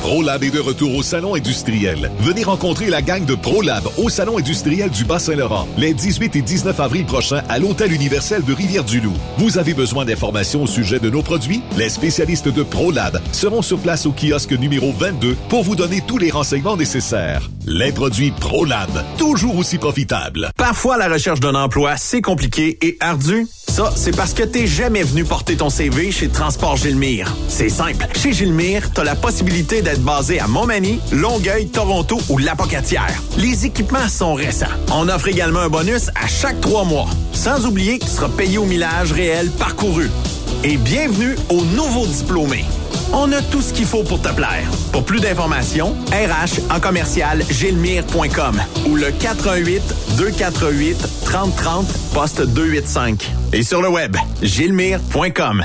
ProLab est de retour au Salon industriel. Venez rencontrer la gang de ProLab au Salon industriel du Bas-Saint-Laurent les 18 et 19 avril prochains à l'Hôtel universel de Rivière-du-Loup. Vous avez besoin d'informations au sujet de nos produits? Les spécialistes de ProLab seront sur place au kiosque numéro 22 pour vous donner tous les renseignements nécessaires. Les produits ProLab, toujours aussi profitables. Parfois, la recherche d'un emploi, c'est compliqué et ardu. Ça, c'est parce que t'es jamais venu porter ton CV chez Transport Gilmire. C'est simple. Chez Gilmire, t'as la possibilité d'être basé à Montmagny, Longueuil, Toronto ou Lapocatière. Les équipements sont récents. On offre également un bonus à chaque trois mois. Sans oublier que tu seras payé au millage réel parcouru. Et bienvenue aux nouveaux diplômés. On a tout ce qu'il faut pour te plaire. Pour plus d'informations, RH en commercial gilmire.com ou le 418 248 3030 poste 285. Et sur le web, gilmire.com.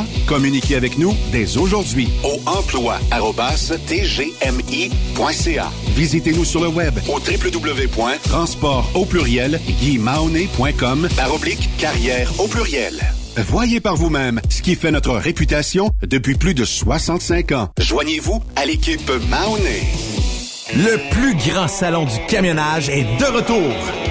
Communiquez avec nous dès aujourd'hui au emploi@tgmi.ca. Visitez-nous sur le web au www.transport au pluriel par oblique carrière au pluriel. Voyez par vous-même ce qui fait notre réputation depuis plus de 65 ans. Joignez-vous à l'équipe Mahoney. Le plus grand salon du camionnage est de retour.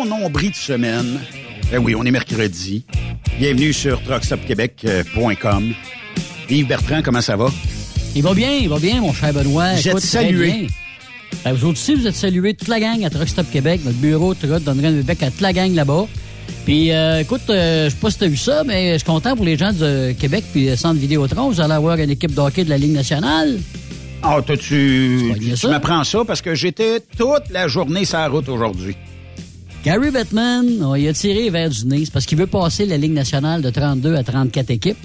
Bon nombril de semaine. Eh oui, on est mercredi. Bienvenue sur truckstopquebec.com. Yves Bertrand, comment ça va? Il va bien, il va bien, mon cher Benoît. Très salué. Ben, vous autres aussi, vous êtes salués, toute la gang à Truck Stop Québec, notre bureau, Truck, donnerait le bec à toute la gang là-bas. Puis, euh, écoute, euh, je sais pas si tu as vu ça, mais je suis content pour les gens de Québec puis le Centre Vidéotron. Vous allez avoir une équipe de hockey de la Ligue nationale. Ah, toi, tu, tu m'apprends ça parce que j'étais toute la journée sur la route aujourd'hui. Gary Bettman, il a tiré vers du nez. C'est parce qu'il veut passer la Ligue nationale de 32 à 34 équipes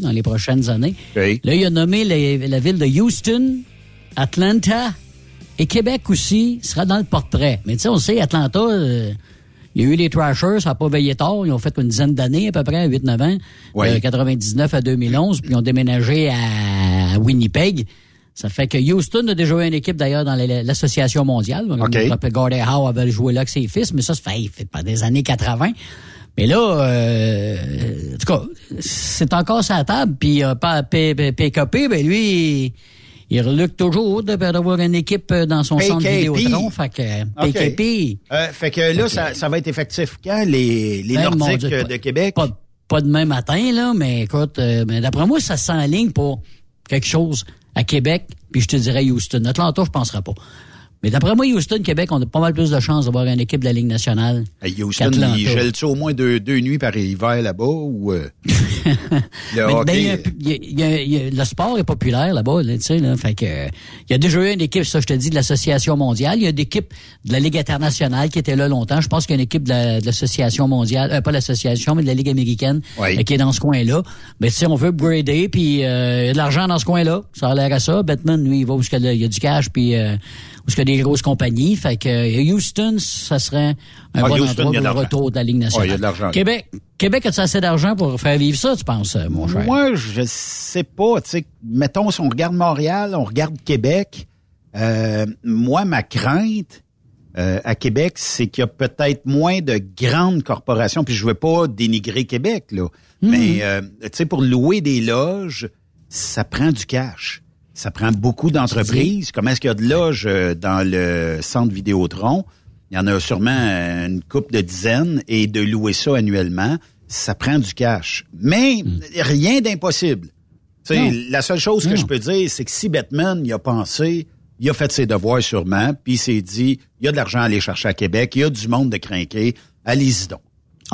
dans les prochaines années. Là, il a nommé la, la ville de Houston, Atlanta et Québec aussi sera dans le portrait. Mais tu sais, on sait, Atlanta, euh, il y a eu les Trashers, ça n'a pas veillé tard. Ils ont fait une dizaine d'années à peu près, 8-9 ans, Oui. de 99 à 2011, puis ils ont déménagé à Winnipeg. Ça fait que Houston a déjà eu une équipe d'ailleurs dans la- l'association mondiale. OK. Je me rappelle Gordie Howe avait joué là avec ses fils, mais ça, ça fait, il fait pas des années 80. Mais là, euh, en tout cas, c'est encore sa table. Puis euh, PKP, ben lui, il, il reluque toujours d'avoir une équipe euh, dans son centre PKP. Vidéotron. Fait que OK. PKP, Euh, fait que là, ça, ça va être effectif quand, les, les Ben, Nordiques Dieu, euh, pas- de Québec? pas, pas demain matin, là, mais écoute, euh, mais d'après moi, ça s'enligne pour quelque chose à Québec, puis je te dirais Houston. Atlanta, je penserais pas. Mais d'après moi, Houston, Québec, on a pas mal plus de chances d'avoir une équipe de la Ligue nationale. Hey, Houston, il gèle-tu au moins deux, deux nuits par hiver là-bas ou... euh, le Mais, hockey, il y a un pu- il y a- il y a- il y a- le sport est populaire là-bas, là, tu sais, là, fait que euh, il y a déjà eu une équipe, ça je te dis, de l'association mondiale. Il y a une équipe de la Ligue internationale qui était là longtemps. Je pense qu'il y a une équipe de la- de l'association mondiale, euh, pas l'association, mais de la Ligue américaine Oui. euh, qui est dans ce coin-là. Mais tu sais, on veut upgrader, puis euh, il y a de l'argent dans ce coin-là. Ça a l'air à ça. Batman, lui, il va où il y a du cash, puis euh, où il y a des grosses compagnies. Fait que euh, Houston, ça serait un Ah, bon Houston, endroit pour de le retour de la Ligue nationale. Ouais, il y a de l'argent. Québec, Québec, as-tu assez d'argent pour faire vivre ça, tu penses, euh, mon cher? Moi, je sais pas. Tu sais, mettons, si on regarde Montréal, on regarde Québec, Euh, moi, ma crainte euh, à Québec, c'est qu'il y a peut-être moins de grandes corporations. Puis je veux pas dénigrer Québec, là. Mhm. Mais euh, tu sais, pour louer des loges, ça prend du cash. Ça prend beaucoup d'entreprises. Comment est-ce qu'il y a de loges euh, dans le centre Vidéotron? Il y en a sûrement euh, une coupe de dizaines et de louer ça annuellement, ça prend du cash. Mais rien d'impossible. La seule chose que je peux dire, c'est que si Batman y a pensé, il a fait ses devoirs sûrement, puis il s'est dit, il y a de l'argent à aller chercher à Québec, il y a du monde de crinquer, allez-y donc.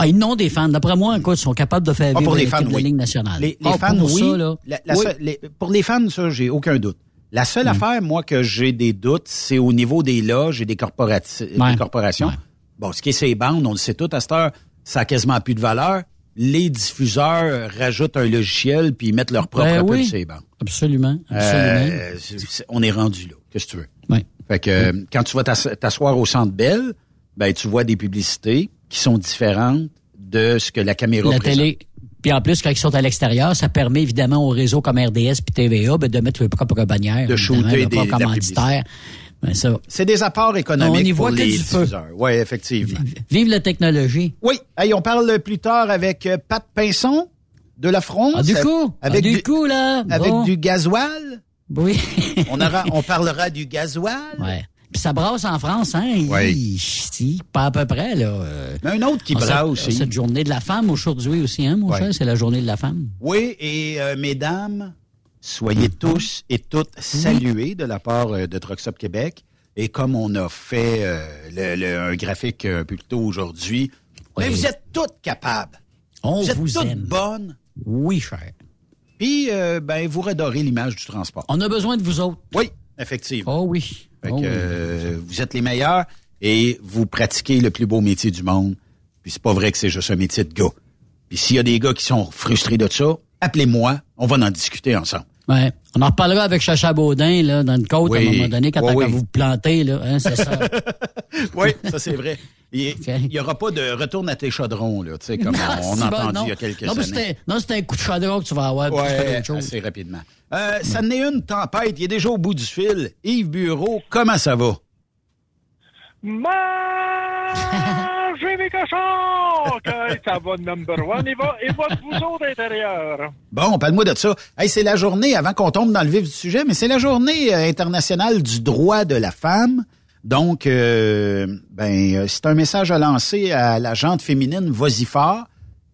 Ah, ils n'ont des fans. D'après moi, écoute, ils sont capables de faire Ah, vivre pour les fans, de la oui. Ligue nationale. Les, les Ah, fans, pour oui. ça, là. La- la Oui. seule- les- pour les fans, ça, j'ai aucun doute. La seule Mm. affaire, moi, que j'ai des doutes, c'est au niveau des loges et des, corporati- Ouais. des corporations. Bon, ce qui est ces bandes, on le sait tout, à cette heure, ça a quasiment plus de valeur. Les diffuseurs rajoutent un logiciel puis ils mettent leur propre Ben oui. ces bandes. Absolument. Absolument. Euh, c'est- on est rendu là. Qu'est-ce que tu veux? Oui. Fait que euh, quand tu vas t'ass- t'asseoir au centre Bell, ben tu vois des publicités qui sont différentes de ce que la caméra la présente. télé. Puis en plus, quand ils sont à l'extérieur, ça permet évidemment aux réseaux comme RDS puis TVA ben, de mettre leur propre bannière. De shooter des- propre de la commanditaire. Ben, ça. C'est des apports On y économiques voit pour que les du diffuseurs. Oui, effectivement. Vive la technologie. Oui. Hey, on parle plus tard avec euh, Pat Pinson de la France. Ah, du coup, avec ah, du coup, là. Avec bon. du gasoil. Oui. on, aura, on parlera du gasoil. Ouais. Puis ça brasse en France, hein? Ouais. Il- si, pas à peu près, là. euh. Mais un autre qui Ah, brasse aussi. Cette journée de la femme aujourd'hui aussi, hein, mon cher? C'est la journée de la femme. Oui, et euh, mesdames, soyez tous et toutes salués de la part euh, de Trucks Up Québec. Et comme on a fait euh, le- le- un graphique un peu plus tôt aujourd'hui, mais Oui. vous êtes toutes capables. On vous êtes vous toutes aime. bonnes. Oui, cher. Puis, euh, ben, vous redorez l'image du transport. On a besoin de vous autres. Oui, effectivement. Oh oui. Fait Oh oui. euh, vous êtes les meilleurs et vous pratiquez le plus beau métier du monde. Puis c'est pas vrai que c'est juste un métier de gars. Puis s'il y a des gars qui sont frustrés de ça, appelez-moi, on va en discuter ensemble. Ouais. On en reparlera avec Chacha Baudin, là, dans une côte, à un moment donné, quand Oui, vous planter, là. Hein, c'est ça. Oui, ça c'est vrai. Il n'y aura pas de retourne à tes chaudrons, là, tu sais, comme on, on C'est a bon, entendu non. il y a quelques non, années. Non, c'était un coup de chaudron que tu vas avoir. Ouais, assez rapidement. Euh, Ça n'est une tempête, il est déjà au bout du fil. Yves Bureau, comment ça va? Mangez mes cochons! Ça va number one. Et, va, vous autres intérieur. Bon, parle-moi de ça. Hey, c'est la journée, avant qu'on tombe dans le vif du sujet, mais c'est la journée euh, internationale du droit de la femme. Donc, euh, ben, euh, c'est un message à lancer à la gente féminine, vas-y fort.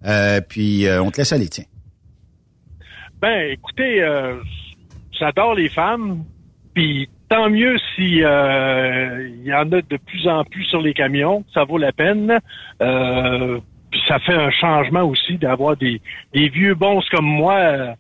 Euh, puis, euh, on te laisse aller, tiens. Ben, écoutez, j'adore les femmes, puis tant mieux si euh, il y en a de plus en plus sur les camions, ça vaut la peine. Puis ça fait un changement aussi d'avoir des, des vieux bons comme moi euh,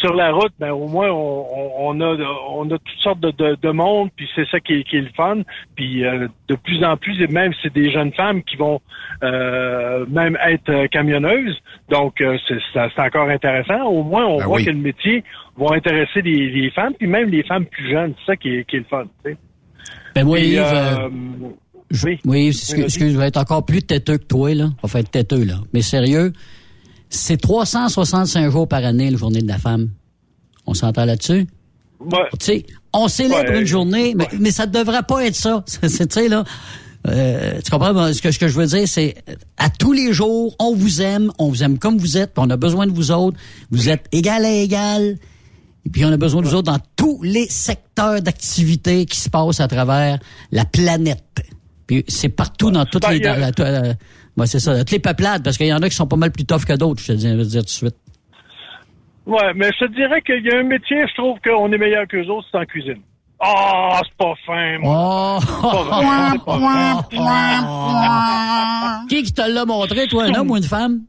sur la route. Ben au moins on, on- on a on a toutes sortes de, de, de monde, puis c'est ça qui est, qui est le fun. Puis euh, de plus en plus, et même c'est des jeunes femmes qui vont euh, même être euh, camionneuses. Donc euh, c'est ça- c'est encore intéressant. Au moins on Ben voit oui. que le métier va intéresser les, les femmes, puis même les femmes plus jeunes. C'est ça qui est, qui est le fun. tu sais. Ben Yves, oui. Oui, excuse, je vais être encore plus têteux que toi, là. On va être têteux, là. Mais sérieux, c'est 365 jours par année, la journée de la femme. On s'entend là-dessus? Ouais. Tu sais, on célèbre Ouais. une journée, mais, mais ça ne devrait pas être ça. Tu sais, là. euh, tu comprends? Ce que, ce que je veux dire, c'est à tous les jours, on vous aime, on vous aime comme vous êtes, puis on a besoin de vous autres. Vous êtes égal à égal. Et puis on a besoin de vous autres dans tous les secteurs d'activité qui se passent à travers la planète. Puis c'est partout dans toutes Ben, les... dans dans ouais, c'est ça, toutes les peuplades, parce qu'il y en a qui sont pas mal plus tough que d'autres, je te dis, je veux dire tout de suite. Ouais, mais je te dirais qu'il y a un métier, je trouve qu'on est meilleur qu'eux autres, c'est en cuisine. Ah, c'est pas fin, moi. Oh! Qui qui te l'a montré, toi, un homme ou une femme?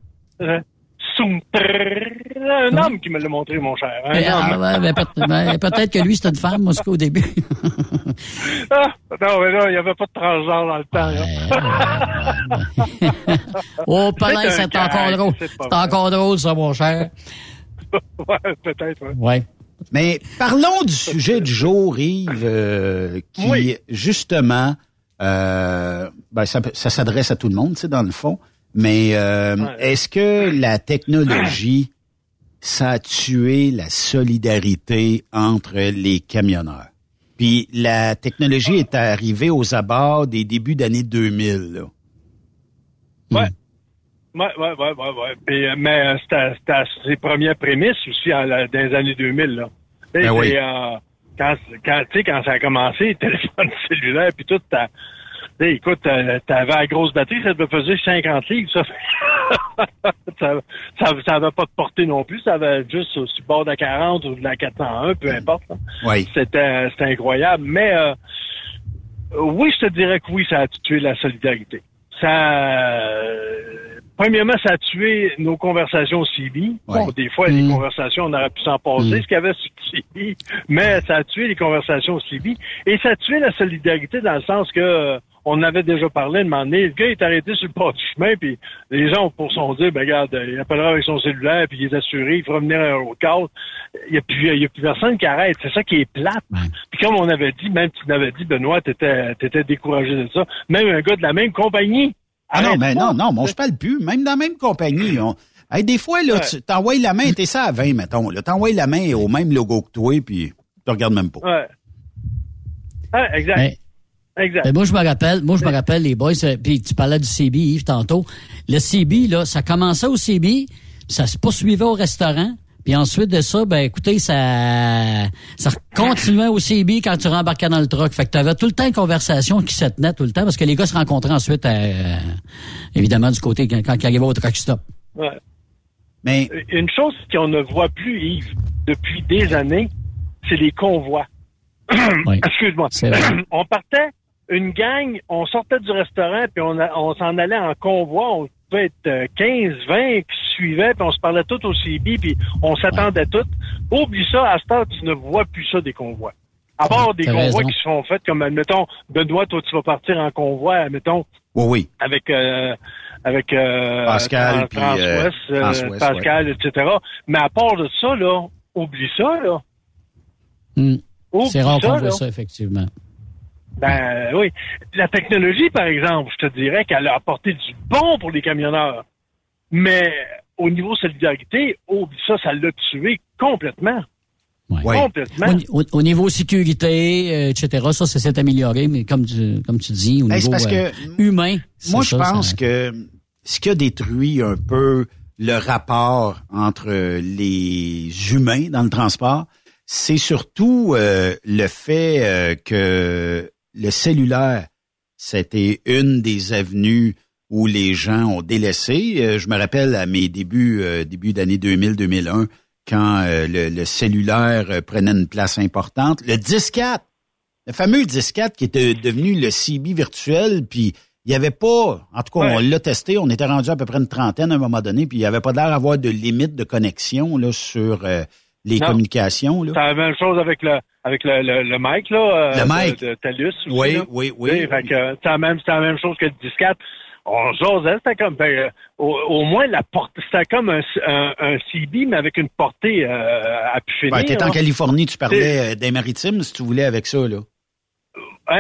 Un homme qui me l'a montré, mon cher. Un Ben, ah, homme. ouais, ben, ben, peut-être que lui, c'était une femme, moi, qu'au début. Ah, non, mais là, il n'y avait pas de transgenre dans le temps. là. oh, Palin, C'est encore drôle. c'est encore drôle, ça, mon cher. ouais, peut-être, ouais. Ouais. Mais parlons du sujet du jour, Yves, euh, qui, Oui. justement, euh, ben, ça, ça s'adresse à tout le monde, tu sais, dans le fond. Mais euh, Ouais. est-ce que la technologie, ça a tué la solidarité entre les camionneurs? Puis la technologie est arrivée aux abords des débuts d'année 2000. Là. Ouais. Ouais, ouais, ouais, ouais, ouais. Puis, euh, mais euh, c'était ses premières prémices aussi en, la- dans les années 2000, là. Tu sais, Ben oui. euh, quand, quand, tu sais, quand ça a commencé, téléphone cellulaire, puis tout, sais, écoute, euh, t'avais la grosse batterie, ça devait peser 50 livres, ça. ça, ça, ça avait pas de portée non plus, ça avait juste au sur le bord de la 40 ou de la 401, peu importe. Oui. C'était c'était incroyable. Mais euh, oui, je te dirais que oui, ça a tué la solidarité. Ça, euh, premièrement, ça a tué nos conversations au CB. Bon, des fois, les conversations, on aurait pu s'en passer, ce qu'il y avait sur le CB, mais ça a tué les conversations au CB. Et ça a tué la solidarité dans le sens que euh, on avait déjà parlé, de donné, le gars est arrêté sur le bord du chemin, puis les gens, pour son dire, ben regarde, il appellera avec son cellulaire, puis il est assuré, il fera venir un roadcall. Il n'y a, plus- il y a plus personne qui arrête. C'est ça qui est plate. Puis comme on avait dit, même tu l'avais dit, Benoît, t'étais étais découragé de ça. Même un gars de la même compagnie. Ah non, mais pas. non, non, mais on se parle plus. Même dans la même compagnie. On... Hey, des fois, là, Ouais. tu t'envoies la main, t'es ça à 20, mettons. Là. T'envoies la main au même logo que toi, puis tu regardes même pas. Ouais. Ouais, exact. Mais- exact. Ben, moi, je me rappelle, moi, je me rappelle, les boys, euh, puis tu parlais du CB, Yves, tantôt. Le CB, là, ça commençait au CB, ça se poursuivait au restaurant, puis ensuite de ça, ben, écoutez, ça, ça continuait au CB quand tu rembarquais dans le truck. Fait que t'avais tout le temps une conversation qui se tenait tout le temps, parce que les gars se rencontraient ensuite, euh, évidemment, du côté, quand, quand ils arrivaient au truck stop. Ouais. Mais Une chose qu'on ne voit plus, Yves, depuis des années, c'est les convois. Excuse-moi. On partait, une gang, on sortait du restaurant, puis on, a- on s'en allait en convoi. On pouvait être euh, 15, 20 qui suivaient, puis on se parlait tout au CB, puis on s'attendait tout. Oublie ça, à ce temps, tu ne vois plus ça des convois. À part des convois raison. qui sont faits comme, admettons, Benoît, toi, tu vas partir en convoi, admettons, Oui, oui. avec euh, avec euh, Pascal, puis, euh, euh, Pascal, etc. Mais à part de ça, là, oublie ça, là. Hmm. C'est rare ça, qu'on voit ça, effectivement. Ben oui. La technologie, par exemple, je te dirais qu'elle a apporté du bon pour les camionneurs. Mais au niveau solidarité, oublie ça, ça l'a tué complètement. Complètement. Au, au- au niveau sécurité, euh, etc., ça, ça s'est amélioré, mais comme tu, comme tu dis, au Ben, c'est niveau parce euh, que humain. Moi, je ça, pense ça- que ce qui a détruit un peu le rapport entre les humains dans le transport, c'est surtout euh, le fait euh, que le cellulaire, c'était une des avenues où les gens ont délaissé. Euh, je me rappelle à mes débuts, euh, début d'année 2000-2001, quand euh, le, le cellulaire prenait une place importante. Le disquette, le fameux disquette qui était devenu le CB virtuel, puis il n'y avait pas, en tout cas, Ouais. on l'a testé, on était rendu à peu près une trentaine à un moment donné, puis il n'y avait pas l'air d'avoir de limite de connexion là, sur euh, les Non. communications. C'est la même chose avec le avec le, le, le mic, là. euh, Le mic. De, de Talus aussi, Oui, là. oui, oui. Que euh, c'est la même, la même chose que le disquette. On jasait, c'était comme, ben, euh, au, au moins la portée, c'était comme un, un, un CB, mais avec une portée euh, à pu finir. Ben, en. Californie, tu parlais des maritimes, si tu voulais, avec ça. là.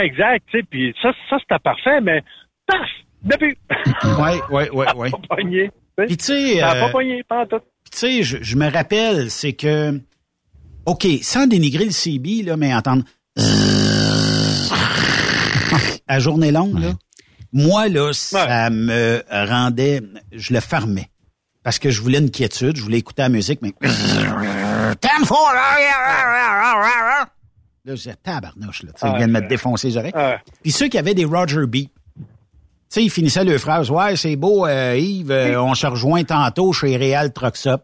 Exact, tu sais, puis ça, ça c'était parfait, mais paf, depuis. Oui, oui, oui, oui. Puis tu sais, Ça a pas pogné, pas en tout. Puis tu sais, je, je me rappelle, c'est que, OK, sans dénigrer le CB, là, mais entendre à journée longue, là, moi, là, ça me rendait, je le fermais. Parce que je voulais une quiétude, je voulais écouter la musique, mais... For- Là, je disais, tabarnouche, là, tu il vient de me défoncer les oreilles. Puis ceux qui avaient des Roger Beep, tu sais, ils finissaient leur phrase, ouais, c'est beau, euh, Yves, euh, on se rejoint tantôt chez Real Trucks Up.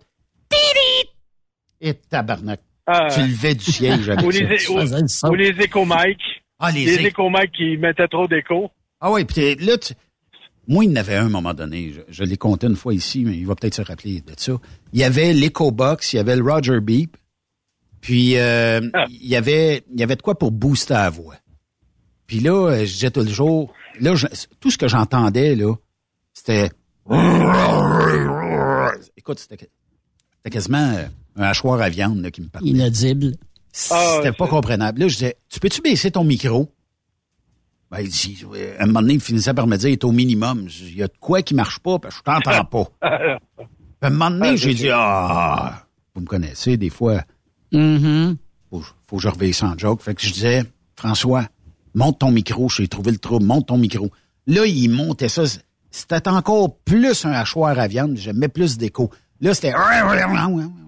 Et tabarnak. Ah. Tu levais du siège avec ou ça. les, ou, ou les éco-mics. Ah, les les éco- éco-mics qui mettaient trop d'écho. Ah oui, puis là, tu- moi, il y en avait un à un moment donné, je, je l'ai compté une fois ici, mais il va peut-être se rappeler de ça. Il y avait l'EcoBox, il y avait le Roger Beep, puis euh, il y avait il y avait de quoi pour booster la voix. Puis là, euh, je disais tout le jour, là, je- tout ce que j'entendais, là, c'était... Écoute, c'était c'était quasiment euh, un hachoir à viande là, qui me parlait. Inaudible. C'était pas comprenable. Là, je disais, tu peux-tu baisser ton micro? Ben, il dit, à un moment donné, il finissait par me dire, il est au minimum. Il y a de quoi qui marche pas, parce que je t'entends pas. À un moment donné, Ah, j'ai dit, ah, vous me connaissez, des fois, Mm-hmm. faut, faut que je reveille sans joke. Fait que je disais, François, monte ton micro, j'ai trouvé le trouble, monte ton micro. Là, il montait ça. C'était encore plus un hachoir à viande, j'aimais plus d'écho. Là, c'était...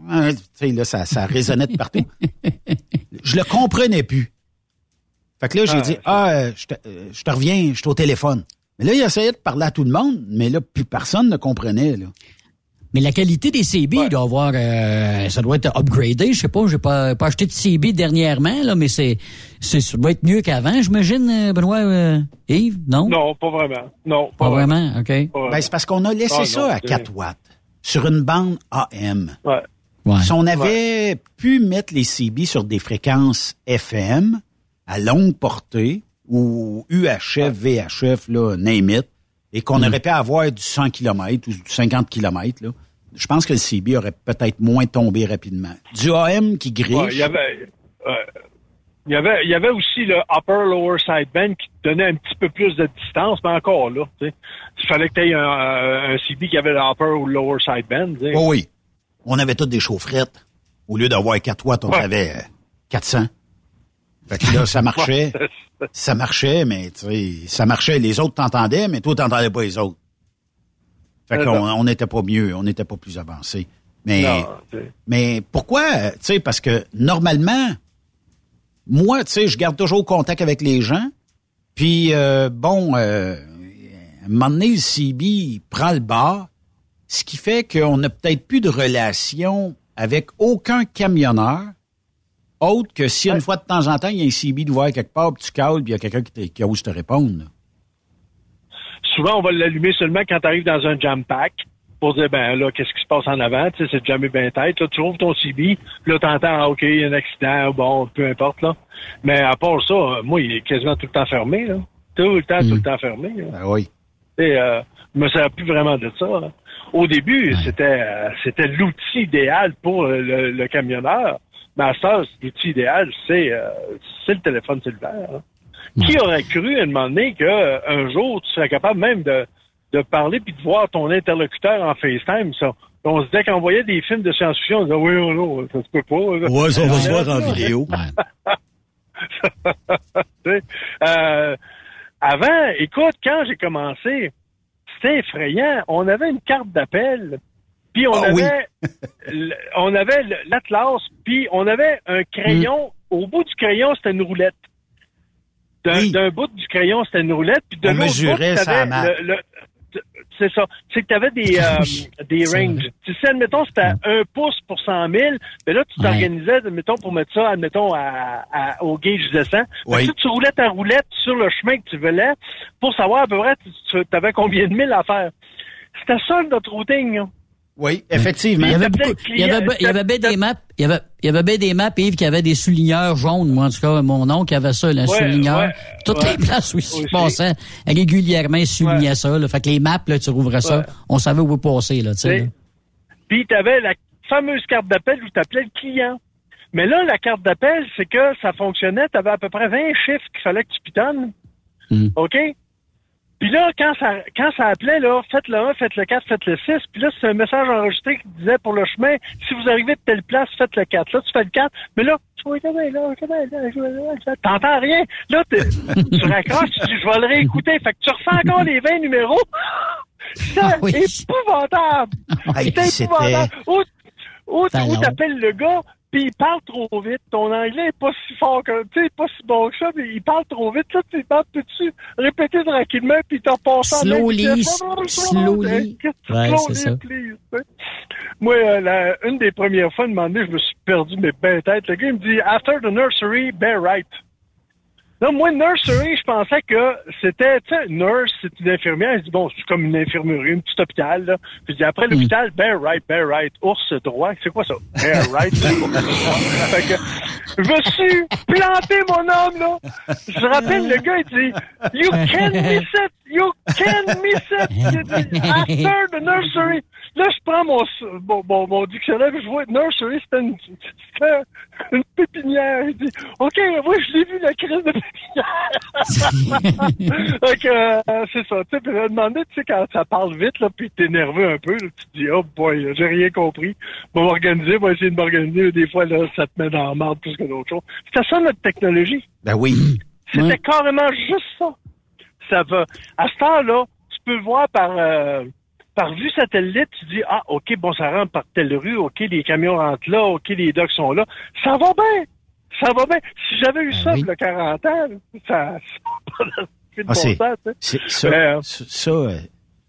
Tu sais, là, ça, ça résonnait de partout. Je le comprenais plus. Fait que là, j'ai Ah, dit, ah, euh, je te, euh, je te reviens, je suis au téléphone. Mais là, il essayait de parler à tout le monde, mais là, plus personne ne comprenait, là. Mais la qualité des CB il doit avoir, euh, ça doit être upgradé. Je sais pas, j'ai pas, pas acheté de CB dernièrement, là, mais c'est, c'est, ça doit être mieux qu'avant, j'imagine, Benoît, euh, Yves, non? Non, pas vraiment. Non, Pas vraiment, OK. Ben, c'est parce qu'on a laissé Ah, ça non, à c'est- 4 watts sur une bande AM. Ouais. Ouais. Si on avait pu mettre les CB sur des fréquences FM à longue portée ou UHF, VHF, là, name it, et qu'on aurait pu avoir du 100 km ou du 50 km, là, je pense que le CB aurait peut-être moins tombé rapidement. Du AM qui griche. Ouais, y avait, euh, il y avait, il y avait aussi le upper lower side band qui te donnait un petit peu plus de distance, mais encore là, tu sais, il fallait que tu aies un, un, un CB qui avait le upper ou le lower side tu sais. Oh oui. On avait toutes des chaufferettes. Au lieu d'avoir 4 watts, on Ouais. avait euh, 400. Fait que là, ça marchait. Ça marchait, mais tu sais, ça marchait. Les autres t'entendaient, mais toi, t'entendais pas les autres. Fait qu'on n'était pas mieux, on n'était pas plus avancé. Mais, Non, mais pourquoi, euh, tu sais, parce que normalement, moi, tu sais, je garde toujours contact avec les gens. Puis, euh, bon, euh, à un moment donné, le CB il prend le bas, ce qui fait qu'on n'a peut-être plus de relation avec aucun camionneur, autre que si une fois de temps en temps, il y a un CB de voir quelque part, puis tu cales, puis il y a quelqu'un qui, qui ose te répondre. Souvent, on va l'allumer seulement quand tu arrives dans un jam pack pour dire, ben là, qu'est-ce qui se passe en avant? Tu sais, c'est jamais bien tête. Là, tu ouvres ton CB, là, t'entends, ah, OK, il y a un accident, bon, peu importe, là. Mais à part ça, euh, moi, il est quasiment tout le temps fermé, là. Tout le temps, tout le temps fermé. là. Ben oui. Et, euh, je me sers plus vraiment de ça. hein. Au début, c'était euh, c'était l'outil idéal pour le, le- le camionneur. Mais à ça, l'outil idéal, c'est euh, c'est le téléphone cellulaire. hein. Qui aurait cru à un moment donné qu'un jour, tu serais capable même de, de parler puis de voir ton interlocuteur en FaceTime, ça. On se disait qu'on voyait des films de science-fiction, on disait oui, non, non, ça se peut pas. Ouais, ça, on va se voir en vidéo. Euh, avant, écoute, quand j'ai commencé, c'était effrayant. On avait une carte d'appel, puis on oui. le- on avait l'atlas, puis on avait un crayon. Au bout du crayon, c'était une roulette. D'un Oui. bout du crayon, c'était une roulette, puis de On l'autre bout, le- le- c'est ça. C'est que tu avais des, euh, des ranges. Tu sais, admettons, c'était à 1 pouce pour 100 000. Mais là, tu t'organisais, admettons, pour mettre ça, admettons, à, à- au gauge de 100. Fait que Oui. si tu roulais ta roulette sur le chemin que tu voulais pour savoir à peu près, tu avais combien de milles à faire. C'était ça, notre routing. hein. Oui, effectivement. Il y avait beaucoup, il y avait, client, il y avait bien des maps, il y avait, il y avait bien des maps, Yves, qui avaient des souligneurs jaunes. Moi, en tout cas, mon oncle avait ça, le Ouais, souligneur. ouais, Toutes ouais. les places où il passait, régulièrement, il soulignait ça, là. Fait que les maps, là, tu rouvrais ça. Ouais. On savait où passer, là, tu sais. Puis tu avais la fameuse carte d'appel où tu appelais le client. Mais là, la carte d'appel, c'est que ça fonctionnait, tu avais à peu près 20 chiffres qu'il fallait que tu pitonnes. Mm. OK? Puis là, quand ça, quand ça appelait, là, faites le 1, faites le 4, faites le 6. Puis là, c'est un message enregistré qui disait pour le chemin, si vous arrivez de telle place, faites le 4. Là, tu fais le 4. Mais là, tu vois, là, t'entends rien. Là, tu raccroches, tu dis, je vais le réécouter. Fait que tu refais encore les 20 numéros. C'est Ah oui. épouvantable. C'est c'était- épouvantable. Ou, ou, ou t'appelles le gars, puis il parle trop vite. Ton anglais est pas si fort que, tu sais, pas si bon que ça, mais il parle trop vite. Là, tu demandes, peux-tu répéter tranquillement, puis t'en passes en Slowly, slowly. Ouais, c'est ça. please, tu sais. Moi, euh, la- une des premières fois, de je me suis perdu mes belles têtes. Le gars, il me dit, after the nursery, bear right. Non, moi, nursery, je pensais que c'était, tu sais, nurse, c'est une infirmière. Je dis, bon, c'est comme une infirmerie, un petit hôpital, là. Puis je dis, après l'hôpital, bear right, bear right. Ours droit, c'est quoi ça? Bear right. fait que, je me suis planté, mon homme, là. Je rappelle, le gars, il dit, you can miss it, You can't miss it! Il dit, After the nursery. Là, je prends mon, mon, mon, mon dictionnaire je vois nursery, c'était une, pépinière. Il dit, OK, moi, je l'ai vu, la crise de pépinière. Donc, euh, c'est ça. Tu sais, puis demandais, tu sais, quand ça parle vite, là, puis t'es nerveux un peu, là, tu te dis, oh boy, j'ai rien compris. On va m'organiser, on va essayer de m'organiser. Des fois, là, ça te met dans la marde plus que d'autres choses. C'était ça, notre technologie. Ben oui. C'était carrément juste ça. Ça va. À ce temps-là, tu peux le voir par, euh, par vue satellite, tu dis, ah, OK, bon, ça rentre par telle rue, OK, les camions rentrent là, OK, les docks sont là. Ça va bien. Ça va bien. Si j'avais eu ça, il y a 40 ans, ça, ça fait de Ah, bon c'est- ça, Euh, ça, ça, euh,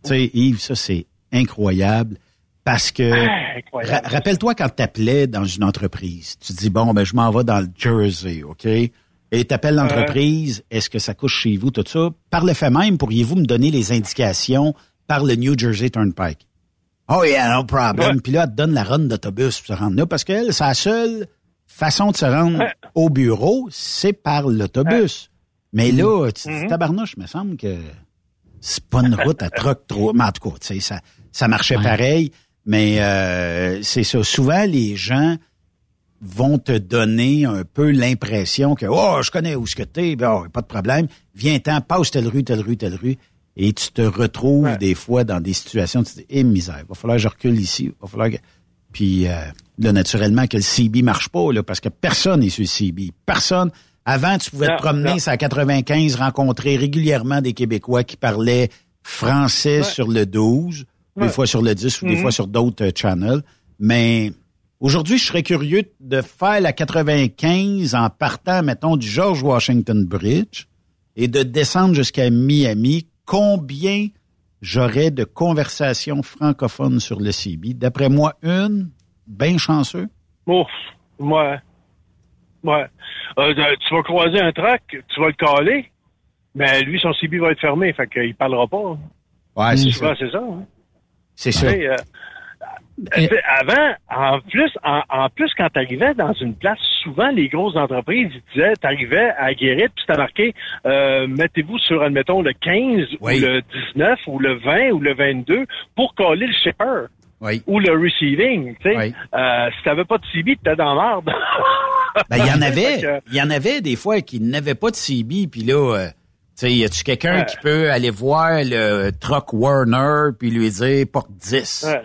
tu sais, Yves, ça, c'est incroyable parce que Ah, ra- rappelle-toi quand tu appelais dans une entreprise, tu dis bon ben je m'en vais dans le Jersey, OK? Et tu appelles l'entreprise, est-ce que ça couche chez vous tout ça? Par le fait même, pourriez-vous me donner les indications par le New Jersey Turnpike Oh yeah, no problem. Puis là, elle te donne la run d'autobus pour se rendre là parce qu'elle, sa seule façon de se rendre au bureau, c'est par l'autobus. Mais là, tu te dis, tabarnouche, il me semble que c'est pas une route à troc trop. Mais en tout cas, tu sais, ça, ça marchait pareil. Mais euh, c'est ça. Souvent, les gens vont te donner un peu l'impression que oh je connais où ce que t'es, ben, oh, pas de problème. Viens-t'en, passe telle rue, telle rue, telle rue, et tu te retrouves des fois dans des situations, tu te dis eh misère, va falloir que je recule ici, va falloir que puis euh, là naturellement que le CB marche pas là parce que personne n'est sur le CB, personne. Avant, tu pouvais Non, te promener sur la 95, rencontrer régulièrement des Québécois qui parlaient français sur le 12, des fois sur le 10 ou des fois sur d'autres euh, channels. Mais aujourd'hui, je serais curieux de faire la 95 en partant, mettons, du George Washington Bridge et de descendre jusqu'à Miami. Combien j'aurais de conversations francophones sur le CB? D'après moi, une, bien chanceux. Ouf, ouais. Ouais. Euh, tu vas croiser un truck, tu vas le caler, mais lui, son CB va être fermé, fait qu'il parlera pas. Ouais, c'est ça. c'est ça. hein. C'est ça. Avant, en plus, en, en plus, quand tu arrivais dans une place, souvent les grosses entreprises, ils disaient, tu arrivais à Guérite, puis c'était marqué, euh, mettez-vous sur, admettons, le 15 Oui. ou le 19 ou le 20 ou le 22 pour coller le shipper. Oui. Ou le receiving, tu sais. Oui. Euh, si t'avais pas de CB, t'étais dans merde. Ben, il y en avait, il y en avait des fois qui n'avaient pas de CB, puis là, euh, tu sais, y a-tu quelqu'un Ouais. qui peut aller voir le truck Warner puis lui dire porte 10? Ouais.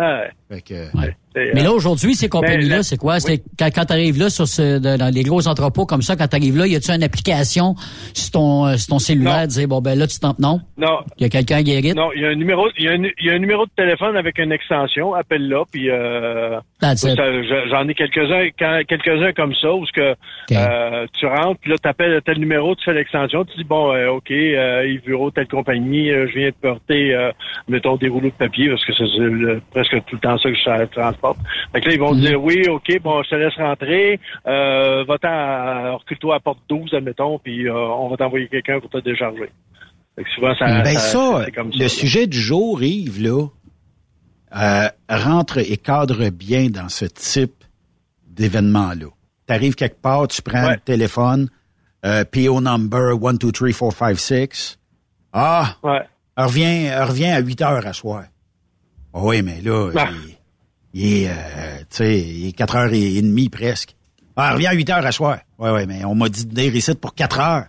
Ouais. Que, Mais euh, là, aujourd'hui, ces Mais compagnies-là, c'est quoi? C'est quand, quand tu arrives là sur ce, dans les gros entrepôts comme ça, quand tu arrives là, y a-tu une application sur ton, euh, sur ton cellulaire, dire bon ben là tu t'en non? Non. Il y a quelqu'un à Guérite? Non, il y a un numéro, il y a un, il y a un numéro de téléphone avec une extension. Appelle-là, puis euh, j'en ai quelques-uns, quand- quelques-uns comme ça où ce que euh, tu rentres, puis là t'appelles tel numéro, tu fais l'extension, tu dis bon, euh, ok, euh, Yves Bureau, telle compagnie, euh, je viens de porter, euh, mettons des rouleaux de papier parce que c'est presque tout le temps ça que je transporte. Fait que là ils vont Mhm. dire oui, ok, bon, je te laisse rentrer, euh, va-t'en, à- recule-toi à porte 12, admettons, puis euh, on va t'envoyer quelqu'un pour te décharger. Fait que souvent ça, ben ça, comme le là. sujet du jour, Yves, là, euh, rentre et cadre bien dans ce type d'événement-là. Tu arrives quelque part, tu prends le téléphone, euh, PO number 1, 2, 3, 4, 5, 6. Ah, Ouais. reviens, reviens à 8 heures à soir. Ah oui, mais là, Ah. il, il est, euh, tu sais, il est 4 heures et demie presque. Ah, reviens à 8 heures à soir. Ouais, ouais, mais on m'a dit de venir ici pour 4 heures.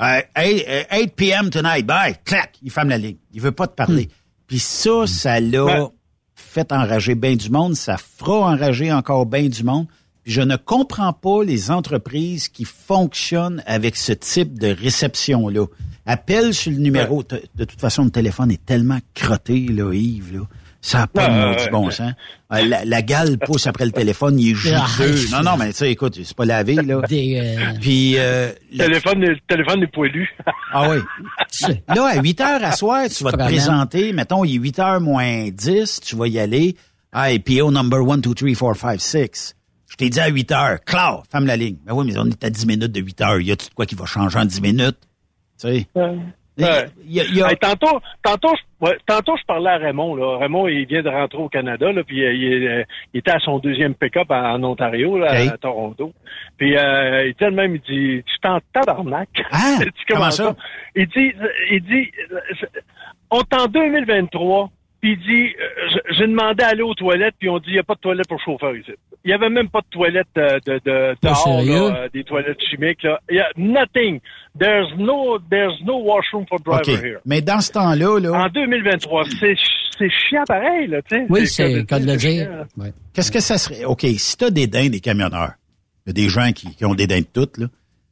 Euh, 8, euh, 8 p.m. tonight. Bye. Clac. Il ferme la ligne. Il veut pas te parler. Puis ça, ça l'a Ouais. fait enrager bien du monde. Ça fera enrager encore bien du monde. Puis je ne comprends pas les entreprises qui fonctionnent avec ce type de réception-là. Appelle sur le numéro. De, de toute façon, le téléphone est tellement crotté, là, Yves, là. Ça n'a pas de Ouais, maudit bon sens. La, la gale pousse après le téléphone, il est Ah, juteux. Non, non, mais tu sais, écoute, c'est pas lavé, là. Des, euh, Puis, euh, Le téléphone, le téléphone est poilu. ah oui. Là, à 8 heures à soir, tu vas te présenter. Mettons, il est 8 heures moins 10, tu vas y aller. Ah, et PO number 1, 2, 3, 4, 5, 6. Je t'ai dit à 8 heures. Claire, ferme la ligne. Ben oui, mais on est à 10 minutes de 8 heures. Y a-tu de quoi qui va changer en 10 minutes? Tu sais? Tantôt, tantôt, je, tantôt, je parlais à Raymond. Là. Raymond, il vient de rentrer au Canada, là, puis euh, il, était à son deuxième pick-up en, Ontario, là, à Toronto. Puis euh, il dit même, il dit, tu t'en tabarnak. Ah, comment ça? Il dit, il dit, on est en 2023, puis il dit, j'ai demandé à aller aux toilettes, puis on dit, il n'y a pas de toilette pour chauffeur ici. Il n'y avait même pas de toilettes de, de, de dehors, là, des toilettes chimiques. Là. Il y a nothing. There's no, there's no washroom for driver here. Mais dans ce temps-là, là... En 2023, c'est c'est chiant pareil, là, tu sais. Oui, c'est comme le dire. Qu'est-ce que ça serait? OK, si t'as des dents des camionneurs, il y a des gens qui, qui ont des dents de toutes, là.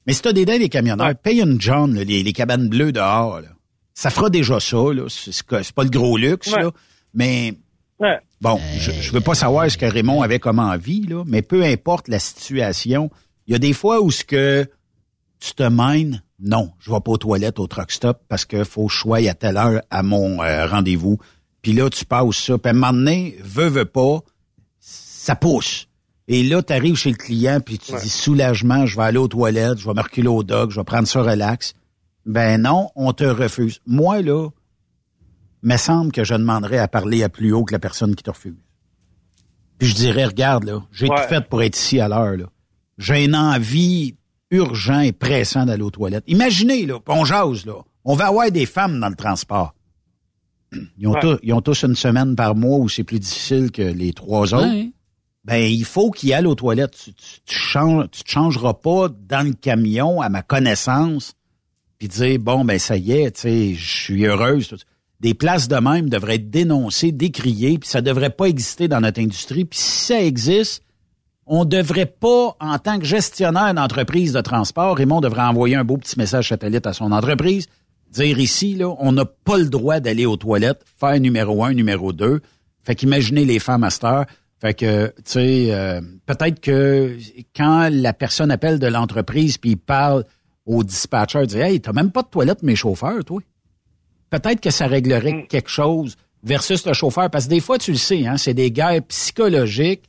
Mais si t'as des dents des camionneurs, paye une John, là, les, les cabanes bleues dehors, là. Ça fera déjà ça, là. C'est pas le gros luxe, là. Mais bon, je, je veux pas savoir ce que Raymond avait comme envie, là, mais peu importe la situation, il y a des fois où ce que tu te mènes, non, je vais pas aux toilettes au truck stop parce que faut que je sois à telle heure à mon euh, rendez-vous. Puis là, tu passes ça. Puis à un moment donné, veux, veux pas, ça pousse. Et là, tu arrives chez le client, puis tu dis soulagement, je vais aller aux toilettes, je vais me reculer au dog, je vais prendre ça relax. Ben non, on te refuse. Moi, là, me semble que je demanderais à parler à plus haut que la personne qui te refuse. Puis je dirais, regarde, là, j'ai tout fait pour être ici à l'heure, là. J'ai une envie urgent et pressant d'aller aux toilettes. Imaginez, là, on jase, là. On va avoir des femmes dans le transport. Ils ont, tous, ils ont tous une semaine par mois où c'est plus difficile que les trois autres. Ben, il faut qu'ils aillent aux toilettes. Tu, tu, tu, changes, tu te changeras pas dans le camion, à ma connaissance, puis dire, bon, ben ça y est, tu sais, je suis heureuse des places de même devraient être dénoncées, décriées, puis ça devrait pas exister dans notre industrie. Puis si ça existe, on devrait pas, en tant que gestionnaire d'entreprise de transport, Raymond devrait envoyer un beau petit message satellite à son entreprise, dire ici, là, on n'a pas le droit d'aller aux toilettes, faire numéro un, numéro deux. Fait qu'imaginez les femmes à cette heure. Fait que, tu sais, euh, peut-être que quand la personne appelle de l'entreprise puis il parle au dispatcher, dit Hey, t'as même pas de toilette, mes chauffeurs, toi peut-être que ça réglerait mm. quelque chose versus le chauffeur. Parce que des fois, tu le sais, hein, c'est des guerres psychologiques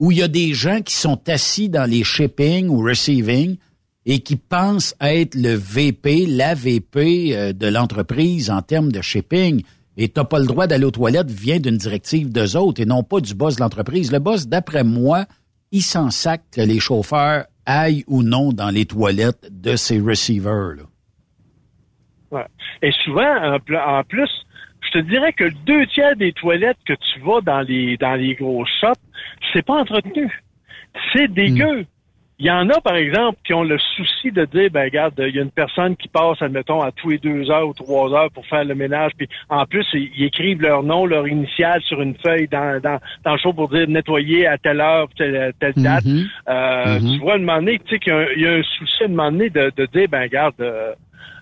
où il y a des gens qui sont assis dans les shipping ou receiving et qui pensent être le VP, la VP euh, de l'entreprise en termes de shipping. Et tu n'as pas le droit d'aller aux toilettes vient d'une directive d'eux autres et non pas du boss de l'entreprise. Le boss, d'après moi, il s'en sac que les chauffeurs aillent ou non dans les toilettes de ces receivers. Là. Ouais. Et souvent, en, plus, je te dirais que deux tiers des toilettes que tu vas dans les dans les gros shops, c'est pas entretenu. C'est dégueu. Il y en a, par exemple, qui ont le souci de dire, ben regarde, il y a une personne qui passe, admettons, à tous les deux heures ou trois heures pour faire le ménage, puis en plus, ils, écrivent leur nom, leur initiale sur une feuille dans, dans, dans le show pour dire nettoyer à telle heure, telle, telle date. Mm-hmm. Euh, mm-hmm. Tu vois, à un moment donné, tu sais qu'il y, a un souci à un moment donné de, de dire, ben regarde, euh,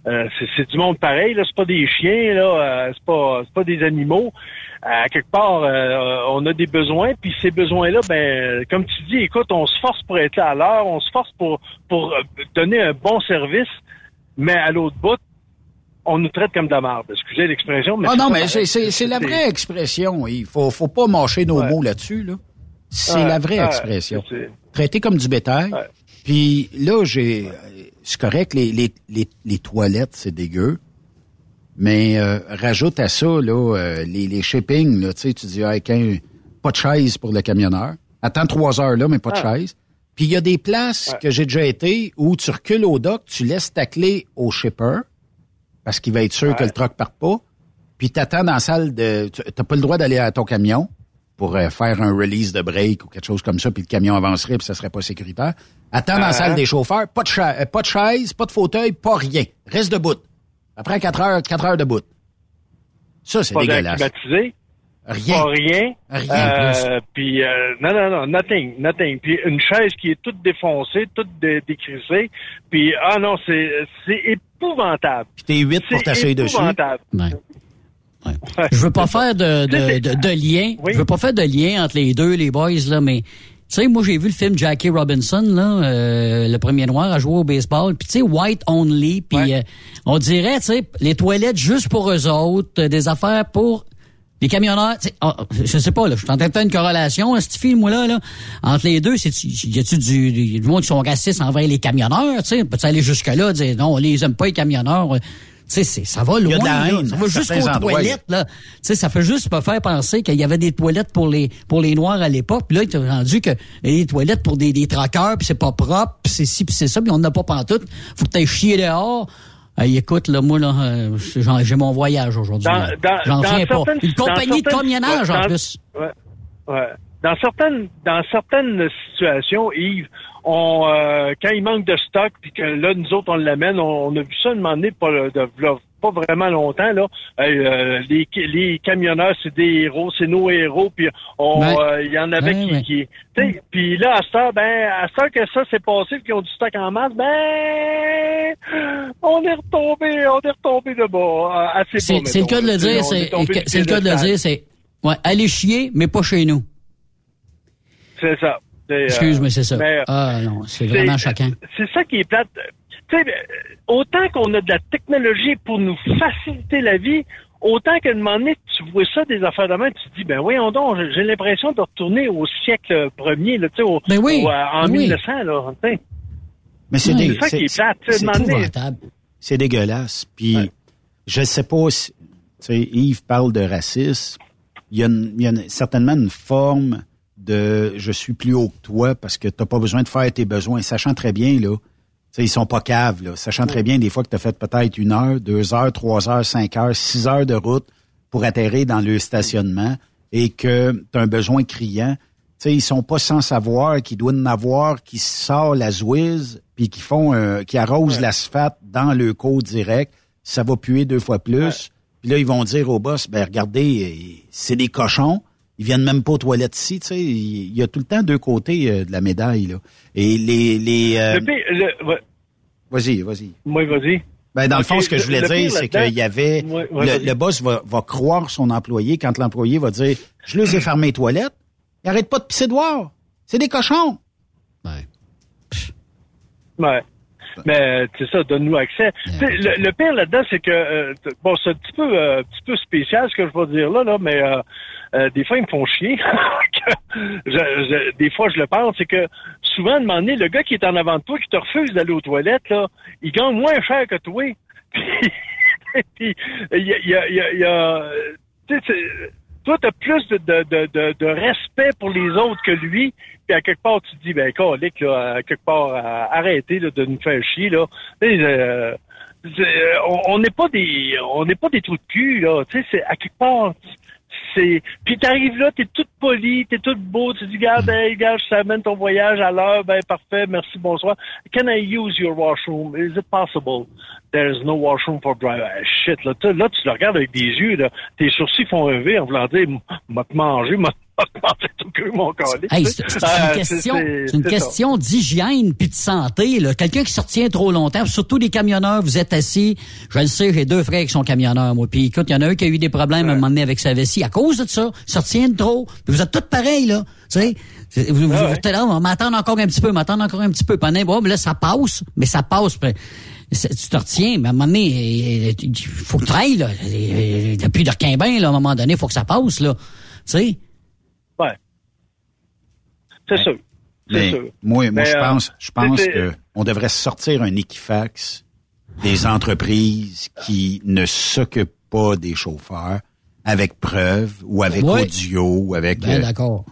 euh, c'est du monde pareil, là. C'est pas des chiens, là. Euh, c'est pas, pas des animaux. Euh, à quelque part, on a des besoins, puis ces besoins-là, ben, comme tu dis, écoute, on se force pour être là à l'heure, on se force pour pour donner un bon service, mais à l'autre bout, on nous traite comme de la merde. Excusez l'expression, mais ah non, mais c'est la vraie expression. Il faut faut pas mâcher nos mots là-dessus, là. C'est la vraie expression. Traiter comme du bétail. Puis là, j'ai c'est correct, les, les, les, les toilettes, c'est dégueu. Mais euh, rajoute à ça là, euh, les, les shipping, là, tu dis ah, pas de chaise pour le camionneur. Attends trois heures là, mais pas de ah. chaise. Puis il y a des places que j'ai déjà été où tu recules au dock, tu laisses ta clé au shipper parce qu'il va être sûr que le truck parte pas. Puis t'attends dans la salle de. T'as pas le droit d'aller à ton camion pour euh, faire un release de break ou quelque chose comme ça, puis le camion avancerait, puis ça serait pas sécuritaire. Attends dans la salle euh. des chauffeurs, pas de, chaise, pas de chaise, pas de fauteuil, pas rien. Reste debout. Après quatre heures, quatre heures debout. Ça, c'est dégueulasse. Climatisé, rien. Pas rien. Rien. Euh, puis euh, non, non, non, nothing, nothing. Puis une chaise qui est toute défoncée, toute dé décrissée. Puis ah non, c'est c'est épouvantable. Puis t'es huit pour t'asseoir dessus. Ouais. Ouais. Je veux pas faire de, de, de, de lien. Je veux pas faire de lien entre les deux, les boys, là, mais tu sais, moi, j'ai vu le film Jackie Robinson, là, euh, le premier noir à jouer au baseball. Puis, tu sais, white only. Puis, euh, on dirait, tu sais, les toilettes juste pour eux autres, euh, des affaires pour les camionneurs. Oh, je sais pas, là, je suis en train de faire une corrélation, à ce film-là, là, entre les deux. C'est, y a-tu du, du, monde qui sont racistes envers les camionneurs? Tu sais, peut-tu aller jusque-là, dire non, on les aime pas, les camionneurs? Tu sais, ça va loin. Il y a de la là. haine ça va jusqu'aux toilettes, là. Tu sais, ça fait juste me faire penser qu'il y avait des toilettes pour les pour les Noirs à l'époque. Puis là, il est rendu que il y a des toilettes pour des, des traqueurs, puis c'est pas propre, puis c'est ci, puis c'est ça, puis on n'a pas pantoute. Faut que t'ailles chier dehors. Hey, écoute, là, moi, là, euh, j'ai mon voyage aujourd'hui. Dans- là. dans- J'en dans reviens pas. Une compagnie de camionnage, ouais, en plus. Ouais, ouais. Dans certaines, dans certaines situations, Yves, on, euh, quand il manque de stock, puis que là, nous autres, on l'amène, on, on a vu ça un moment donné, pas, de, pas vraiment longtemps, là. Hey, euh, les, les camionneurs, c'est des héros, c'est nos héros, puis on, Ouais. euh, il y en avait Ouais, qui, ouais. qui puis là, à ce temps, ben, à ce temps que ça s'est passé, qu'ils ont du stock en masse, ben, on est retombé, on est retombé de bas, euh, assez C'est le cas de le dire, c'est le cas de le dire, c'est ouais, aller chier, mais pas chez nous. C'est ça. Euh, Excuse, mais c'est ça. mais, euh, Ah non, c'est vraiment choquant. C'est ça qui est plate. Tu sais, euh, autant qu'on a de la technologie pour nous faciliter la vie, autant qu'à un moment donné, tu vois ça des affaires de main, tu te dis, ben voyons donc, j'ai- j'ai l'impression de retourner au siècle premier, là, tu sais, au, Ben oui, au, euh, en oui. 1900, là, tu sais. Mais c'est c'est ça qui est plate, c'est dégueulasse. Puis, je sais pas si, tu sais, Yves parle de racisme. Il y a, une- il y a une- certainement une forme de je suis plus haut que toi parce que t'as pas besoin de faire tes besoins, sachant très bien, là. Ils sont pas caves, là. Sachant très bien des fois que tu as fait peut-être une heure, deux heures, trois heures, cinq heures, six heures de route pour atterrir dans le stationnement et que tu as un besoin criant. Tu sais, ils sont pas sans savoir qu'ils doivent en avoir qui sort la zouise puis qui font euh, qui arrosent l'asphalte dans le code direct. Ça va puer deux fois plus. Puis là, ils vont dire au boss, ben regardez, euh, c'est des cochons. Ils viennent même pas aux toilettes ici, tu sais. Il y a tout le temps deux côtés euh, de la médaille, là. Et les... les euh, Le pire, le- ouais, Vas-y, vas-y. moi, vas-y. Ben, dans le fond, ce que je voulais dire, c'est qu'il y avait... Ouais, ouais, le, boss va, va croire son employé quand l'employé va dire « Je les ai fermé les toilettes. Ils arrêtent pas de pisser dehors. C'est des cochons. Ouais. Mais c'est ça, donne-nous accès. Le, le pire là-dedans, c'est que euh, bon, c'est un petit peu, euh, petit peu spécial ce que je vais dire là, là, mais euh, euh, des fois ils me font chier. Que je- je- des fois je le pense, c'est que souvent, à un moment donné, le gars qui est en avant de toi, qui te refuse d'aller aux toilettes, là, il gagne moins cher que toi. Puis il y a, il y a, y a- y a- tu toi, t'as plus de, de, de, de respect pour les autres que lui. Puis à quelque part, tu te dis, ben, calique, là, à quelque part, euh, arrêtez de nous faire chier, là. Euh, c'est- on n'est pas des on n'est pas des trous de cul, là. Tu sais, à quelque part. C'est. Puis t'arrives là, t'es toute poli, t'es toute beau, tu dis, garde, hey, gars, je t'amène ton voyage à l'heure, ben parfait, merci, bonsoir. Can I use your washroom? Is it possible? There's no washroom for driver. Ah, shit, là, tu- là, tu le regardes avec des yeux, là. Tes sourcils font un V en voulant dire, m'a te manger, m'a. Hey, c'est c'est Ah, une question, une question d'hygiène puis de santé. là. Quelqu'un qui se retient trop longtemps, surtout les camionneurs, vous êtes assis. Je le sais, j'ai deux frères qui sont camionneurs, moi. Puis écoute, il y en a un qui a eu des problèmes à un moment donné avec sa vessie à cause de ça. Il se retient de trop. Puis vous êtes tous pareils, là. Tu sais, vous, vous, Ah vous êtes là, on va m'attendre encore un petit peu, m'attendre encore un petit peu. Pendant, bon, mais là, ça passe, mais ça passe. Tu te retiens, mais à un moment donné, il faut que tu ailles, là. Il n'y a plus de requin-bain, là, à un moment donné, il faut que ça passe, là. Tu sais? Ouais. C'est sûr. C'est Mais sûr. moi, moi je euh, pense, je pense que on devrait sortir un Equifax des entreprises qui ne s'occupent pas des chauffeurs avec preuve ou avec Ouais. audio ou avec Ben euh, d'accord.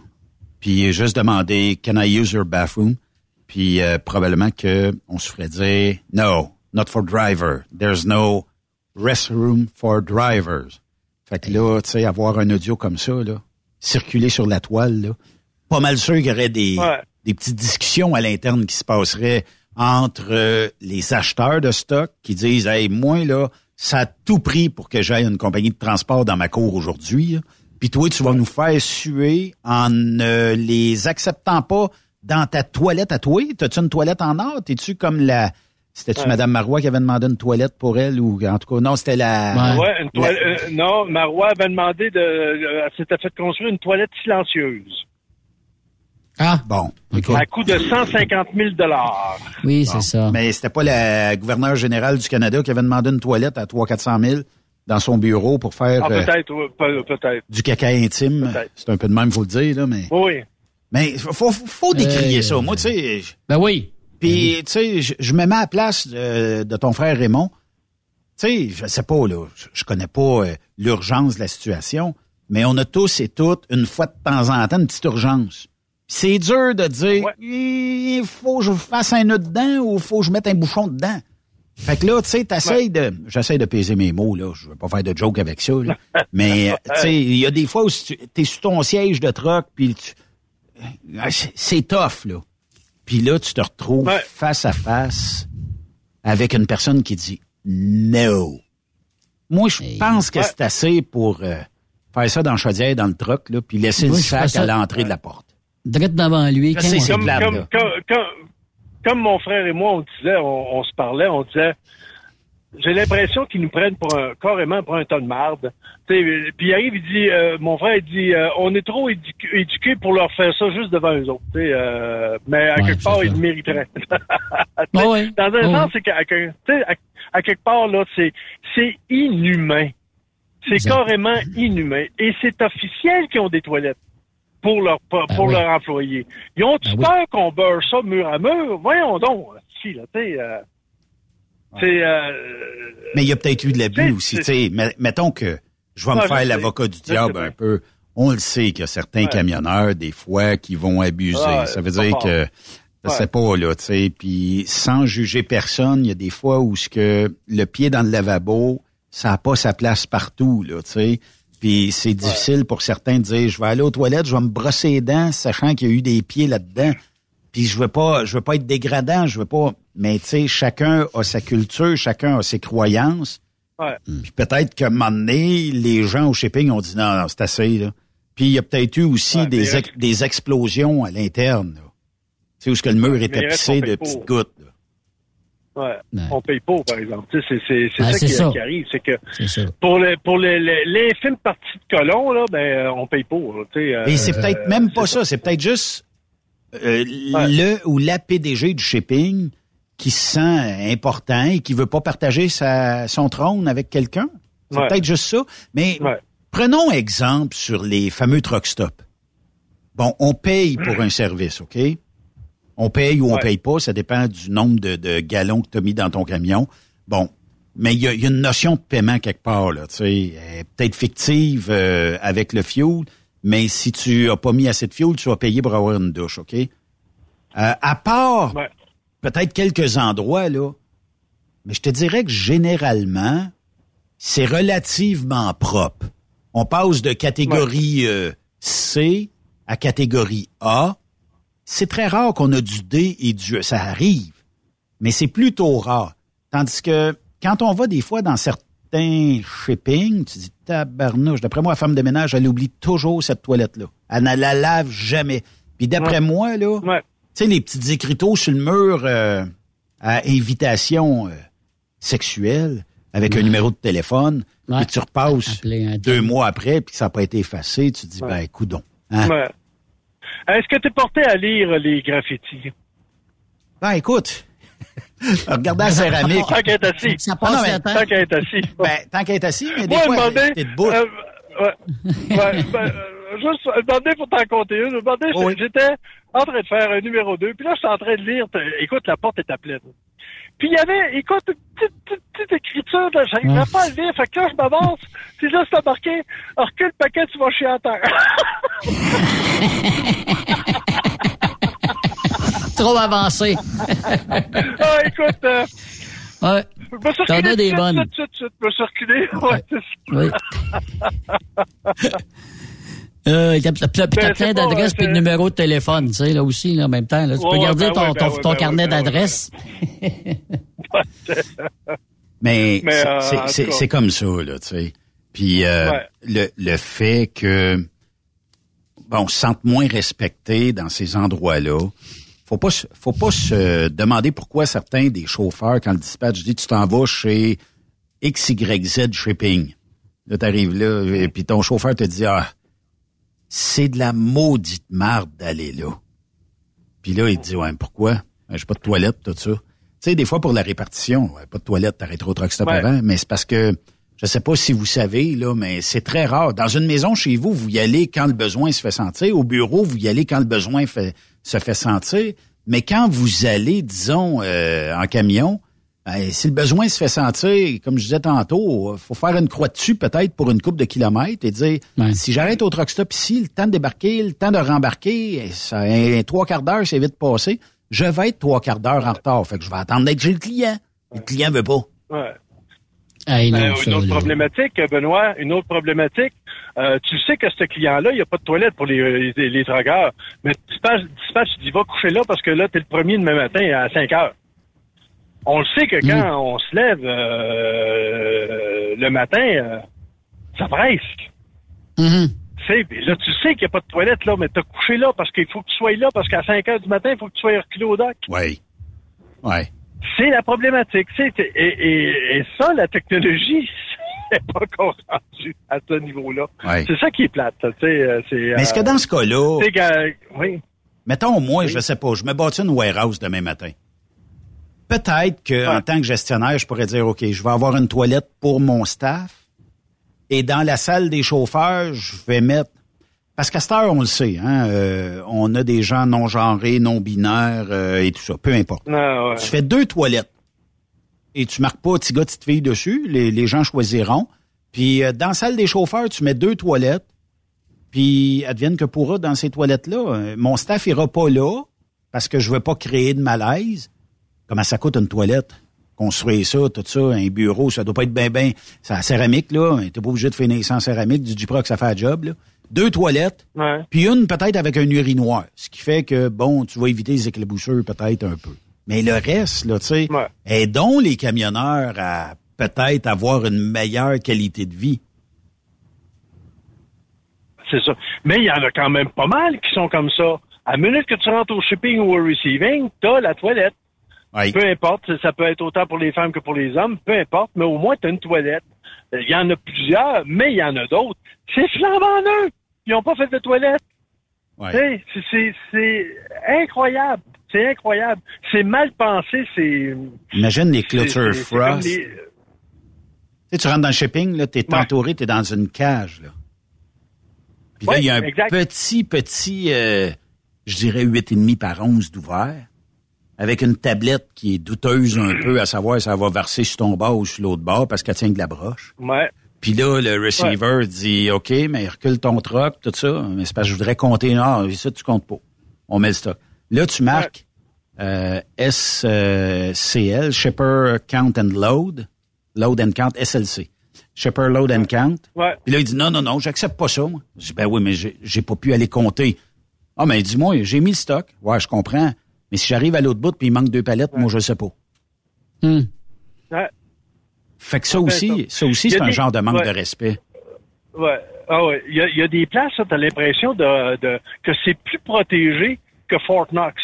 puis juste demander can I use your bathroom? Puis euh, probablement que on se ferait dire no not for driver. There's no restroom for drivers. Fait que là tu sais avoir un audio comme ça là circuler sur la toile là pas mal sûr qu'il y aurait des Ouais. des petites discussions à l'interne qui se passeraient entre euh, les acheteurs de stock qui disent hey moi là ça a tout pris pour que j'aille une compagnie de transport dans ma cour aujourd'hui puis toi tu vas nous faire suer en ne les acceptant pas dans ta toilette à toi. T'as-tu une toilette en or? T'es-tu comme la c'était-tu Ouais. Madame Marois qui avait demandé une toilette pour elle ou en tout cas non c'était la Ouais, une la- euh, non, Marois avait demandé de. euh, Elle s'était fait construire une toilette silencieuse. Ah. Bon. À coût de 150 000 Oui, Bon. c'est ça. Mais c'était pas la gouverneure générale du Canada qui avait demandé une toilette à 300 400 000 dans son bureau pour faire Ah, euh, peut-être, oui, peut- peut-être. du caca intime. C'est un peu de même, faut le dire, là, mais. Oui. Mais faut, faut, faut décrier Euh, ça. Moi, tu sais. Ben oui. Puis, tu sais, je, je me mets à la place de, de ton frère Raymond. sais, je sais pas, là, je, je connais pas euh, l'urgence de la situation, mais on a tous et toutes, une fois de temps en temps, une petite urgence. C'est dur de dire, il faut que je fasse un nœud dedans ou il faut que je mette un bouchon dedans. Fait que là, tu sais, t'essayes de... J'essaie de peser mes mots, là. Je veux pas faire de joke avec ça, là. Mais, tu sais, il y a des fois où tu es sur ton siège de truck, puis tu... C'est- C'est tough, là. Puis là, tu te retrouves face à face avec une personne qui dit « No ». Moi, je pense que c'est assez pour euh, faire ça dans le chaudière, dans le truck, là, puis laisser Moi, le sac à l'entrée de la porte. Direct devant lui. C'est comme, comme, là. comme, comme- comme mon frère et moi, on disait, on, on se parlait, on disait, j'ai l'impression qu'ils nous prennent pour un, carrément pour un tas de marde. Tu sais, Puis il arrive, il dit, euh, mon frère, il dit, euh, on est trop éduqués éduqués pour leur faire ça juste devant eux autres. tu sais, euh, mais à Ouais, quelque part, ils le mériteraient. Ah ouais. Dans un sens, c'est qu'à que- tu sais, à, à quelque part, là, c'est c'est inhumain. C'est carrément inhumain. Et c'est officiel qu'ils ont des toilettes pour leur pour Ben pour oui. leurs employés. Ils ont-tu Ben oui. peur qu'on beurre ça mur à mur? Voyons donc, si, là, tu sais, euh, Mais il y a peut-être eu de l'abus aussi. mettons que je vais me faire l'avocat du diable un peu. On le sait qu'il y a certains Ouais. camionneurs, des fois, qui vont abuser. Ouais, ça veut dire fort. que je Ouais. sais pas, là, tu sais. Puis sans juger personne, il y a des fois où ce que le pied dans le lavabo, ça n'a pas sa place partout, là, tu sais. Puis c'est difficile pour certains de dire, je vais aller aux toilettes, je vais me brosser les dents, sachant qu'il y a eu des pieds là-dedans. Puis je veux pas, je veux pas être dégradant, je veux pas. Mais tu sais, chacun a sa culture, chacun a ses croyances. ouais. Puis peut-être qu'à un moment donné, les gens au shipping ont dit non, non, c'est assez là. Puis il y a peut-être eu aussi Ouais, des, ex- des explosions à l'interne. là. Tu sais où ce que le mur il reste tapissé de pour. petites gouttes. là. Ouais. Ouais. On paye pas, par exemple. Tu sais, C'est c'est- c'est ça, qui, ça. qui arrive. C'est que C'est pour le, pour le- le- l'infime partie de colon, là, ben, on paye pas. là, tu sais, euh, Et c'est peut-être euh, même pas ça, c'est peut-être juste euh, le ou la PDG du shipping qui se sent important et qui veut pas partager sa, son trône avec quelqu'un. C'est Ouais. peut-être juste ça. Mais Ouais. prenons exemple sur les fameux truck stops. Bon, on paye pour un service, OK? On paye ou on paye pas, ça dépend du nombre de, de gallons que tu as mis dans ton camion. Bon, mais il y a, il y a une notion de paiement quelque part, là, tu sais, est peut-être fictive euh, avec le fuel, mais si tu as pas mis assez de fuel, tu vas payer pour avoir une douche, OK? Euh, à part Ouais. peut-être quelques endroits, là, mais je te dirais que généralement, c'est relativement propre. On passe de catégorie euh, C à catégorie A. C'est très rare qu'on a du D et du E. Ça arrive, mais c'est plutôt rare. Tandis que quand on va des fois dans certains shipping, tu dis tabarnouche. D'après moi, la femme de ménage, elle oublie toujours cette toilette-là. Elle ne la lave jamais. Puis d'après Ouais. moi, là, Ouais. tu sais, les petits écriteaux sur le mur euh, à invitation euh, sexuelle avec un numéro de téléphone, puis tu repasses deux mois après, puis ça n'a pas été effacé, tu dis, ben, coudon. Hein? Est-ce que tu es porté à lire les graffitis? Ben, écoute, regardez la céramique. Tant qu'elle est assis. Ça Ah passe non, mais le temps. Tant qu'elle est assis. Ben, tant qu'elle est assis, mais des Moi, fois, demander, t'es debout. euh, ouais, ouais, ben, euh, juste demander pour t'en compter une. Demander, Oui. j'étais en train de faire un numéro 2, puis là, j'étais en train de lire. Écoute, la porte était pleine. Puis il y avait, écoute, une petite, petite, petite écriture, là, j'arrivais pas à le lire. Fait que là, je m'avance, puis là, c'est marqué, recule le paquet, tu vas chier à terre. Trop avancé. ah, écoute, euh, Ouais. je me suis T'en reculé as des bonnes. je me suis reculé. Ouais. Oui. Euh, t'as t'as- t'as Ben, plein pas, d'adresses euh, puis de numéros de téléphone, tu sais, là aussi, là, en même temps. Là. Tu peux Ouais, garder ben ton, ben ton, ton ben carnet ben d'adresses. Mais, Mais, c'est- euh, comme ça, là, tu sais. Puis euh, Ouais. le, le fait que, bon, se sentent moins respectés dans ces endroits-là, faut pas, se- faut pas se demander pourquoi certains des chauffeurs, quand le dispatch dit tu t'en vas chez XYZ Shipping, là, t'arrives là, et puis ton chauffeur te dit, ah, c'est de la maudite marde d'aller là. Puis là, il te dit, ouais, pourquoi? Ben, J'ai pas de toilette, tout ça. Tu sais, des fois, pour la répartition, ouais, pas de toilette, t'arrêteras au truck stop Ouais. avant, mais c'est parce que, je sais pas si vous savez, là, mais c'est très rare. Dans une maison chez vous, vous y allez quand le besoin se fait sentir. Au bureau, vous y allez quand le besoin fait- se fait sentir. Mais quand vous allez, disons, euh, en camion, Ben, si le besoin se fait sentir, comme je disais tantôt, faut faire une croix dessus peut-être pour une coupe de kilomètres et dire si j'arrête au truck stop ici, le temps de débarquer, le temps de rembarquer, ça, un, trois quarts d'heure, c'est vite passé. Je vais être trois quarts d'heure en retard. Fait que je vais attendre d'être chez le client. Le client veut pas. Ouais. Hey, non, Euh, une autre problématique, Benoît, une autre problématique. euh, tu sais que ce client-là, il n'y a pas de toilette pour les, les, les dragueurs. Mais dispatch, dispatch, tu dis va coucher là parce que là, t'es le premier demain matin à 5 heures. On le sait que quand on se lève euh, le matin, euh, ça presse. Tu sais, puis là, tu sais qu'il n'y a pas de toilette là, mais t'as couché là parce qu'il faut que tu sois là parce qu'à 5 heures du matin, il faut que tu sois reculé au dock. Oui. Oui. C'est la problématique. Et, et, et ça, la technologie, c'est pas encore à ce niveau-là. Ouais. C'est ça qui est plate. euh, Mais est-ce que dans ce cas-là, que- oui. mettons moi, je sais pas, je me bâtis une warehouse demain matin. Peut-être que en tant que gestionnaire, je pourrais dire, OK, je vais avoir une toilette pour mon staff. Et dans la salle des chauffeurs, je vais mettre... Parce qu'à cette heure, on le sait, hein, euh, on a des gens non-genrés, non-binaires euh, et tout ça, peu importe. Non, ouais. Tu fais deux toilettes et tu marques pas petit gars, petite fille dessus. Les, les gens choisiront. Puis euh, dans la salle des chauffeurs, tu mets deux toilettes. Puis advienne que pourra dans ces toilettes-là. mon staff ira pas là parce que je veux pas créer de malaise. Comment ça coûte une toilette? Construire ça, tout ça, un bureau, ça doit pas être bien, bien. C'est en céramique, là. T'es pas obligé de finir en céramique, du Duprox, ça fait un job, là. Deux toilettes, Ouais. puis une peut-être avec un urinoir, ce qui fait que, bon, tu vas éviter les éclaboussures peut-être un peu. Mais le reste, là, tu sais, aidons les camionneurs à peut-être avoir une meilleure qualité de vie. C'est ça. Mais il y en a quand même pas mal qui sont comme ça. À la minute que tu rentres au shipping ou au receiving, t'as la toilette. Peu importe, ça peut être autant pour les femmes que pour les hommes, peu importe, mais au moins t'as une toilette. Il y en a plusieurs, mais il y en a d'autres. C'est flambant neuf. Ils n'ont pas fait de toilette. C'est- incroyable. C'est incroyable. C'est mal pensé. C'est. Imagine les clôtures frost. les- Tu sais, tu rentres dans le shipping, là, t'es entouré, t'es dans une cage, là. Puis là, Ouais, il y a un exact. petit, petit, euh, je dirais 8,5 par 11 d'ouvert, avec une tablette qui est douteuse un peu, à savoir si ça va verser sur ton bord ou sur l'autre bord parce qu'elle tient de la broche. Ouais. Puis là, le receiver dit OK, mais recule ton truck, tout ça. Mais c'est parce que je voudrais compter. Non, ça, tu comptes pas. On met le stock. Là, tu marques euh, SCL, Shipper Count and Load. Load and Count, SLC. Shipper Load and Count. Ouais. Puis là, il dit non, non, non, j'accepte pas ça, moi. Je dis, ben oui, mais j'ai pas pu aller compter. Ah, mais dis-moi, j'ai mis le stock. Ouais, je comprends. Mais si j'arrive à l'autre bout puis il manque deux palettes, moi, je sais pas. Ouais. Fait que ça Ben, aussi, ça aussi, c'est un des- genre de manque ouais. de respect. Ouais. Ah ouais. Il y a, il y a des places, tu as l'impression de, de, que c'est plus protégé que Fort Knox.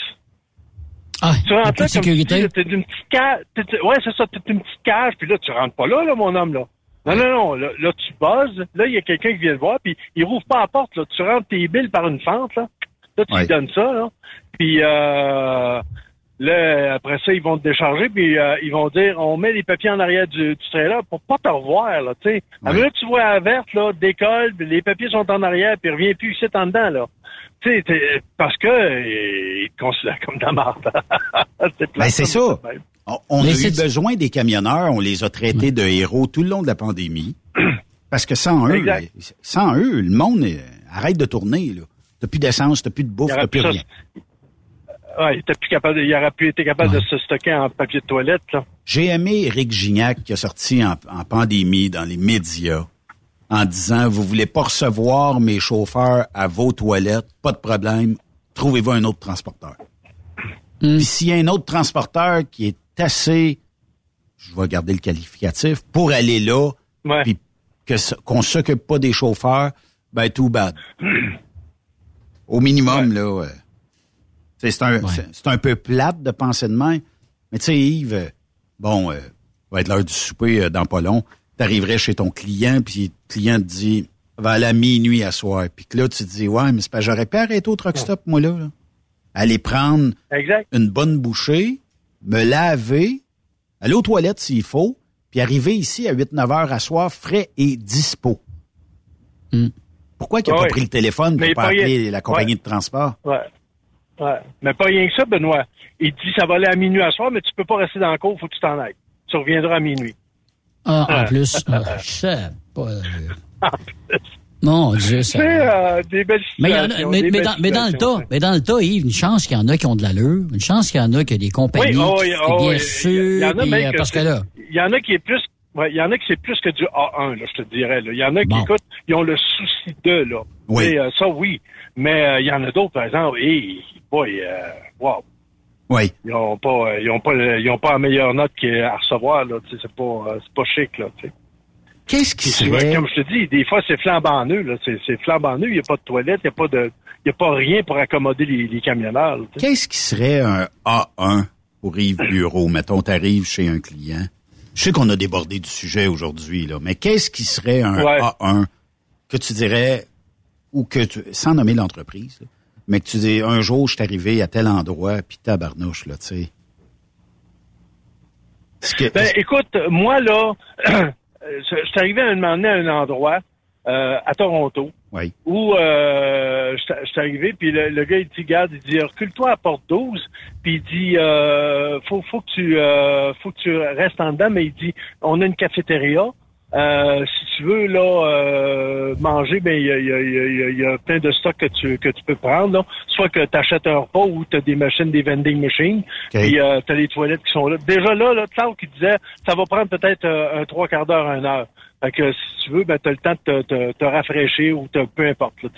Ah, tu rentres là, plus de comme tu sécurité. t'es une petite cage. Ouais, c'est ça, t'es une petite cage, puis là, tu rentres pas là, là, mon homme, là. Non, non, non, là, là, tu buzzes, là, il y a quelqu'un qui vient te voir, puis il rouvre pas la porte, là. Tu rentres tes billes par une fente, là. Là, tu Ouais. lui donnes ça, là. Puis, euh, là, après ça, ils vont te décharger, puis euh, ils vont dire, on met les papiers en arrière du, du trailer pour pas te revoir, là, tu sais. À tu vois la verte, là, décolle, puis les papiers sont en arrière, puis revient plus ici en dedans, là. Tu sais, t'es- parce que ils te considèrent comme de la marde. c'est Ben, c'est ça. On, a eu besoin des camionneurs, on les a traités de héros tout le long de la pandémie. Parce que sans eux, Exact. sans eux, le monde euh, arrête de tourner. Là. T'as plus d'essence, t'as plus de bouffe, t'as plus rien. Ouais, plus capable, de- il aurait plus été capable de se stocker en papier de toilette, là. J'ai aimé Eric Gignac qui a sorti en, en pandémie dans les médias en disant Vous voulez pas recevoir mes chauffeurs à vos toilettes, pas de problème, trouvez-vous un autre transporteur. Puis s'il y a un autre transporteur qui est assez, je vais garder le qualificatif, pour aller là, Ouais. puis qu'on s'occupe pas des chauffeurs, ben tout bad. Au minimum, là. c'est un, c'est- c'est un peu plate de penser de même. Mais tu sais, Yves, euh, bon, euh, va être l'heure du souper euh, dans pas long. T'arriverais chez ton client, puis le client te dit va aller à minuit à soir. Puis que là, tu te dis Ouais, mais c'est pas j'aurais pu arrêter au truck stop, moi, là. là. Aller prendre Exact. une bonne bouchée, me laver, aller aux toilettes s'il faut, puis arriver ici à 8-9 heures à soir, frais et dispo. Pourquoi qu'il n'a Ouais. pas pris le téléphone pour pas appeler rien. la compagnie Ouais. de transport? Ouais. Ouais. Mais pas rien que ça, Benoît. Il dit ça va aller à minuit à soir, mais tu peux pas rester dans le cours, faut que tu t'en ailles. tu reviendras à minuit. Ah, en plus, ah, je sais pas. Mon Dieu, ça. C'est euh, des belles Mais, y en a- mais, des mais belles dans, mais dans le tas, mais dans le tas, Yves, une chance qu'il y en a qui ont de l'allure, une chance qu'il y en a qui ont des compagnies Oui, oh, qui sont oh, bien sûres, Il y en a puis, euh, que parce que c'est- là, Il y en a qui est plus. Ouais, il y en a qui c'est plus que du A1, là, je te dirais. Il y en a qui, écoute, ils ont le souci d'eux, là. Oui. Et, euh, ça, oui. Mais euh, il y en a d'autres, par exemple, et boy, euh, wow. Oui. Ils ont pas, ils ont pas, ils ont pas la meilleure note à recevoir, là. Tu c'est pas, c'est pas chic, là. Tu sais. Qu'est-ce qui souvent, serait... Comme je te dis, des fois, c'est flambant neuf, là. C'est, flambant neuf. Il n'y a pas de toilette, il n'y a pas de, il a pas rien pour accommoder les, les camionneurs. tu. Qu'est-ce qui serait un A1 pour Yves Bureau? Mettons, t'arrives chez un client. Je sais qu'on a débordé du sujet aujourd'hui, là, mais qu'est-ce qui serait un Ouais. A1 que tu dirais, ou que tu, sans nommer l'entreprise, là, mais que tu dis, un jour, je suis arrivé à tel endroit, puis tabarnouche, là, tu sais? Que- Ben, écoute, moi, là, je je suis arrivé à un moment donné à un endroit, euh, à Toronto, Oui. où euh, je je suis arrivé, puis le, le gars, il dit, garde, il dit, recule-toi à porte 12, puis il dit, euh, faut, faut que tu, euh, faut que tu restes en dedans, mais il dit, on a une cafétéria, euh, si tu veux là euh, manger, ben il y a, y, a, y a- y a plein de stocks que tu que tu peux prendre. Là. Soit que tu achètes un repas ou tu as des machines, des vending machines, puis euh, tu as les toilettes qui sont là. Déjà là, là, Claude qui disait ça va prendre peut-être euh, un trois quarts d'heure, une heure. Fait que si tu veux, ben tu as le temps de te, te, te rafraîchir ou te, peu importe. Là.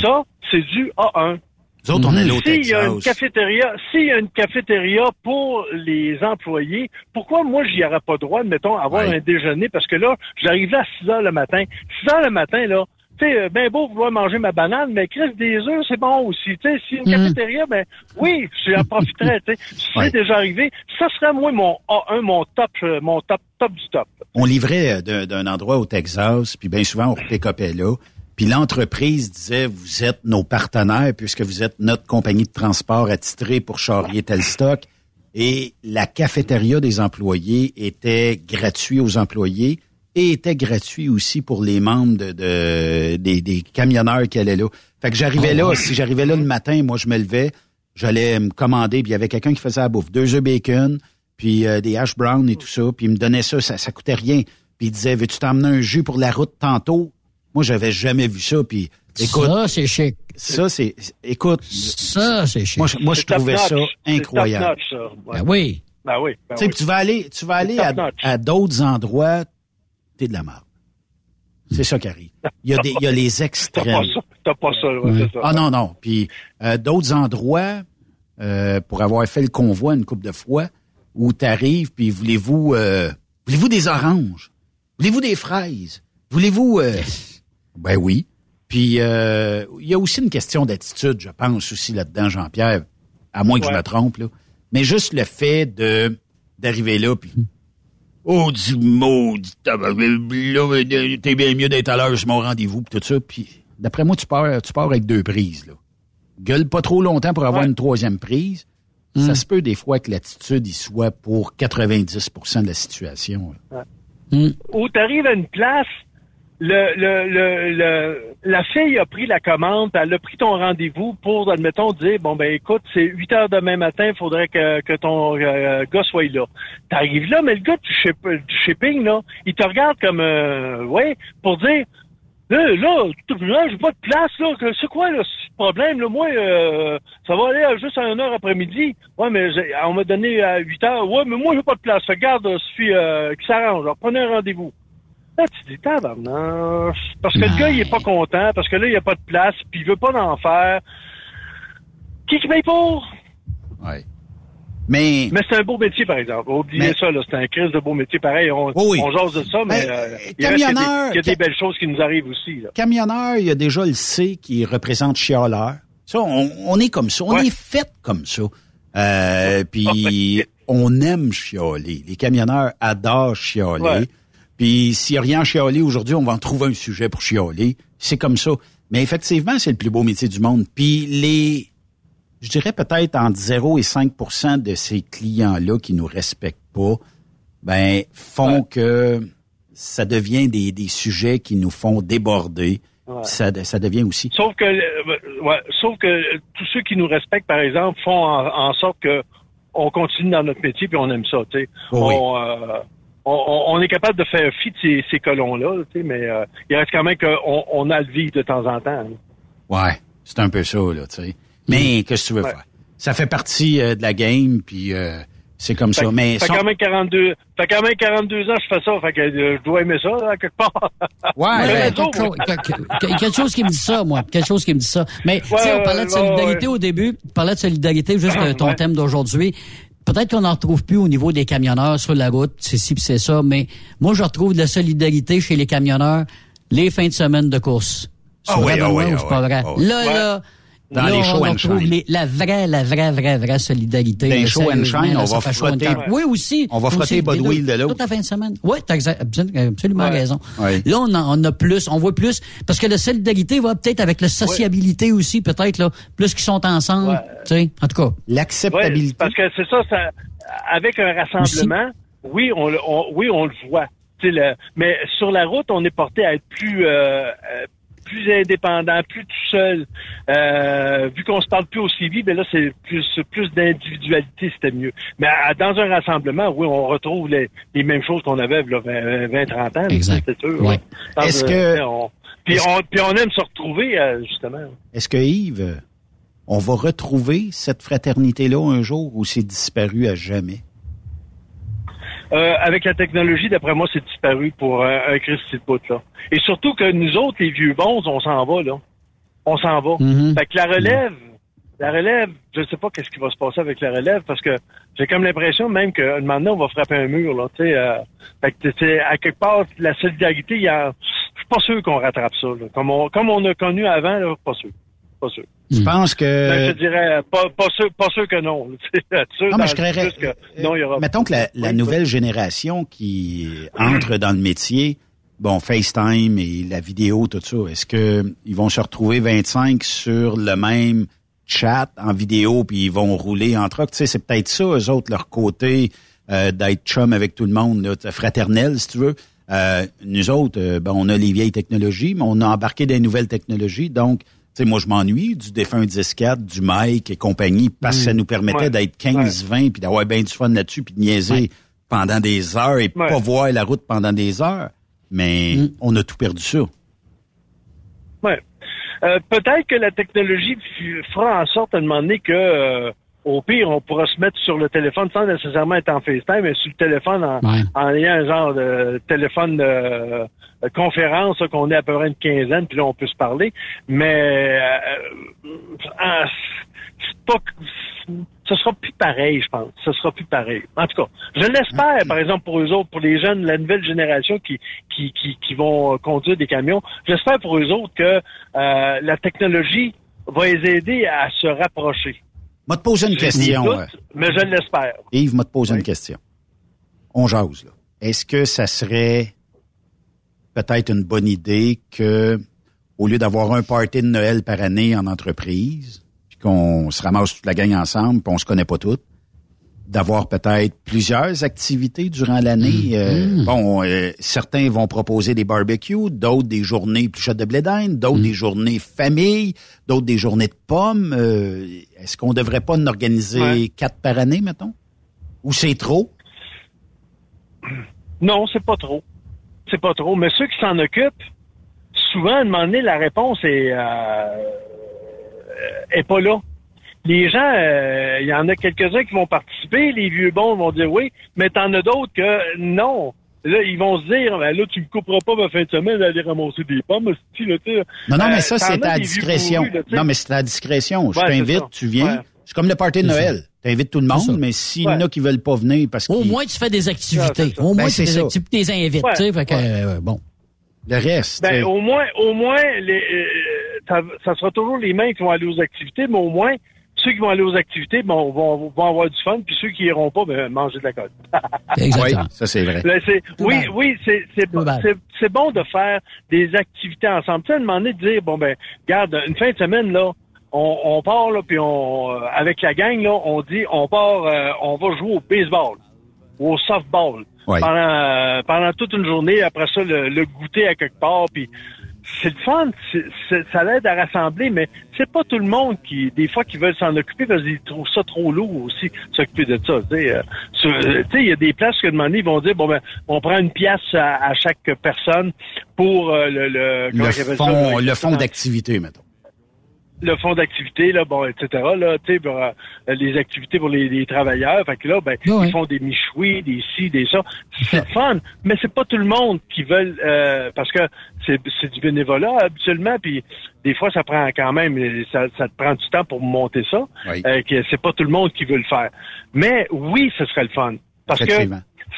Ça, c'est du A1. Nous autres, on allait au S'il y a une cafétéria, s'il y a une cafétéria pour les employés, pourquoi moi j'y aurais pas droit, mettons, à avoir Ouais. un déjeuner? Parce que là, j'arrive là à 6 heures le matin. 6 heures le matin, là, tu sais, euh, ben beau vouloir manger ma banane, mais Chris des œufs, c'est bon aussi. Tu sais, si une cafétéria, ben oui, j'en profiterais, tu sais. Si Ouais. c'est déjà arrivé, ça serait moi mon A1, mon top, euh, mon top, top du top. on livrait euh, d'un d'un endroit au Texas, puis bien souvent on pick-upait là. Puis l'entreprise disait, vous êtes nos partenaires puisque vous êtes notre compagnie de transport attitrée pour charrier tel stock. Et la cafétéria des employés était gratuit aux employés et était gratuit aussi pour les membres de, de- des, des camionneurs qui allaient là. Fait que j'arrivais là, si j'arrivais là le matin, moi je me levais, j'allais me commander, puis il y avait quelqu'un qui faisait la bouffe, deux œufs bacon, puis euh, des hash browns et tout ça, puis il me donnait ça, ça, ça coûtait rien. Puis il disait, veux-tu t'emmener un jus pour la route tantôt? Moi, j'avais jamais vu ça, puis écoute, ça, c'est chic. ça, c'est, écoute, Ça, c'est chic. moi, je- moi, je trouvais ça incroyable. top notch, ça. Ouais. Ben oui. Ben oui. ben Tu sais, oui. puis tu vas aller, tu vas aller à, d'autres endroits, t'es de la merde. C'est ça qui arrive. Il y a des, il y a les T'as extrêmes. pas ça. T'as pas ça, ouais, c'est ça. Ah non, non. Puis euh, d'autres endroits, euh, pour avoir fait le convoi une couple de fois, où t'arrives, puis voulez-vous euh, voulez-vous des oranges? Voulez-vous des fraises? Voulez-vous euh, Ben oui. Puis euh, il y a aussi une question d'attitude, je pense aussi là-dedans, Jean-Pierre, à moins que je Ouais. me trompe, là. Mais juste le fait de d'arriver là, puis Oh, du maudit t'es bien mieux d'être à l'heure sur mon rendez-vous, puis tout ça. Puis, d'après moi, tu pars, tu pars avec deux prises, là. Gueule pas trop longtemps pour avoir Ouais. une troisième prise. Ça se peut des fois que l'attitude y soit pour 90% de la situation. là. où tu arrives à une place, le, le, le, le- la fille a pris la commande, elle a pris ton rendez-vous pour, admettons, dire, bon, ben écoute, c'est 8 heures demain matin, il faudrait que, que ton euh, gars soit là. T'arrives là, mais le gars du, ship- du shipping, là, il te regarde comme, euh, ouais, pour dire, là, là, là, j'ai pas de place, là, c'est quoi, là, ce problème, là, moi, euh, ça va aller juste à une heure après-midi. Ouais, mais on m'a donné à 8 heures. Ouais, mais moi, j'ai pas de place. Regarde, suffit euh, qui s'arrange. Prenez un rendez-vous. Là, tu dis, tabarnak. Parce que le gars, il est pas content, parce que là, il n'y a pas de place, puis il veut pas d'en faire. Qui qui paye pour? Ouais. Mais, Mais c'est un beau métier, par exemple. Oubliez Mais- ça, là. C'est un crise de beau métier pareil. On, Oh oui. on jase de ça, mais euh, euh, il reste y a des- y a belles choses qui nous arrivent aussi, là. camionneur, il y a déjà le C qui représente chialeur. Ça, on, on est comme ça. On Ouais. est fait comme ça. Euh, puis on aime chialer. Les camionneurs adorent chialer. Ouais. Puis s'il n'y a rien à chialer aujourd'hui, on va en trouver un sujet pour chialer. C'est comme ça. Mais effectivement, c'est le plus beau métier du monde. Puis les, je dirais peut-être entre 0 et 5% de ces clients-là qui nous respectent pas, ben font que ça devient des, des sujets qui nous font déborder. Ouais. Ça, ça devient aussi. Sauf que, euh, ouais, sauf que tous ceux qui nous respectent, par exemple, font en, en sorte que on continue dans notre métier puis on aime ça, tu sais. Oh oui. On, euh, on, on est capable de faire fi de ces, ces colons-là, tu sais, mais euh, il reste quand même qu'on on a le vivre de temps en temps. hein. Ouais, c'est un peu ça, là, tu sais. Mais qu'est-ce que tu veux Ouais. faire? Ça fait partie euh, de la game, puis euh, c'est comme ça. Mais fait son- quand même 42, fait quand même 42 ans, je fais ça, fait que euh, je dois aimer ça, là, quelque part. Ouais, réseau, quelque, quelque chose qui me dit ça, moi. Quelque chose qui me dit ça. Mais, tu sais, Ouais, on parlait de ouais, solidarité ouais. au début. On parlait de solidarité, juste de ton Ouais. thème d'aujourd'hui. Peut-être qu'on n'en retrouve plus au niveau des camionneurs sur la route, c'est ci c'est ça, mais moi, je retrouve de la solidarité chez les camionneurs les fins de semaine de course. Ah oui, ah oui, ou ah c'est pas oui, vrai? ah oui. Là, là, Dans là, les show on and shine. les- la vraie, la vraie, vraie, vraie solidarité. Dans les show and shine, on va frotter-. Oui, aussi. on va frotter bas de l'autre. Toute la fin de semaine. Oui, t'as absolument, Ouais. raison. Ouais. Là, on, en- on a plus, on voit plus, parce que la solidarité va peut-être avec la sociabilité aussi, peut-être, là, plus qu'ils sont ensemble, tu sais, en tout cas. L'acceptabilité. Ouais, parce que c'est ça, ça, avec un rassemblement, oui, on, le- on- oui, on le voit. Tu sais, le- mais sur la route, on est porté à être plus, euh, euh, plus indépendant, plus tout seul. Euh, vu qu'on se parle plus aussi vite, ben là, c'est plus, plus d'individualité, c'était mieux. Mais à- dans un rassemblement, oui, on retrouve les, les mêmes choses qu'on avait là, 20, 20, 30 ans. Exact. C'est sûr. Ouais. Dans Est-ce que- on- puis, est-ce- on, puis on aime se retrouver, euh, justement. Est-ce que Yves, euh, on va retrouver cette fraternité-là un jour ou c'est disparu à jamais? Euh, avec la technologie, d'après moi, c'est disparu pour euh, un Christy de bout, là. Et surtout que nous autres, les vieux bons, on s'en va, là. On s'en va. Mhm. Fait que la relève, la relève, je sais pas qu'est-ce qui va se passer avec la relève, parce que j'ai comme l'impression même moment donné, on va frapper un mur, là, tu sais. euh, fait que, à quelque part, la solidarité, il y a, je suis pas sûr qu'on rattrape ça, là. Comme on, comme on a connu avant, là, pas sûr. Pas sûr. Je pense que... Ben, je dirais, pas, pas sûr, pas sûr que non. sûr Non, mais je créerais- que non, il y aura. Mettons que la, la Oui, nouvelle génération qui entre dans le métier, bon, FaceTime et la vidéo, tout ça, est-ce que ils vont se retrouver 25 sur le même chat en vidéo puis ils vont rouler entre eux? Tu sais, c'est peut-être ça, eux autres, leur côté euh, d'être chum avec tout le monde, là, fraternel, si tu veux. Euh, nous autres, euh, ben, on a les vieilles technologies, mais on a embarqué des nouvelles technologies, donc sais, moi, je m'ennuie du défunt 10-4, du mic et compagnie, parce que ça nous permettait Ouais. d'être 15-20, puis d'avoir bien du fun là-dessus, puis de niaiser pendant des heures et pas voir la route pendant des heures. Mais on a tout perdu ça. Ouais. Euh, Peut-être que la technologie fera en sorte à donné que, euh, au pire, on pourra se mettre sur le téléphone sans nécessairement être en FaceTime, mais sur le téléphone en, Ouais. en ayant un genre de téléphone de euh, conférence là, qu'on est à peu près une quinzaine, puis là on peut se parler. Mais euh, euh, c'est pas ce sera plus pareil, je pense. Ce sera plus pareil. En tout cas, je l'espère, par exemple, pour eux autres, pour les jeunes, la nouvelle génération qui, qui, qui, qui vont euh, conduire des camions, j'espère pour eux autres que euh, la technologie va les aider à se rapprocher. M'a te poser une question. euh, mais je l'espère. Yves, m'a te poser une question. On jase, là. Est-ce que ça serait peut-être une bonne idée que, au lieu d'avoir un party de Noël par année en entreprise, puis qu'on se ramasse toute la gang ensemble, puis on se connaît pas toutes, d'avoir peut-être plusieurs activités durant l'année. Euh, Bon, euh, certains vont proposer des barbecues, d'autres des journées plus chaudes de blé d'Inde, d'autres des journées famille, d'autres des journées de pommes. Euh, Est-ce qu'on devrait pas en organiser Ouais. quatre par année, mettons? Ou c'est trop? Non, c'est pas trop. C'est pas trop. Mais ceux qui s'en occupent, souvent, à un moment donné, la réponse est, euh, est pas là. Les gens, euh, il y en a quelques-uns qui vont participer, les vieux bons vont dire oui, mais t'en as d'autres que non. Là, ils vont se dire, ben là, tu me couperas pas ma fin de semaine d'aller ramasser des pommes, là, tu sais. Non, non, Euh, mais ça, t'en c'est à discrétion. là, non, mais c'est à discrétion. Je Ouais, t'invite, ça. tu viens. Ouais. C'est comme le party de Noël. T'invites tout le ça. monde, mais s'il y en a qui veulent pas venir parce que Au moins, tu fais des activités. ça. Au moins, Ben, tu c'est des ça. activités, tu les invites, Ouais, tu sais, fait que, ouais. euh, bon. le reste. Ben, au moins, au moins, les, euh, ça, ça sera toujours les mêmes qui vont aller aux activités, mais au moins, ceux qui vont aller aux activités bon, vont, vont avoir du fun, puis ceux qui iront pas, ben, manger de la colle. oui, ça c'est vrai. Là, c'est- Tout oui, bad. oui, c'est c'est Tout bad. c'est- c'est bon de faire des activités ensemble. Tu sais, à un moment donné, de dire, bon, ben, regarde, une fin de semaine, là, on, on part, là, puis on, euh, avec la gang, là, on dit, on part, euh, on va jouer au baseball, ou au softball, Ouais. pendant, euh, pendant toute une journée. Après ça, le, le goûter à quelque part, puis c'est le fun, c'est- c'est- ça l'aide à rassembler, mais c'est pas tout le monde qui, des fois, qui veulent s'en occuper parce qu'ils trouvent ça trop lourd aussi, s'occuper de ça. Tu sais, euh, euh, il y a des places que demander, ils vont dire, bon ben, on prend une pièce à, à chaque personne pour euh, le, le, Le ça, là, le exactement? d'activité, mettons. Le fonds d'activité, là, bon, etc., là, tu sais, pour, euh, les activités pour les, les travailleurs. Fait que là, ben, ils font des michouis, des ci, des ça. C'est fun, mais c'est pas tout le monde qui veut, euh, parce que c'est, c'est du bénévolat habituellement, puis des fois, ça prend quand même, ça, ça te prend du temps pour monter ça. Oui. Euh, que c'est pas tout le monde qui veut le faire. Mais oui, ce serait le fun. Parce que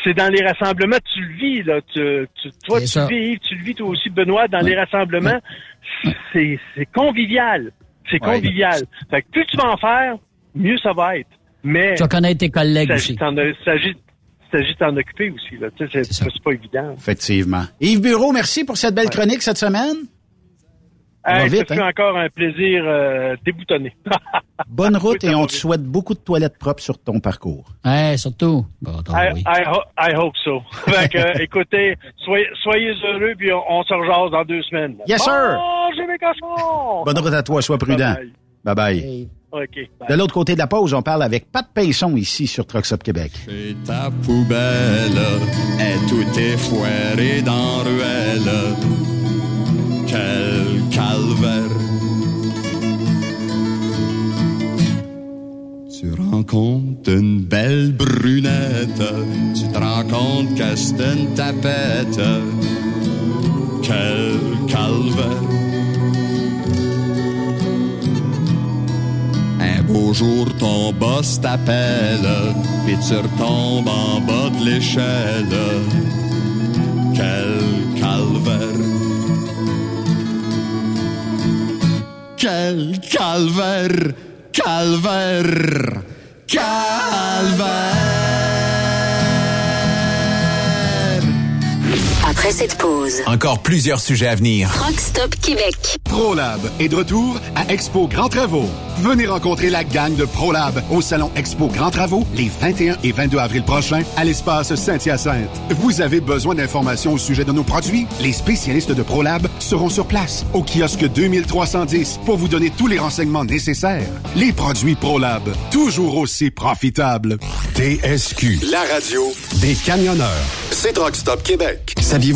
c'est dans les rassemblements, tu le vis, là. Tu, tu- toi, tu le vis, tu le vis toi aussi, Benoît, dans les rassemblements. C'est, c'est convivial. Ouais. Fait que plus tu vas en faire, mieux ça va être. Mais. Tu vas connaître tes collègues s'agit aussi. d'en- s'agit s'agit de t'en occuper aussi, là. Tu sais, c'est, c'est pas évident. Effectivement. Yves Bureau, merci pour cette belle chronique cette semaine. Hey, vite, hein? encore un plaisir euh, déboutonné. Bonne route et on te souhaite beaucoup de toilettes propres sur ton parcours. Ouais, surtout. Bon, attends, I, oui. I, ho- I hope so. fait que, euh, écoutez, soyez, soyez heureux, puis on, on se rejase dans deux semaines. Yes, sir. Mangez mes cochons! Bonne route à toi, sois prudent. Bye bye. OK. De l'autre côté de la pause, on parle avec Pat Pinson ici sur Trucks Up Québec. Ta poubelle est tout effoiré dans ruelle. Quel calvaire. Tu rencontres une belle brunette, tu te rends compte que c'est une tapette. Quel calvaire. Un beau jour, ton boss t'appelle, puis tu retombes en bas de l'échelle. Quel calvaire. Quel calvaire, calvaire, calvaire. Après cette pause, Encore plusieurs sujets à venir. Truck Stop Québec. ProLab est de retour à Expo Grand Travaux. Venez rencontrer la gang de ProLab au salon Expo Grand Travaux les 21 et 22 avril prochains à l'espace Saint-Hyacinthe. Vous avez besoin d'informations au sujet de nos produits? Les spécialistes de ProLab seront sur place au kiosque 2310 pour vous donner tous les renseignements nécessaires. Les produits ProLab, toujours aussi profitables. TSQ, la radio des camionneurs. C'est Rock Stop Québec. Saviez-vous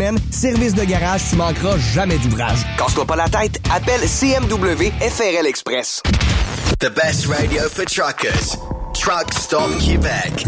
Service de garage, tu manqueras jamais d'ouvrage. Casse-toi pas la tête, appelle CMW FRL Express. The best radio for truckers. Truck Stop Québec.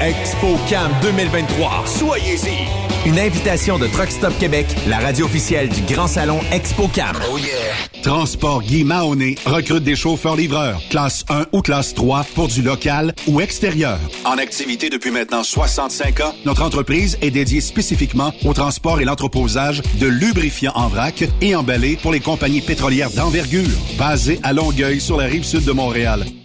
ExpoCam 2023. Soyez-y. Une invitation de Truck Stop Québec, la radio officielle du Grand Salon ExpoCam. Oh yeah! Transport Guy Mahoney recrute des chauffeurs-livreurs, classe 1 ou classe 3 pour du local ou extérieur. En activité depuis maintenant 65 ans, notre entreprise est dédiée spécifiquement au transport et l'entreposage de lubrifiants en vrac et emballés pour les compagnies pétrolières d'envergure. Basée à Longueuil sur la rive sud de Montréal,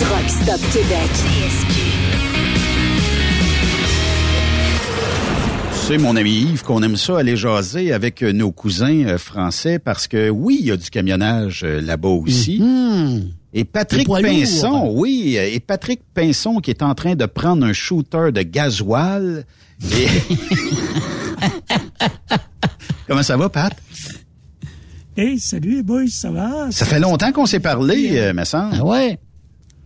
Truck Stop Québec. Tu sais, mon ami Yves, qu'on aime ça aller jaser avec euh, nos cousins euh, français parce que oui, il y a du camionnage euh, là-bas aussi. Et Patrick. Pinson, oui, et Patrick Pinson qui est en train de prendre un shooter de gasoil. Et... Comment ça va, Pat? Hey, salut les boys, ça va? Ça fait longtemps qu'on s'est parlé, euh, me semble. Ah ouais?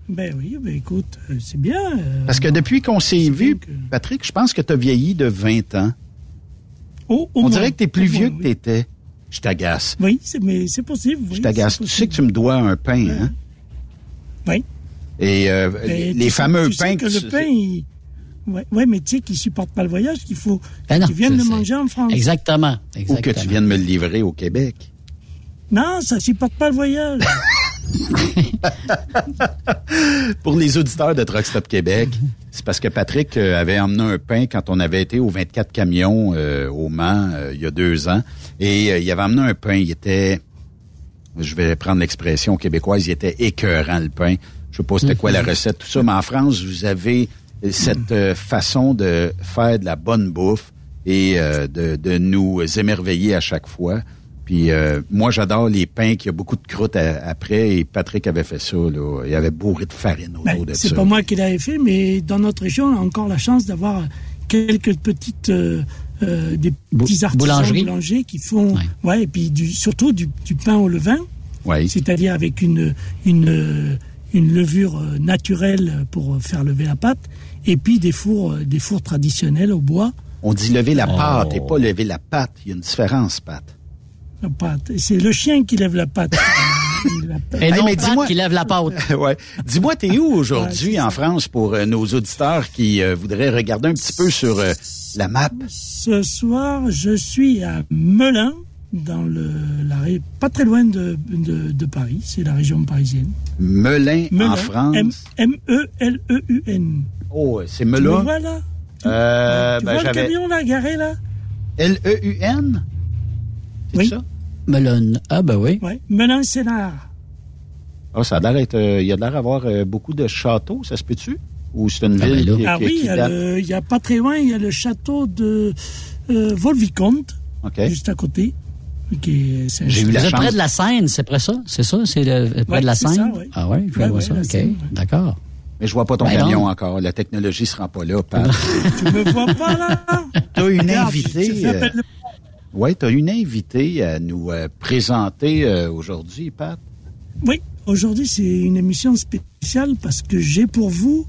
Ben oui, ben écoute, euh, c'est bien. euh, Parce que depuis qu'on s'est vu, Patrick, je pense que tu as vieilli de 20 ans. au On moins, dirait que tu es plus moins, vieux oui. que tu étais. Je t'agace. Oui, c'est, mais c'est possible. Oui, Je t'agace. Tu sais que tu me dois un pain, hein? Oui. Et euh, Ben, les, tu les sais- fameux tu sais pains que le tu- pain, il... ouais, ouais, mais tu sais qu'il supporte pas le voyage, qu'il faut Ben non, qu'il vienne c'est- le manger en France. Exactement. ou exactement. que tu viennes me le livrer au Québec. Non, ça supporte pas le voyage. Pour les auditeurs de Truck Stop Québec, c'est parce que Patrick euh, avait emmené un pain quand on avait été aux 24 camions euh, au Mans euh, il y a deux ans. Et euh, il avait emmené un pain, il était, je vais prendre l'expression québécoise, il était écœurant le pain. Je sais pas c'était quoi la recette, tout ça, mais en France, vous avez cette façon de faire de la bonne bouffe et de, de nous émerveiller à chaque fois. Puis euh, moi, j'adore les pains qui a beaucoup de croûte à- après. Et Patrick avait fait ça. Là. Il avait bourré de farine autour Ben, de c'est ça. pas moi qui l'avais fait, mais dans notre région, on a encore la chance d'avoir quelques petites euh, euh, des petits artisans boulangerie. boulangers qui font, ouais, et puis du, surtout du, du pain au levain, Oui. c'est-à-dire avec une, une, une levure euh, naturelle pour faire lever la pâte, et puis des fours, des fours traditionnels au bois. On dit lever la Oh. pâte et pas lever la pâte. Il y a une différence, Pat. La pâte. Et C'est le chien qui lève la pâte. Et Hey, non mais Pat dis-moi- qui lève la pâte. ouais. Dis-moi, t'es où aujourd'hui en France pour euh, nos auditeurs qui euh, voudraient regarder un petit peu sur euh, la map? Ce soir, je suis à Melun, dans le, la, pas très loin de, de, de Paris, c'est la région parisienne. Melun, Melun, en France. M- M-E-L-E-U-N. Oh, c'est Tu me Melun. vois là? Euh, Tu ben, vois le camion là, garé là? L-E-U-N? C'est Oui. ça? Melon. Ah, ben oui. Ouais, Melun-Sénard. Ah, ça a l'air d'être, euh, il y a l'air d'avoir euh, beaucoup de châteaux, ça se peut-tu? Ou c'est une Ah, ben ville qui, Ah qui- oui, il qui y, a pas très loin, il y a le château de euh, Volvicomte, OK. juste à côté. J'ai eu la chance. près de la Seine, c'est près ça? C'est ça? C'est le- près Ouais, de la Seine? ça, ouais. Ah oui, je vais Ouais, voir ouais, ça. OK. D'accord. Mais je vois pas ton Ben camion non. encore. La technologie se rend pas là, Pat. Tu me vois pas là? T'as une Regarde, invitée. Oui, tu as une invitée à nous euh, présenter euh, aujourd'hui, Pat? Oui, aujourd'hui c'est une émission spéciale parce que j'ai pour vous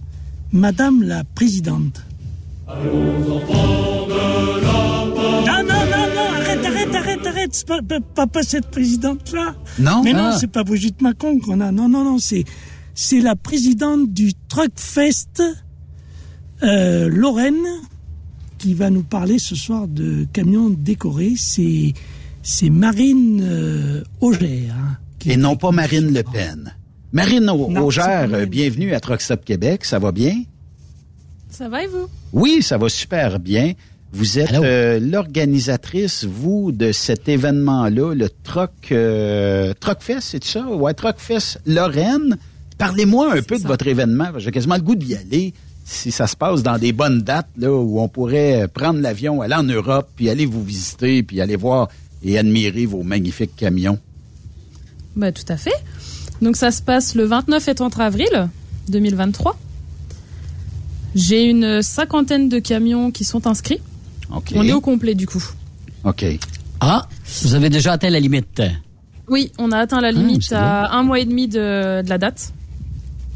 Madame la Présidente. Non, non, non, non, arrête, arrête, arrête, arrête, c'est pas, pas, pas- cette présidente-là. Non? Mais non, Ah. c'est pas Brigitte Macron qu'on a. Non, non, non, c'est, c'est la présidente du Truckfest euh, Lorraine qui va nous parler ce soir de camions décorés. C'est, c'est Marine euh, Auger. hein, qui- Et non pas Marine Le Pen. Marine Non, Augère, bienvenue à Truck Stop Québec. Ça va bien? Ça va et vous? Oui, ça va super bien. Vous êtes euh, l'organisatrice, vous, de cet événement-là, le Truck, euh, Truckfest, c'est ça? Ouais, Truckfest Lorraine. Parlez-moi un peu de votre événement. J'ai quasiment le goût d'y aller. Si ça se passe dans des bonnes dates, là, où on pourrait prendre l'avion, aller en Europe, puis aller vous visiter, puis aller voir et admirer vos magnifiques camions. Bah, tout à fait. Donc, ça se passe le 29 et 30 avril 2023. J'ai une cinquantaine de camions qui sont inscrits. OK. On est au complet, du coup. OK. Ah, vous avez déjà atteint la limite. Oui, on a atteint la Ah, limite à un mois et demi de, de la date.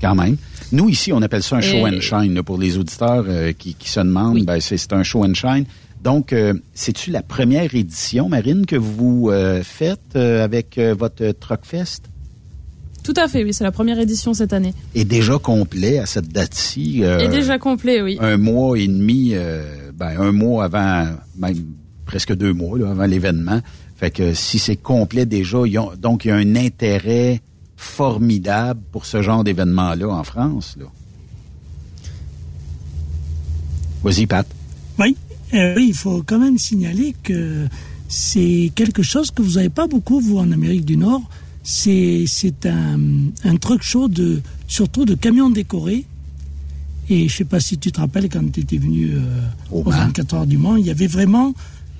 Quand même. Nous, ici, on appelle ça un show Et- and shine. là, pour les auditeurs euh, qui, qui se demandent, Oui. ben, c'est un show and shine. Donc, euh, c'est-tu la première édition, Marine, que vous euh, faites euh, avec euh, votre Truckfest? Tout à fait, oui, c'est la première édition cette année. Est déjà complet à cette date-ci. euh, Et déjà complet, oui. Un mois et demi, euh, ben, un mois avant, même presque deux mois là, avant l'événement. Fait que si c'est complet déjà, donc il y a un intérêt formidable pour ce genre d'événement-là en France. Là. Vas-y, Pat. Oui, euh, oui, il faut quand même signaler que c'est quelque chose que vous n'avez pas beaucoup, vous, en Amérique du Nord. C'est c'est un, un truck show, de, surtout de camions décorés. Et je sais pas si tu te rappelles, quand tu étais venu euh, Au aux Mans. 24 heures du Mans, il y avait vraiment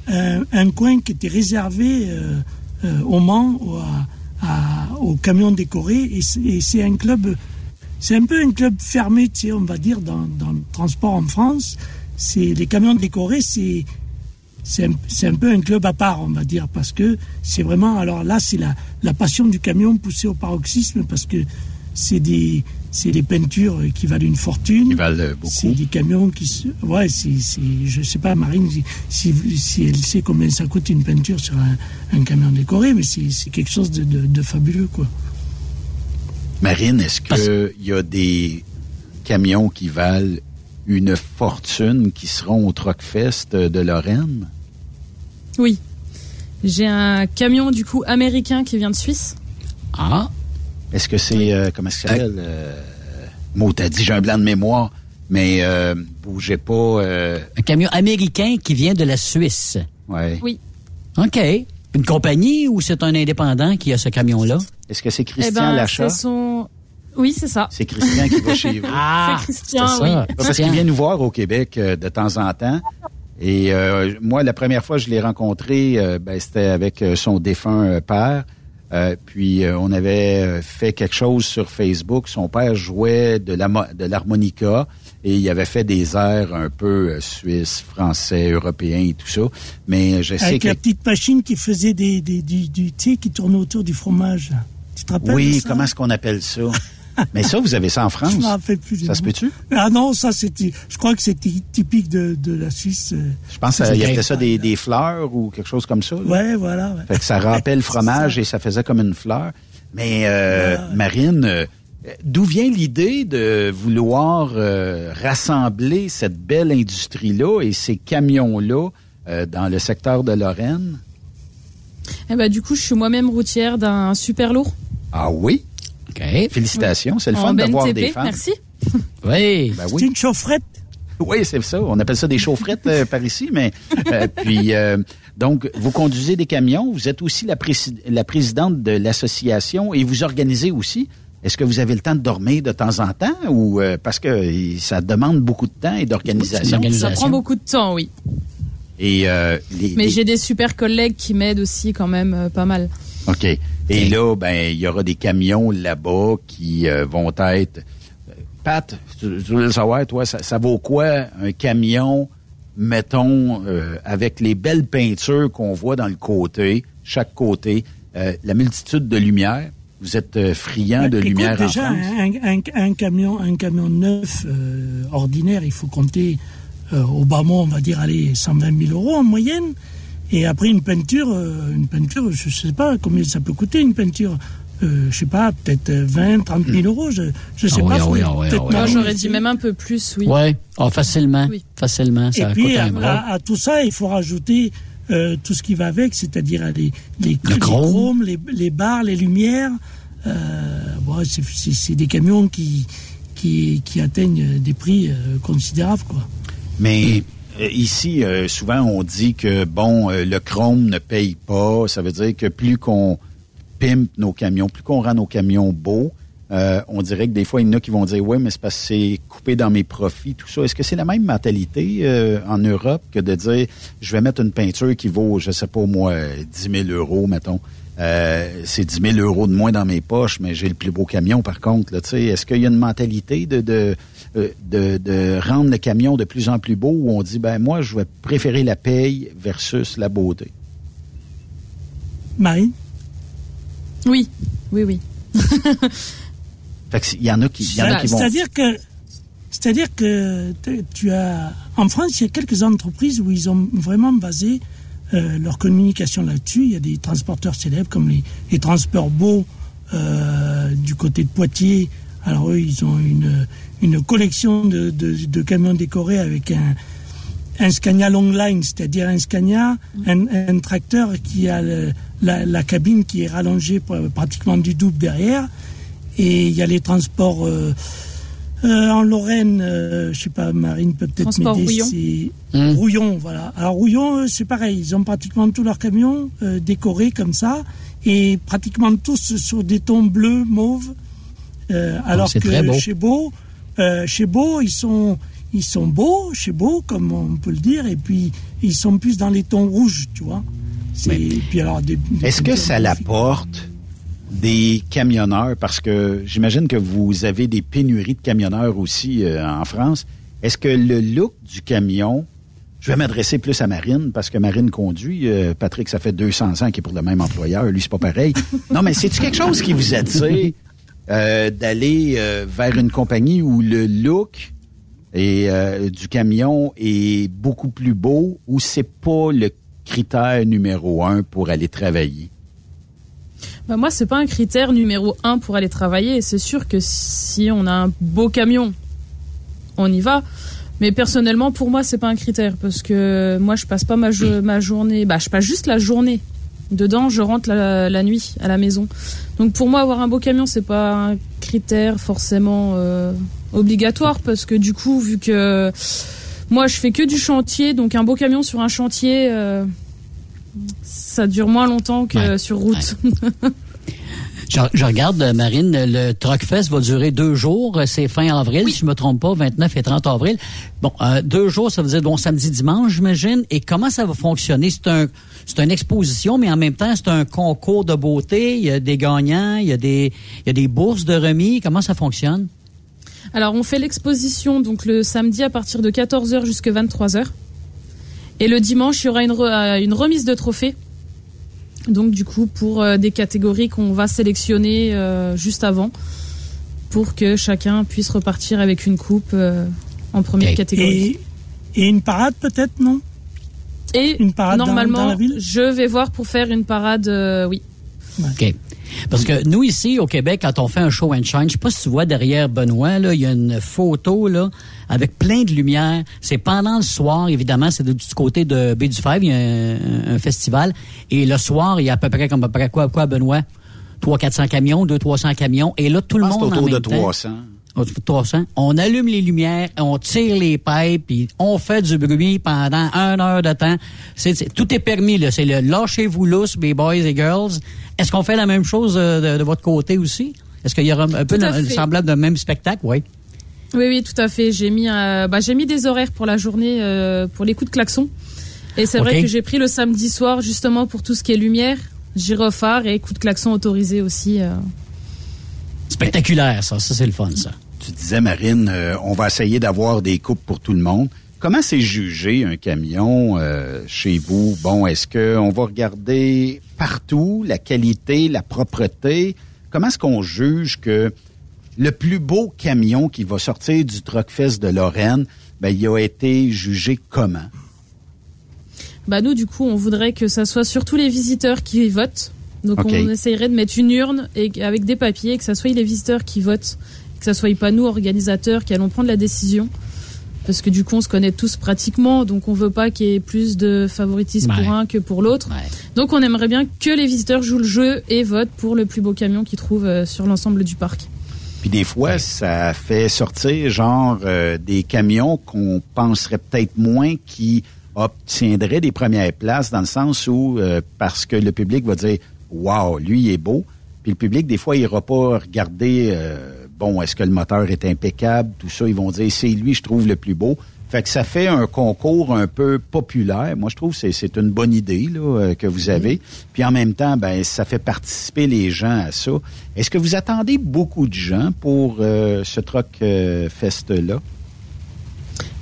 un, un coin qui était réservé euh, euh, au Mans, à- à- aux camions décorés. Et c'est un club c'est un peu un club fermé, tu sais, on va dire, dans, dans le transport en France. C'est les camions décorés, c'est c'est un, un peu un club à part, on va dire, parce que c'est vraiment. Alors là, c'est la, la passion du camion poussée au paroxysme, parce que c'est des c'est des peintures qui valent une fortune. Ils valent beaucoup. C'est des camions qui se. Ouais, c'est. c'est- Je sais pas, Marine, si, si, si elle sait combien ça coûte une peinture sur un, un camion décoré, mais c'est c'est quelque chose de, de, de fabuleux, quoi. Marine, est-ce qu'il y a des camions qui valent une fortune qui seront au Truckfest de Lorraine? Oui. J'ai un camion, du coup, américain qui vient de Suisse. Ah. Est-ce que c'est, euh, comment ça s'appelle? Euh, Mo, t'as dit, j'ai un blanc de mémoire, mais euh, bougez pas. euh, Un camion américain qui vient de la Suisse. ouais. Oui. OK. Une compagnie ou c'est un indépendant qui a ce camion-là? Est-ce que c'est Eh Christian ben, Lachat? c'est son... Oui, c'est ça. C'est Christian qui va chez vous. Ah, c'est Christian, c'est oui. ça. Parce qu'il vient nous voir au Québec euh, de temps en temps. Et euh, moi, la première fois que je l'ai rencontré, euh, ben, c'était avec euh, son défunt euh, père. Euh, puis euh, on avait euh, fait quelque chose sur Facebook. Son père jouait de l'harmonica et il avait fait des airs un peu euh, suisses, français, européens et tout ça. Mais je sais Avec que... la petite machine qui faisait des, des, du, du sais, qui tournait autour du fromage. Tu te rappelles de Oui, ça? comment est-ce qu'on appelle ça? Mais ça, vous avez ça en France? Je m'en rappelle plus. Ça se peut-tu? Ah non, ça c'était. Je crois que c'était typique de, de la Suisse. euh. Je pense qu'il y avait ça des, des fleurs ou quelque chose comme ça. Ouais, voilà. ouais. Fait que ça râpait le fromage et ça faisait comme une fleur. Mais euh, Marine, euh, d'où vient l'idée de vouloir euh, rassembler cette belle industrie-là et ces camions-là euh, dans le secteur de Lorraine? Eh ben, du coup, je suis moi-même routière d'un super lourd. Ah oui? OK. Félicitations, c'est le fun d'avoir BNTP, des femmes. Merci. Oui. Ben C'est oui. une chaufferette. Oui, c'est ça. On appelle ça des chaufferettes euh, par ici, mais euh, puis euh, donc vous conduisez des camions. Vous êtes aussi la, prési- la présidente de l'association et vous organisez aussi. Est-ce que vous avez le temps de dormir de temps en temps ou euh, parce que ça demande beaucoup de temps et d'organisation? Ça prend beaucoup de temps, oui. Et euh, les, Mais les- j'ai des super collègues qui m'aident aussi quand même euh, pas mal. OK. Et là, ben, il y aura des camions là-bas qui euh, vont être. euh, Pat, tu, tu veux le savoir, toi, ça, ça vaut quoi un camion, mettons, euh, avec les belles peintures qu'on voit dans le côté, chaque côté, euh, la multitude de lumières? Vous êtes friand de Écoute, lumière en déjà, France? un, un- un camion, un camion neuf ordinaire, il faut compter au bas mot, on va dire, allez, 120 000 euros en moyenne. Et après une peinture, euh, une peinture, je sais pas combien ça peut coûter une peinture. Euh, je sais pas, peut-être 20, 30 000 euros. Je, je sais Ah oui, pas. ah oui, ah oui, ah. Moi, j'aurais dit même un peu plus, oui. Ouais. Ah, facilement. Oui. Facilement. Ça Et puis, à, tout ça, il faut rajouter euh, tout ce qui va avec, c'est-à-dire les, les, les chrome. chromes, les, les barres, les lumières. Euh, bon, c'est- c'est c'est des camions qui, qui, qui atteignent des prix euh, considérables. Quoi. Mais ici, euh, souvent, on dit que, bon, euh, le chrome ne paye pas. Ça veut dire que plus qu'on pimpe nos camions, plus qu'on rend nos camions beaux, euh, on dirait que des fois, il y en a qui vont dire, oui, mais c'est parce que c'est coupé dans mes profits, tout ça. Est-ce que c'est la même mentalité euh, en Europe que de dire, je vais mettre une peinture qui vaut, je sais pas moi, 10 000 euros, mettons. Euh, c'est 10 000 euros de moins dans mes poches, mais j'ai le plus beau camion, par contre. Est-ce qu'il y a une mentalité de, de, euh, de, de rendre le camion de plus en plus beau où on dit, ben moi, je vais préférer la paye versus la beauté? Marine Oui, oui, oui. Fait que il y en a qui, y en a qui vont... C'est-à-dire que, c'est-à-dire que tu- tu as, en France, il y a quelques entreprises où ils ont vraiment basé euh, leur communication là-dessus. Il y a des transporteurs célèbres comme les, les transports beaux euh, du côté de Poitiers. Alors eux, ils ont une, une collection de, de, de camions décorés avec un, un Scania Longline, c'est-à-dire un Scania, un, un tracteur qui a le- la, la cabine qui est rallongée pr- pratiquement du double derrière. Et il y a les transports euh, euh, en Lorraine, euh, je sais pas, Marine peut peut-être Transport m'aider. Rouillon. c'est Rouillon, voilà. Alors Rouillon, eux, c'est pareil, ils ont pratiquement tous leurs camions euh, décorés comme ça, et pratiquement tous sur des tons bleus, mauves. Euh, alors que beau. chez Beau, euh, chez Beau, ils sont ils sont beaux, chez Beau, comme on peut le dire, et puis ils sont plus dans les tons rouges, tu vois. Est-ce que ça l'apporte des camionneurs? Parce que j'imagine que vous avez des pénuries de camionneurs aussi euh, en France. Est-ce que le look du camion, je vais m'adresser plus à Marine parce que Marine conduit. euh, Patrick, ça fait 200 ans qu'il est pour le même employeur. Lui, c'est pas pareil. Non, mais c'est-tu quelque chose qui vous attire? Euh, d'aller euh, vers une compagnie où le look euh, du camion est beaucoup plus beau ou c'est pas le critère numéro un pour aller travailler? Bah, moi, c'est pas un critère numéro un pour aller travailler. C'est sûr que si on a un beau camion, on y va. Mais personnellement, pour moi, c'est pas un critère parce que moi, je passe pas ma journée. Bah, je passe juste la journée. Dedans, je rentre la, la nuit à la maison. Donc pour moi, avoir un beau camion, c'est pas un critère forcément euh, obligatoire parce que du coup, vu que moi, je fais que du chantier, donc un beau camion sur un chantier, euh, ça dure moins longtemps que sur route. Je, je regarde, euh, Marine, le Truck Fest va durer deux jours. C'est fin avril, si je me trompe pas, 29 et 30 avril. Bon, euh, deux jours, ça veut dire bon samedi, dimanche, j'imagine. Et comment ça va fonctionner? C'est un, c'est une exposition, mais en même temps, c'est un concours de beauté. Il y a des gagnants, il y a des, il y a des bourses de remis. Comment ça fonctionne? Alors, on fait l'exposition donc le samedi à partir de 14h jusqu'à 23h. Et le dimanche, il y aura une, re- euh, une remise de trophées. Donc, du coup, pour euh, des catégories qu'on va sélectionner euh, juste avant, pour que chacun puisse repartir avec une coupe euh, en première catégorie. Et, et une parade peut-être, non? Et, Une parade dans- normalement, dans la ville je vais voir pour faire une parade, euh, oui. OK. Parce que nous, ici, au Québec, quand on fait un show and shine, je sais pas si tu vois derrière Benoît, là, il y a une photo, là, avec plein de lumière. C'est pendant le soir, évidemment, c'est de- du côté de Baie du Fèvre, il y a un, un festival. Et le soir, il y a à peu près, comme à peu près quoi, quoi, Benoît? 300-400 camions, 200-300 camions. Et là, tout le pense monde c'est en autour même de temps- 300. Autour de 300. On allume les lumières, on tire les pipes, puis on fait du bruit pendant une heure de temps. Tout est permis, là. C'est le lâchez-vous lousse, mes boys et girls. Est-ce qu'on fait la même chose euh, de, de votre côté aussi? Est-ce qu'il y aura un peu Tout fait. semblable de même spectacle? Oui. Oui, oui, tout à fait. J'ai mis, euh, bah, j'ai mis des horaires pour la journée euh, pour les coups de klaxon. Et c'est vrai que j'ai pris le samedi soir justement pour tout ce qui est lumière, gyrophare et coups de klaxon autorisés aussi. euh. Spectaculaire, ça. Ça, c'est le fun, ça. Tu disais, Marine, euh, on va essayer d'avoir des coupes pour tout le monde. Comment c'est jugé un camion euh, chez vous? Bon, est-ce qu'on va regarder partout la qualité, la propreté? Comment est-ce qu'on juge que le plus beau camion qui va sortir du Truckfest de Lorraine, ben, il a été jugé comment? Bah nous, du coup, on voudrait que ça soit surtout les visiteurs qui votent. Donc on essayerait de mettre une urne et avec des papiers, que ça soit les visiteurs qui votent, que ça soit pas nous organisateurs qui allons prendre la décision. Parce que du coup, on se connaît tous pratiquement, donc on veut pas qu'il y ait plus de favoritisme Ouais. pour un que pour l'autre. Donc on aimerait bien que les visiteurs jouent le jeu et votent pour le plus beau camion qu'ils trouvent euh, sur l'ensemble du parc. Puis des fois, ça fait sortir genre euh, des camions qu'on penserait peut-être moins qui obtiendraient des premières places dans le sens où euh, parce que le public va dire Wow, lui il est beau. Puis le public, des fois, il ira pas regarder euh, bon, est-ce que le moteur est impeccable, tout ça. Ils vont dire c'est lui, je trouve le plus beau. Fait que ça fait un concours un peu populaire. Moi, je trouve que c'est- une bonne idée là, euh, que vous avez. Puis en même temps, ben ça fait participer les gens à ça. Est-ce que vous attendez beaucoup de gens pour euh, ce Truck euh, Fest-là?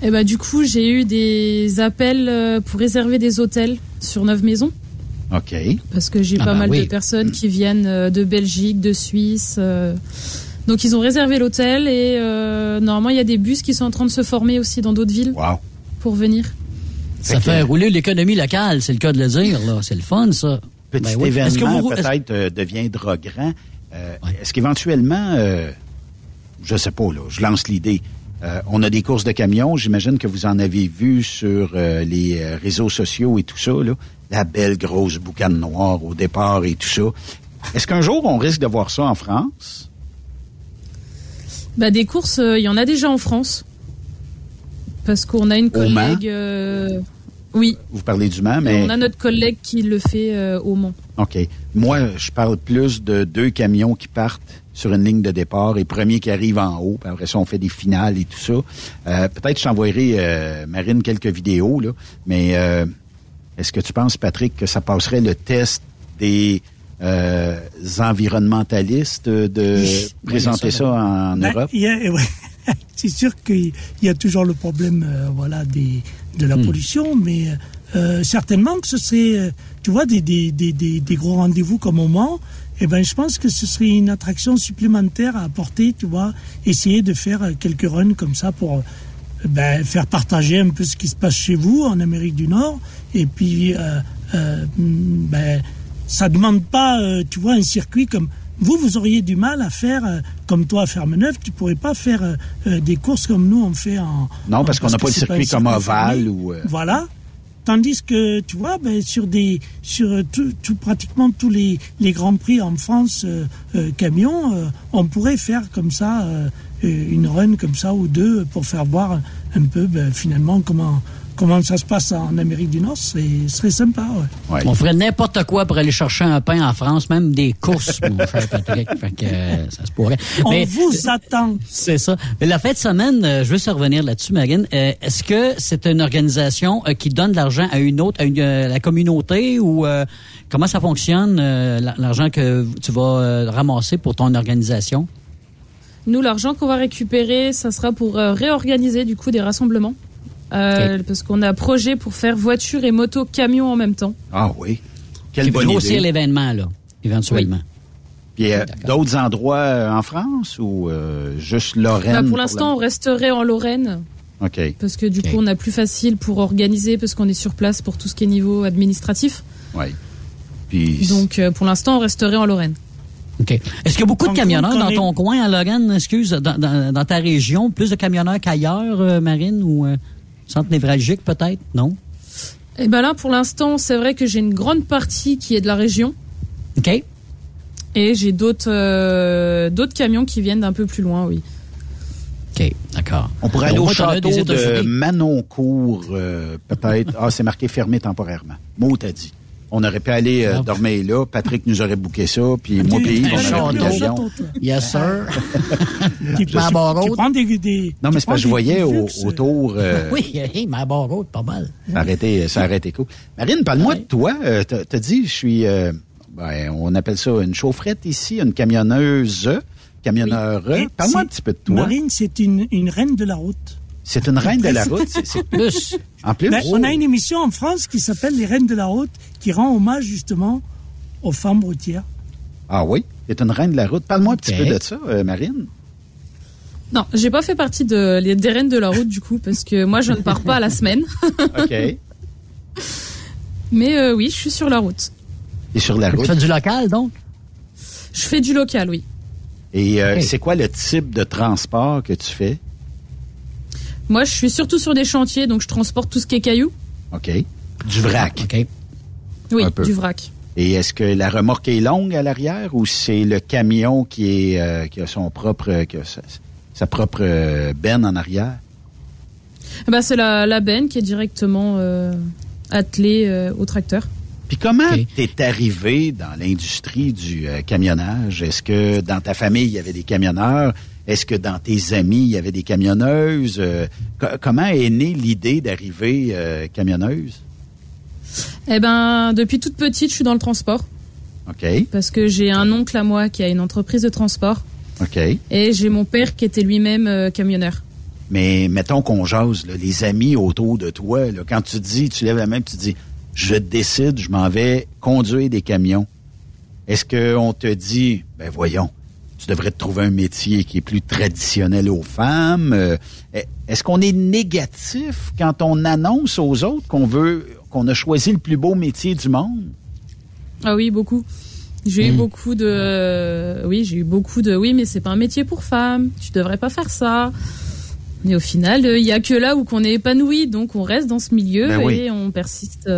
Et bah du coup, j'ai eu des appels pour réserver des hôtels sur Neuve Maisons. OK. Parce que j'ai Ah pas bah mal oui. de personnes qui viennent euh, de Belgique, de Suisse. euh. Donc ils ont réservé l'hôtel et euh, normalement il y a des bus qui sont en train de se former aussi dans d'autres villes pour venir. Ça fait rouler l'économie locale, c'est le cas de le dire, là. C'est le fun, ça. Petit Ben oui. Est-ce que événement vous- peut-être euh, deviendra grand. Euh, Est-ce qu'éventuellement, euh, je sais pas, là, je lance l'idée. euh, on a des courses de camions. J'imagine que vous en avez vu sur euh, les réseaux sociaux et tout ça. Là. La belle grosse boucane noire au départ et tout ça. Est-ce qu'un jour, on risque de voir ça en France? Bah, des courses, euh, il y en a déjà en France. Parce qu'on a une collègue. euh, oui, Vous parlez du Mans, mais... on a notre collègue qui le fait euh, au Mans. OK. Moi, je parle plus de deux camions qui partent sur une ligne de départ et premier qui arrive en haut. Puis après ça, on fait des finales et tout ça. Euh, Peut-être je t'envoyerai, euh, Marine, quelques vidéos, là. Mais euh, est-ce que tu penses, Patrick, que ça passerait le test des euh, environnementalistes de présenter ça en Ben, Europe? a- ouais. C'est sûr qu'il y a toujours le problème euh, voilà, des, de la Hmm. pollution, mais euh, certainement que ce serait, euh, tu vois, des, des, des, des, gros rendez-vous comme au Mans, eh ben, je pense que ce serait une attraction supplémentaire à apporter, tu vois, essayer de faire euh, quelques runs comme ça pour ben, faire partager un peu ce qui se passe chez vous en Amérique du Nord, et puis euh, euh, ben, ça demande pas, euh, tu vois, un circuit comme vous, vous auriez du mal à faire, euh, comme toi à Ferme-Neuve, tu pourrais pas faire euh, euh, des courses comme nous on fait en. Non, parce qu'on n'a pas le c'est circuit comme ovale fermé. ou... euh, Voilà. Tandis que, tu vois, ben, sur des, sur euh, tout, pratiquement tous les, les grands prix en France, euh, euh, camions, euh, on pourrait faire comme ça une run comme ça ou deux pour faire voir un peu ben, finalement comment comment ça se passe en Amérique du Nord. C'est ce serait sympa. Ouais. On ferait n'importe quoi pour aller chercher un pain en France, même des courses, mon cher Patrick. Fait que euh, ça se pourrait. On Mais- vous attend. C'est ça. Mais la fin de semaine, euh, je veux se revenir là-dessus, Marine. Euh, Est-ce que c'est une organisation euh, qui donne de l'argent à une autre, à une, la communauté ou euh, comment ça fonctionne, euh, la- l'argent que tu vas euh, ramasser pour ton organisation? Nous, l'argent qu'on va récupérer, ça sera pour euh, réorganiser du coup des rassemblements. Euh, Parce qu'on a projet pour faire voiture et moto camion en même temps. Ah oui. Quelle Qui bonne grossir l'événement, là, éventuellement. Puis euh, d'autres endroits euh, en France ou euh, juste Lorraine? Bah, pour l'instant, on resterait en Lorraine. OK. Parce que du coup, on a plus facile pour organiser, parce qu'on est sur place pour tout ce qui est niveau administratif. Oui. Puis Donc, euh, pour l'instant, on resterait en Lorraine. OK. Est-ce qu'il y a beaucoup de camionneurs dans ton coin, à Lorraine, excuse, dans, dans- dans ta région? Plus de camionneurs qu'ailleurs, euh, Marine, ou euh, centre névralgique peut-être? Non? Et ben là, pour l'instant, c'est vrai que j'ai une grande partie qui est de la région. OK. Et j'ai d'autres euh, d'autres camions qui viennent d'un peu plus loin, oui. OK, d'accord. On pourrait aller au château des de. Manoncourt, euh, peut-être. Ah, c'est marqué fermé temporairement. Mot t'as dit. On aurait pu aller euh, dormir là. Patrick nous aurait booké ça, puis moi puis Yves, on aurait pris l'avion. Yes, sir. Tu, Tu ma barre tu haute? prends des, des- Non, mais c'est parce que je voyais au- autour... euh, Oui, hey, ma barre haute, pas mal. Ça été, ça aurait été cool. Marine, parle-moi de toi. Euh, T'as t'as dit, je suis, euh, ben, on appelle ça une chaufferette ici, une camionneuse, camionneur. Et Parle-moi un petit peu de toi. Marine, c'est une, une reine de la route. C'est une reine de la route. c'est- Plus. En plus. Ben, on a une émission en France qui s'appelle Les Reines de la route, qui rend hommage justement aux femmes routières. Ah oui, c'est une reine de la route. Parle-moi un petit peu de ça, euh, Marine. Non, j'ai pas fait partie de, les, des reines de la route du coup, parce que moi, je ne pars pas à la semaine. OK. Mais euh, oui, je suis sur la route. Et sur la Tu route. fais du local, donc? Je fais du local, oui. Et euh, c'est quoi le type de transport que tu fais? Moi, je suis surtout sur des chantiers, donc je transporte tout ce qui est cailloux. OK. Du vrac. OK. Oui, du vrac. Et est-ce que la remorque est longue à l'arrière ou c'est le camion qui est euh, qui a son propre qui a sa, sa propre euh, benne en arrière? Eh ben, c'est la, la benne qui est directement euh, attelée euh, au tracteur. Puis comment t'es arrivé dans l'industrie du euh, camionnage? Est-ce que dans ta famille, il y avait des camionneurs? Est-ce que dans tes amis, il y avait des camionneuses? Euh, co- comment est née l'idée d'arriver euh, camionneuse? Eh ben, depuis toute petite, je suis dans le transport. OK, Parce que j'ai un oncle à moi qui a une entreprise de transport. OK. Et j'ai mon père qui était lui-même euh, camionneur. Mais mettons qu'on jase, là, les amis autour de toi, là, quand tu dis, tu lèves la main, tu dis, je décide, je m'en vais conduire des camions. Est-ce qu'on te dit, ben voyons, tu devrais te trouver un métier qui est plus traditionnel aux femmes? Euh, Est-ce qu'on est négatif quand on annonce aux autres qu'on veut, qu'on a choisi le plus beau métier du monde? Ah oui, beaucoup. J'ai eu beaucoup de, euh, oui, j'ai eu beaucoup de, oui, mais c'est pas un métier pour femmes. Tu devrais pas faire ça. Mais au final, il y a que là où qu'on est épanoui, donc on reste dans ce milieu Ben oui. et on persiste.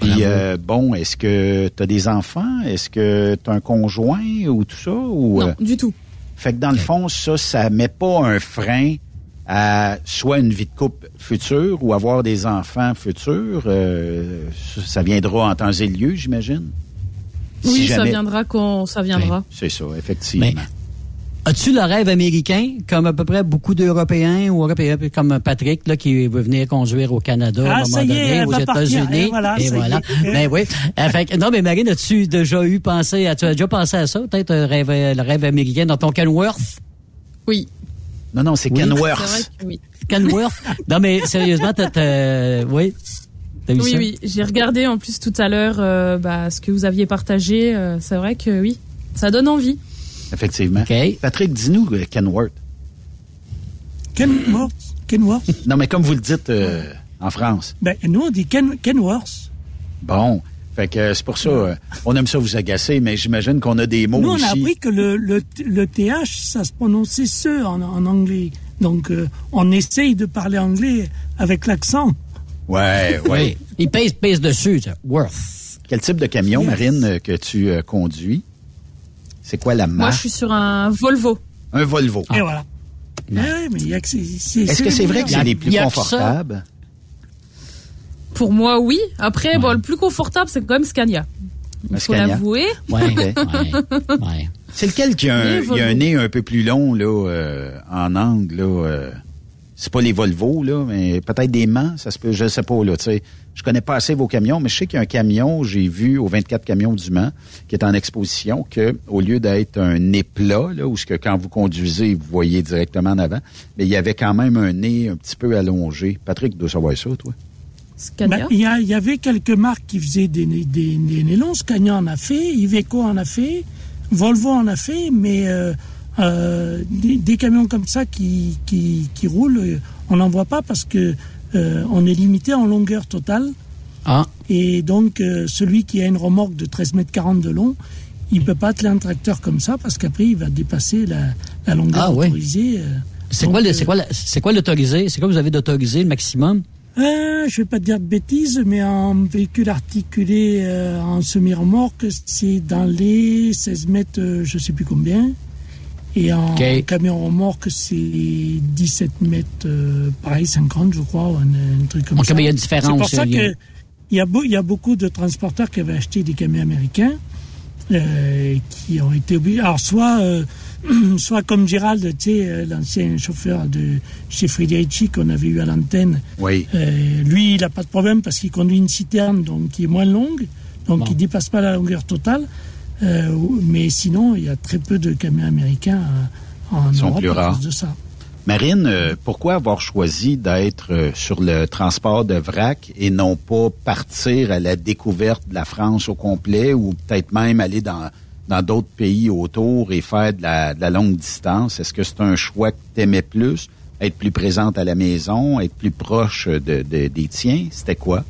Puis euh, bon, est-ce que tu as des enfants? Est-ce que tu as un conjoint ou tout ça? Ou, Non, euh, du tout. Fait que dans le fond, ça, ça met pas un frein à soit une vie de couple future ou avoir des enfants futurs. Euh, ça, viendra en temps et lieu, j'imagine? Oui, Si ça viendra quand ça viendra. C'est ça, effectivement. As-tu le rêve américain, comme à peu près beaucoup d'Européens ou Européens, comme Patrick, là, qui veut venir conduire au Canada Ah, à un moment est, donné, elle aux États-Unis? et voilà, et voilà. est. Ben oui. Euh, fait non, mais Marine, as-tu déjà eu pensé, à, tu as déjà pensé à ça, peut-être un rêve, le rêve américain dans ton Kenworth? Oui. Non, non, c'est Oui. Kenworth. C'est vrai que oui. Kenworth? non, mais sérieusement, t'as, t'as- oui. T'as Oui, ça? oui. J'ai regardé en plus tout à l'heure euh, bah, ce que vous aviez partagé. euh, c'est vrai que oui, ça donne envie. Effectivement. Patrick, dis-nous Kenworth. Kenworth. Kenworth. Non, mais comme vous le dites euh, en France. Ben, nous, on dit Ken, Kenworth. Bon. Fait que euh, c'est pour ça, euh, on aime ça vous agacer, mais j'imagine qu'on a des mots Nous, on a appris que le, le, le TH, ça se prononçait ce en, en anglais. Donc, euh, on essaye de parler anglais avec l'accent. Ouais, ouais. Oui. Il pèse, pèse dessus, ça. Worth. Quel type de camion, Marine, que tu euh, conduis? C'est quoi la Moi, marque? je suis sur un Volvo. Un Volvo. Et voilà. Ouais, mais il y a que c'est- c'est- Est-ce que c'est vrai que c'est les plus confortables? Pour moi, oui. Après, bon, le plus confortable, c'est quand même Scania. Il faut Scania. l'avouer. Ouais, C'est lequel qui a un, y a un nez un peu plus long là, euh, en angle? Là, euh, c'est pas les Volvo, là, mais peut-être des Mans, ça se peut, je sais pas, là, tu sais. Je connais pas assez vos camions, mais je sais qu'il y a un camion, j'ai vu aux 24 camions du Mans, qui est en exposition, que au lieu d'être un nez plat, là, où ce que quand vous conduisez, vous voyez directement en avant, mais il y avait quand même un nez un petit peu allongé. Patrick, tu dois savoir ça, toi. Ben, Il y, a- il y avait quelques marques qui faisaient des, nez- des, des nez longs. Scania en a fait, Iveco en a fait, Volvo en a fait, mais euh, euh, des, des camions comme ça qui, qui, qui roulent, on n'en voit pas parce que euh, on est limité en longueur totale. Ah. Et donc, euh, celui qui a une remorque de 13 mètres 40 de long, il peut pas atteler un tracteur comme ça parce qu'après, il va dépasser la, la longueur Ah, autorisée. C'est quoi, quoi, l'autorisé? C'est quoi vous avez d'autorisé, le maximum? Euh, je vais pas te dire de bêtises, mais en véhicule articulé euh, en semi-remorque, c'est dans les 16 mètres, euh, je sais plus combien. Et en camion remorque, c'est 17 mètres, euh, pareil, 50, je crois, ou un, un truc comme Ok, ça. mais il y a une différence, C'est pour ça il y a- que il y, a beau- il y a beaucoup de transporteurs qui avaient acheté des camions américains, euh, qui ont été obligés. Alors, soit, euh, soit comme Gérald, tu sais, euh, l'ancien chauffeur de chez Frederici qu'on avait eu à l'antenne. Oui. Euh, lui, il n'a pas de problème parce qu'il conduit une citerne donc qui est moins longue, donc Bon. il ne dépasse pas la longueur totale. Euh, mais sinon, il y a très peu de camions américains euh, en Ils sont Europe plus à rares. cause de ça. Marine, euh, pourquoi avoir choisi d'être sur le transport de vrac et non pas partir à la découverte de la France au complet ou peut-être même aller dans dans d'autres pays autour et faire de la, de la longue distance? Est-ce que c'est un choix que tu aimais plus? Être plus présente à la maison, être plus proche de, de- des tiens? C'était quoi?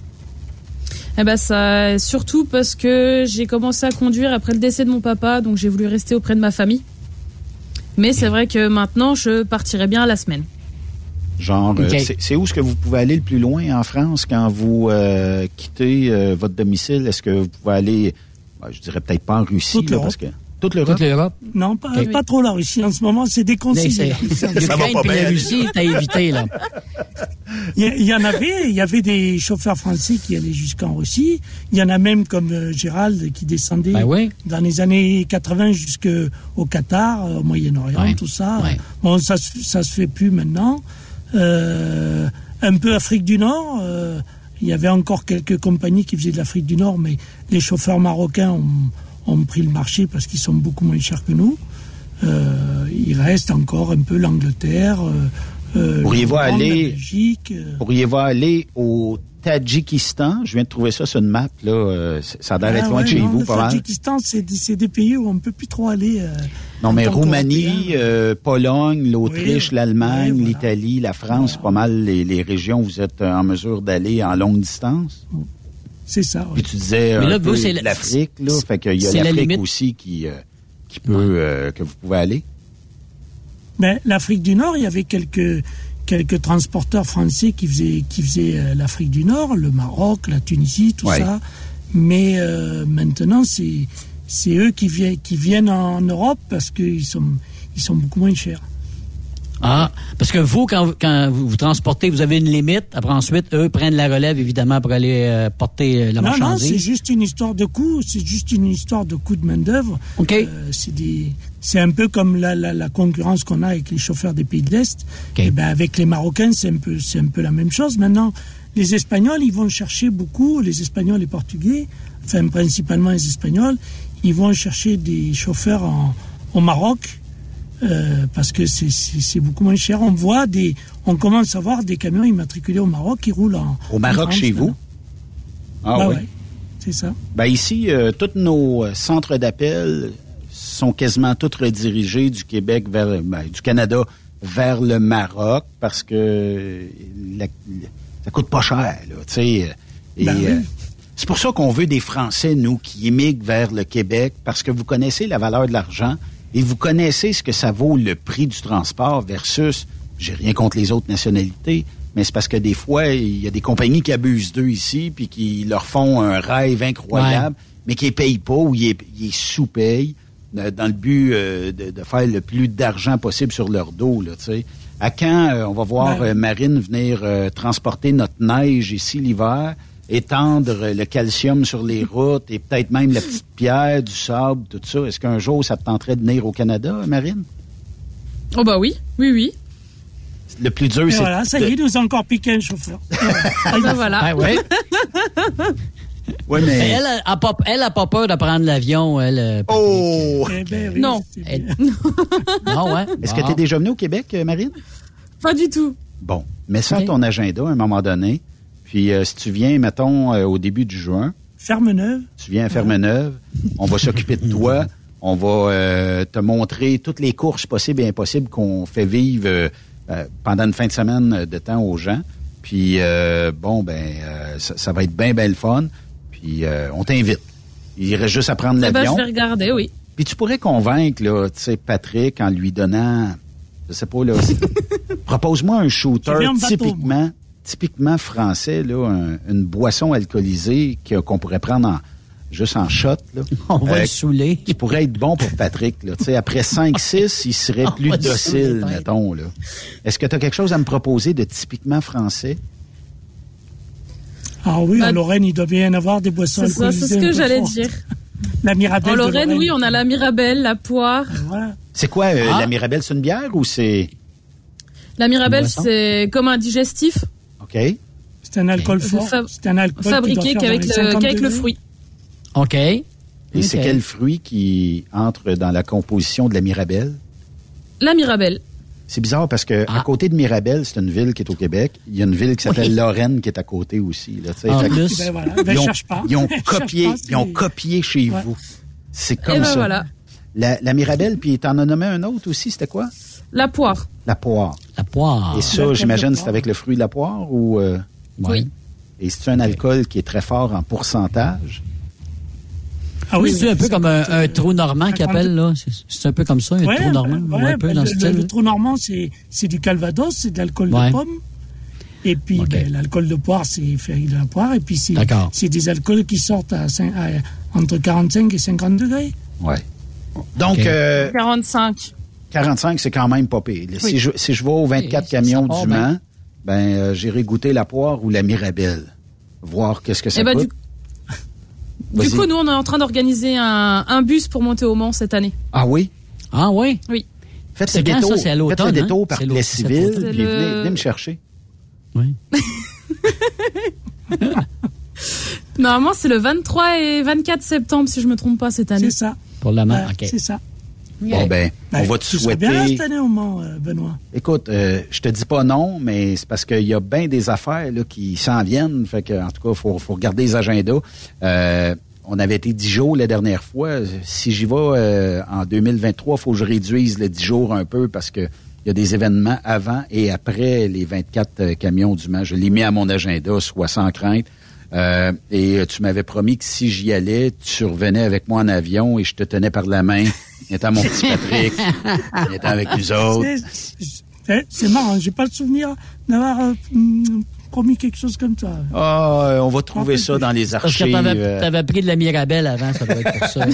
Eh ben ça, surtout parce que j'ai commencé à conduire après le décès de mon papa, donc j'ai voulu rester auprès de ma famille. Mais c'est vrai que maintenant, je partirais bien à la semaine. Genre, euh, c'est- où est-ce que vous pouvez aller le plus loin en France quand vous euh, quittez euh, votre domicile? Est-ce que vous pouvez aller, ben, je dirais peut-être pas en Russie, là, parce que toute l'Europe? Toute l'Europe? Non, pas, trop la Russie. En ce moment, c'est déconseillé. C'est- L'Ukraine puis la Russie, t'as évité, là. Il y, en avait, il y avait des chauffeurs français qui allaient jusqu'en Russie. Il y en a même comme euh, Gérald qui descendait Ben oui. dans les années 80 jusqu'au Qatar, au Moyen-Orient, Ouais. tout ça. Ouais. Bon, ça, se- ça se fait plus maintenant. Euh, un peu Afrique du Nord. euh, il y avait encore quelques compagnies qui faisaient de l'Afrique du Nord, mais les chauffeurs marocains ont, ont pris le marché parce qu'ils sont beaucoup moins chers que nous. Euh, il reste encore un peu l'Angleterre. Euh, euh, Pourriez-vous aller, au Tadjikistan? Je viens de trouver ça sur une map, là. euh, ça a l'air d'être Ah loin de chez non, vous, le pas mal. Tadjikistan, c'est des, pays où on ne peut plus trop aller. euh, Non, mais Roumanie, euh, Pologne, l'Autriche, Oui, l'Allemagne, oui, voilà. l'Italie, la France, pas mal les, les régions où vous êtes en mesure d'aller en longue distance. C'est ça. Puis tu disais Mais un là, peu vous, l'Afrique, là. Fait qu'il y a c'est la l'Afrique limite. aussi qui, euh, qui peut, euh, que vous pouvez aller. Ben, L'Afrique du Nord, il y avait quelques, quelques transporteurs français qui faisaient, qui faisaient euh, l'Afrique du Nord, le Maroc, la Tunisie, tout Ouais. ça. Mais euh, maintenant, c'est c'est eux qui viennent, qui viennent en Europe parce qu'ils sont, ils sont beaucoup moins chers. Ah, parce que vous, quand, vous- quand vous, vous transportez, vous avez une limite. Après, ensuite, eux prennent la relève, évidemment, pour aller euh, porter euh, la non, non, marchandise. c'est juste une histoire de coût. C'est juste une histoire de coût de main d'œuvre. Euh, c'est des, c'est un peu comme la, la, la concurrence qu'on a avec les chauffeurs des pays de l'est. Et ben avec les Marocains, c'est un peu, c'est un peu la même chose. Maintenant, les Espagnols, ils vont chercher beaucoup. Les Espagnols et les Portugais, enfin principalement les Espagnols, ils vont chercher des chauffeurs en, au Maroc. Euh, parce que c'est- beaucoup moins cher. On voit des, on commence à voir des camions immatriculés au Maroc qui roulent en Au Maroc, en chez vous? Ah Bah oui. ouais, c'est ça. Ben ici, euh, tous nos euh, centres d'appel sont quasiment tous redirigés du Québec vers ben, du Canada vers le Maroc parce que la- ça coûte pas cher, là, tu sais. Et Ben oui. euh, c'est pour ça qu'on veut des Français, nous, qui émigrent vers le Québec, parce que vous connaissez la valeur de l'argent et vous connaissez ce que ça vaut le prix du transport versus, j'ai rien contre les autres nationalités, mais c'est parce que des fois, il y a des compagnies qui abusent d'eux ici, puis qui leur font un rêve incroyable, mais qui les payent pas ou ils les sous-payent euh, dans le but euh, de, de faire le plus d'argent possible sur leur dos, là, tu sais. À quand euh, on va voir Ben- euh, Marine venir transporter notre neige ici l'hiver, étendre le calcium sur les routes et peut-être même la petite pierre, du sable, tout ça. Est-ce qu'un jour ça te tenterait de venir au Canada, Marine? Oh bah oui, oui, oui. Le plus dur, c'est... voilà, ça y est, nous a encore piqué un chauffeur. Ah ben voilà. Ben ouais? Ouais, Mais mais... elle, elle a pas, elle a pas peur de prendre l'avion, elle. euh, Oh! Eh ben oui, Non. elle- non, ouais. Est-ce que tu es déjà venu au Québec, euh, Marine? Pas du tout. Bon, mets ça à ton agenda à un moment donné. Puis euh, si tu viens, mettons, euh, au début du juin, Ferme neuve. tu viens à Ferme-Neuve, on va s'occuper de toi. On va euh, te montrer toutes les courses possibles et impossibles qu'on fait vivre euh, euh, pendant une fin de semaine de temps aux gens. Puis, euh, bon, ben, euh, ça, ça va être bien, bien le fun. Puis, euh, on t'invite. Il reste juste à prendre Eh ben, l'avion. je vais regarder, oui. Puis tu pourrais convaincre, là, tu sais, Patrick en lui donnant, je sais pas, là, propose-moi un shooter typiquement, typiquement français, là, un- une boisson alcoolisée qu'on pourrait prendre en, juste en shot, là. On va Euh, le saouler. qui pourrait être bon pour Patrick, là. Tu sais, après 5-6, il serait On plus docile, mettons, là. Est-ce que tu as quelque chose à me proposer de typiquement français? Ah oui, Bah, en Lorraine, il doit bien y avoir des boissons C'est ça, c'est ce que j'allais dire. La Mirabelle En Lorraine, oui, on a la Mirabelle, la poire. Voilà. C'est quoi, euh, Ah. la Mirabelle, c'est une bière ou c'est... La Mirabelle, c'est comme un digestif OK? C'est un alcool Ok. fort. Fab- C'est un alcool fabriqué qu'avec le, 50 qu'avec le fruit. OK. Et c'est quel fruit qui entre dans la composition de la Mirabelle? La Mirabelle. C'est bizarre parce que à Ah. côté de Mirabel, c'est une ville qui est au Québec. Il y a une ville qui s'appelle Oui. Lorraine qui est à côté aussi. Là. En plus. Ben voilà, ben ils, ont, cherche pas. ils ont Cherche copié, pas, ils ont copié chez Ouais. vous. C'est Et comme ben ça. voilà. La, la Mirabelle, puis t'en as nommé un autre aussi, c'était quoi? La poire. La poire. La poire. Et ça, j'imagine, c'est avec le fruit de la poire ou... euh, Oui. et c'est un alcool qui est très fort en pourcentage? Ah oui, c'est un peu comme un, un trou normand qu'ils appellent, là. C'est- un peu comme ça, un Ouais, trou normand. ouais, Ouais, un peu ben, dans le, ce le- style. le trou normand, c'est c'est du calvados, c'est de l'alcool Ouais. de pomme. Et puis, ben, l'alcool de poire, c'est de la poire. Et puis, c'est D'accord. c'est des alcools qui sortent à, entre 45 et 50 degrés. Ouais. Donc, Ok. euh, 45. 45, c'est quand même pas pire. Si, Oui. je, si je vais aux 24 Et camions du. Mans, ben, euh, j'irai goûter la poire ou la Mirabelle. Voir qu'est-ce que ça Eh ben, coûte. du, coup, nous, on est en train d'organiser un, un bus pour monter au Mans cette année. Ah oui? Ah oui? Oui. Faites C'est le détour. Faites le détour hein? par Plessisville, automne. puis C'est venez, le- venez me chercher. Oui. Normalement, c'est le 23 et 24 septembre, si je me trompe pas, cette année. C'est ça. Pour la main, OK. C'est ça. Bon, ben, on Ben, va te serais bien souhaiter... cette année au Mans, euh, Benoît. Écoute, euh, je te dis pas non, mais c'est parce qu'il y a bien des affaires là, qui s'en viennent. Fait que, en tout cas, faut, faut regarder les agendas. Euh, on avait été 10 jours la dernière fois. Si j'y vais euh, en 2023, faut que je réduise les 10 jours un peu parce que il y a des événements avant et après les 24 euh, camions du match. Je l'ai mis à mon agenda, soit sans crainte. Euh, et euh, tu m'avais promis que si j'y allais, tu revenais avec moi en avion et je te tenais par la main. Étant mon petit Patrick, étant avec nous autres. C'est- marrant, j'ai pas le souvenir d'avoir euh, hum, promis quelque chose comme ça. Ah, euh, on va trouver ça dans les Parce que archives. t'avais euh, t'avais pris de la Mirabelle avant, ça doit être pour ça.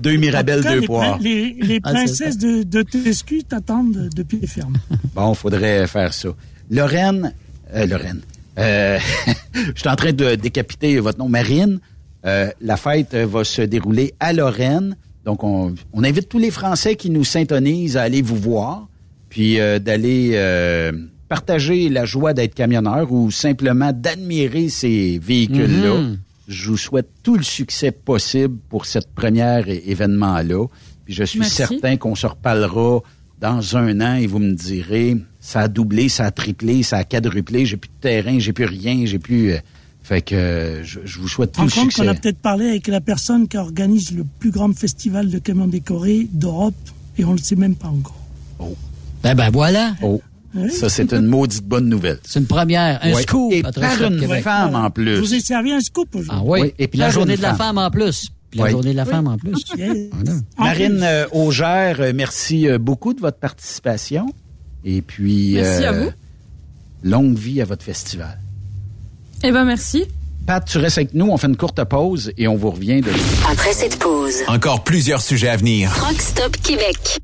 Deux Mirabelles, cas, deux les, poires. Les, les Ah, princesses de, de TSQ t'attendent de pied ferme. Bon, faudrait faire ça. Lorraine, euh, Lorraine, euh, je suis en train de décapiter votre nom. Marine, euh, la fête euh, va se dérouler à Lorraine. Donc, on, on invite tous les Français qui nous syntonisent à aller vous voir, puis euh, d'aller euh, partager la joie d'être camionneur ou simplement d'admirer ces véhicules-là. Mhm. Je vous souhaite tout le succès possible pour cette première événement-là. Puis je suis Merci. certain qu'on se reparlera dans un an et vous me direz, ça a doublé, ça a triplé, ça a quadruplé, j'ai plus de terrain, j'ai plus rien, j'ai plus... euh, fait que euh, je, je vous souhaite tout Rends le compte qu'on a peut-être parlé avec la personne qui organise le plus grand festival de camions décorés d'Europe et on ne le sait même pas encore. Ben, ben voilà. Oh, Oui. ça c'est une maudite bonne nouvelle. C'est une première, un Ouais. scoop. Et par une Québec. femme en Je plus. vous ai servi un scoop aujourd'hui. Ah oui. Oui, et Puis la journée de la femme. en plus. Puis la Oui. journée de la femme en plus. Voilà. En Marine euh, Augère, euh, merci euh, beaucoup de votre participation. Et puis... Merci à vous. Longue vie à votre festival. Eh ben, merci. Pat, tu restes avec nous, on fait une courte pause et on vous revient de... Après cette pause, Encore plusieurs sujets à venir. Rock Stop Québec.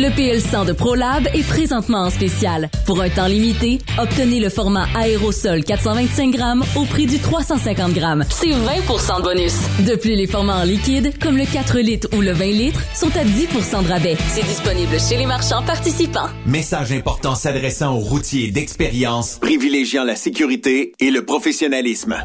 Le PL100 de ProLab est présentement en spécial. Pour un temps limité, obtenez le format aérosol 425 grammes au prix du 350 grammes. C'est 20% de bonus. De plus, les formats en liquide, comme le 4 litres ou le 20 litres, sont à 10% de rabais. C'est disponible chez les marchands participants. Message important s'adressant aux routiers d'expérience, privilégiant la sécurité et le professionnalisme.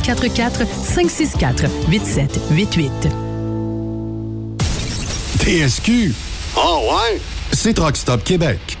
844 564 8788. TSQ. Oh ouais? C'est Truck Stop Québec.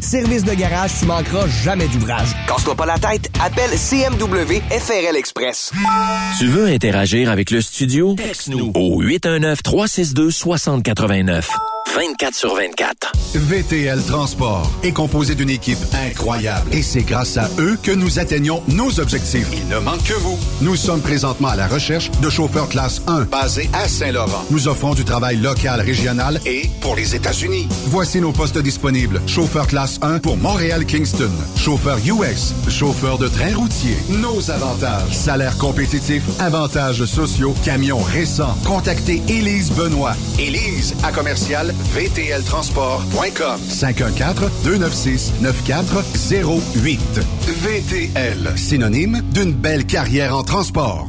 Service de garage, tu manqueras jamais d'ouvrage. Casse-toi pas la tête, appelle CMW FRL Express. Tu veux interagir avec le studio? Texte-nous au 819-362-6089. 24 sur 24. VTL Transport est composé d'une équipe incroyable et c'est grâce à eux que nous atteignons nos objectifs. Il ne manque que vous. Nous sommes présentement à la recherche de chauffeurs classe 1 basés à Saint-Laurent. Nous offrons du travail local, régional et pour les États-Unis. Voici nos postes disponibles. Chauffeur classe 1 pour Montréal-Kingston. Chauffeur US. Chauffeur de train routier. Nos avantages. Salaire compétitif. Avantages sociaux. Camions récents. Contactez Élise Benoît. Élise à commercial vtltransport.com 514-296-9408. VTL, synonyme d'une belle carrière en transport.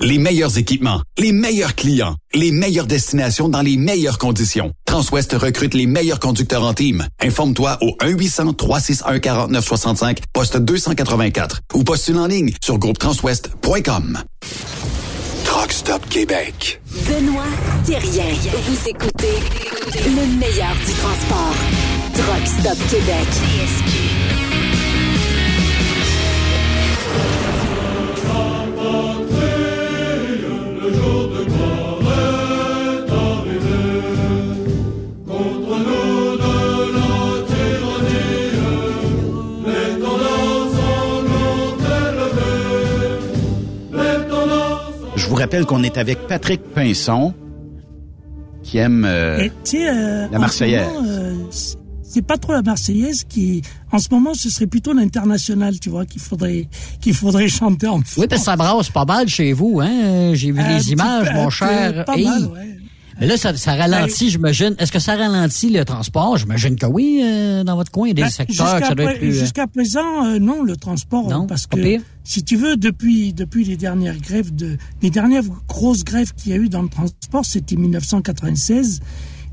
Les meilleurs équipements, les meilleurs clients, les meilleures destinations dans les meilleures conditions. Transwest recrute les meilleurs conducteurs en team. Informe-toi au 1-800-361-4965, poste 284 ou postule en ligne sur groupetranswest.com. Truck Stop Québec. Benoît Thérien. Vous écoutez le meilleur du transport. Truck Stop Québec. Rappelle qu'on est avec Patrick Pinson, qui aime euh, euh, la Marseillaise. euh, c'est- pas trop la Marseillaise qui, en ce moment, ce serait plutôt l'international, tu vois, qu'il faudrait, qu'il faudrait chanter en Oui, parce que ça brasse pas mal chez vous, hein? J'ai vu Un les images, peu, mon cher. pas Hey. mal, ouais. Mais là, ça, ça ralentit, j'imagine. Est-ce que ça ralentit le transport? J'imagine que oui, euh, dans votre coin, il y a des Ben, secteurs que ça doit être plus... euh, Jusqu'à présent, euh, non, le transport, Non, parce que pire? si tu veux, depuis depuis les dernières grèves de les dernières grosses grèves qu'il y a eu dans le transport, c'était 1996,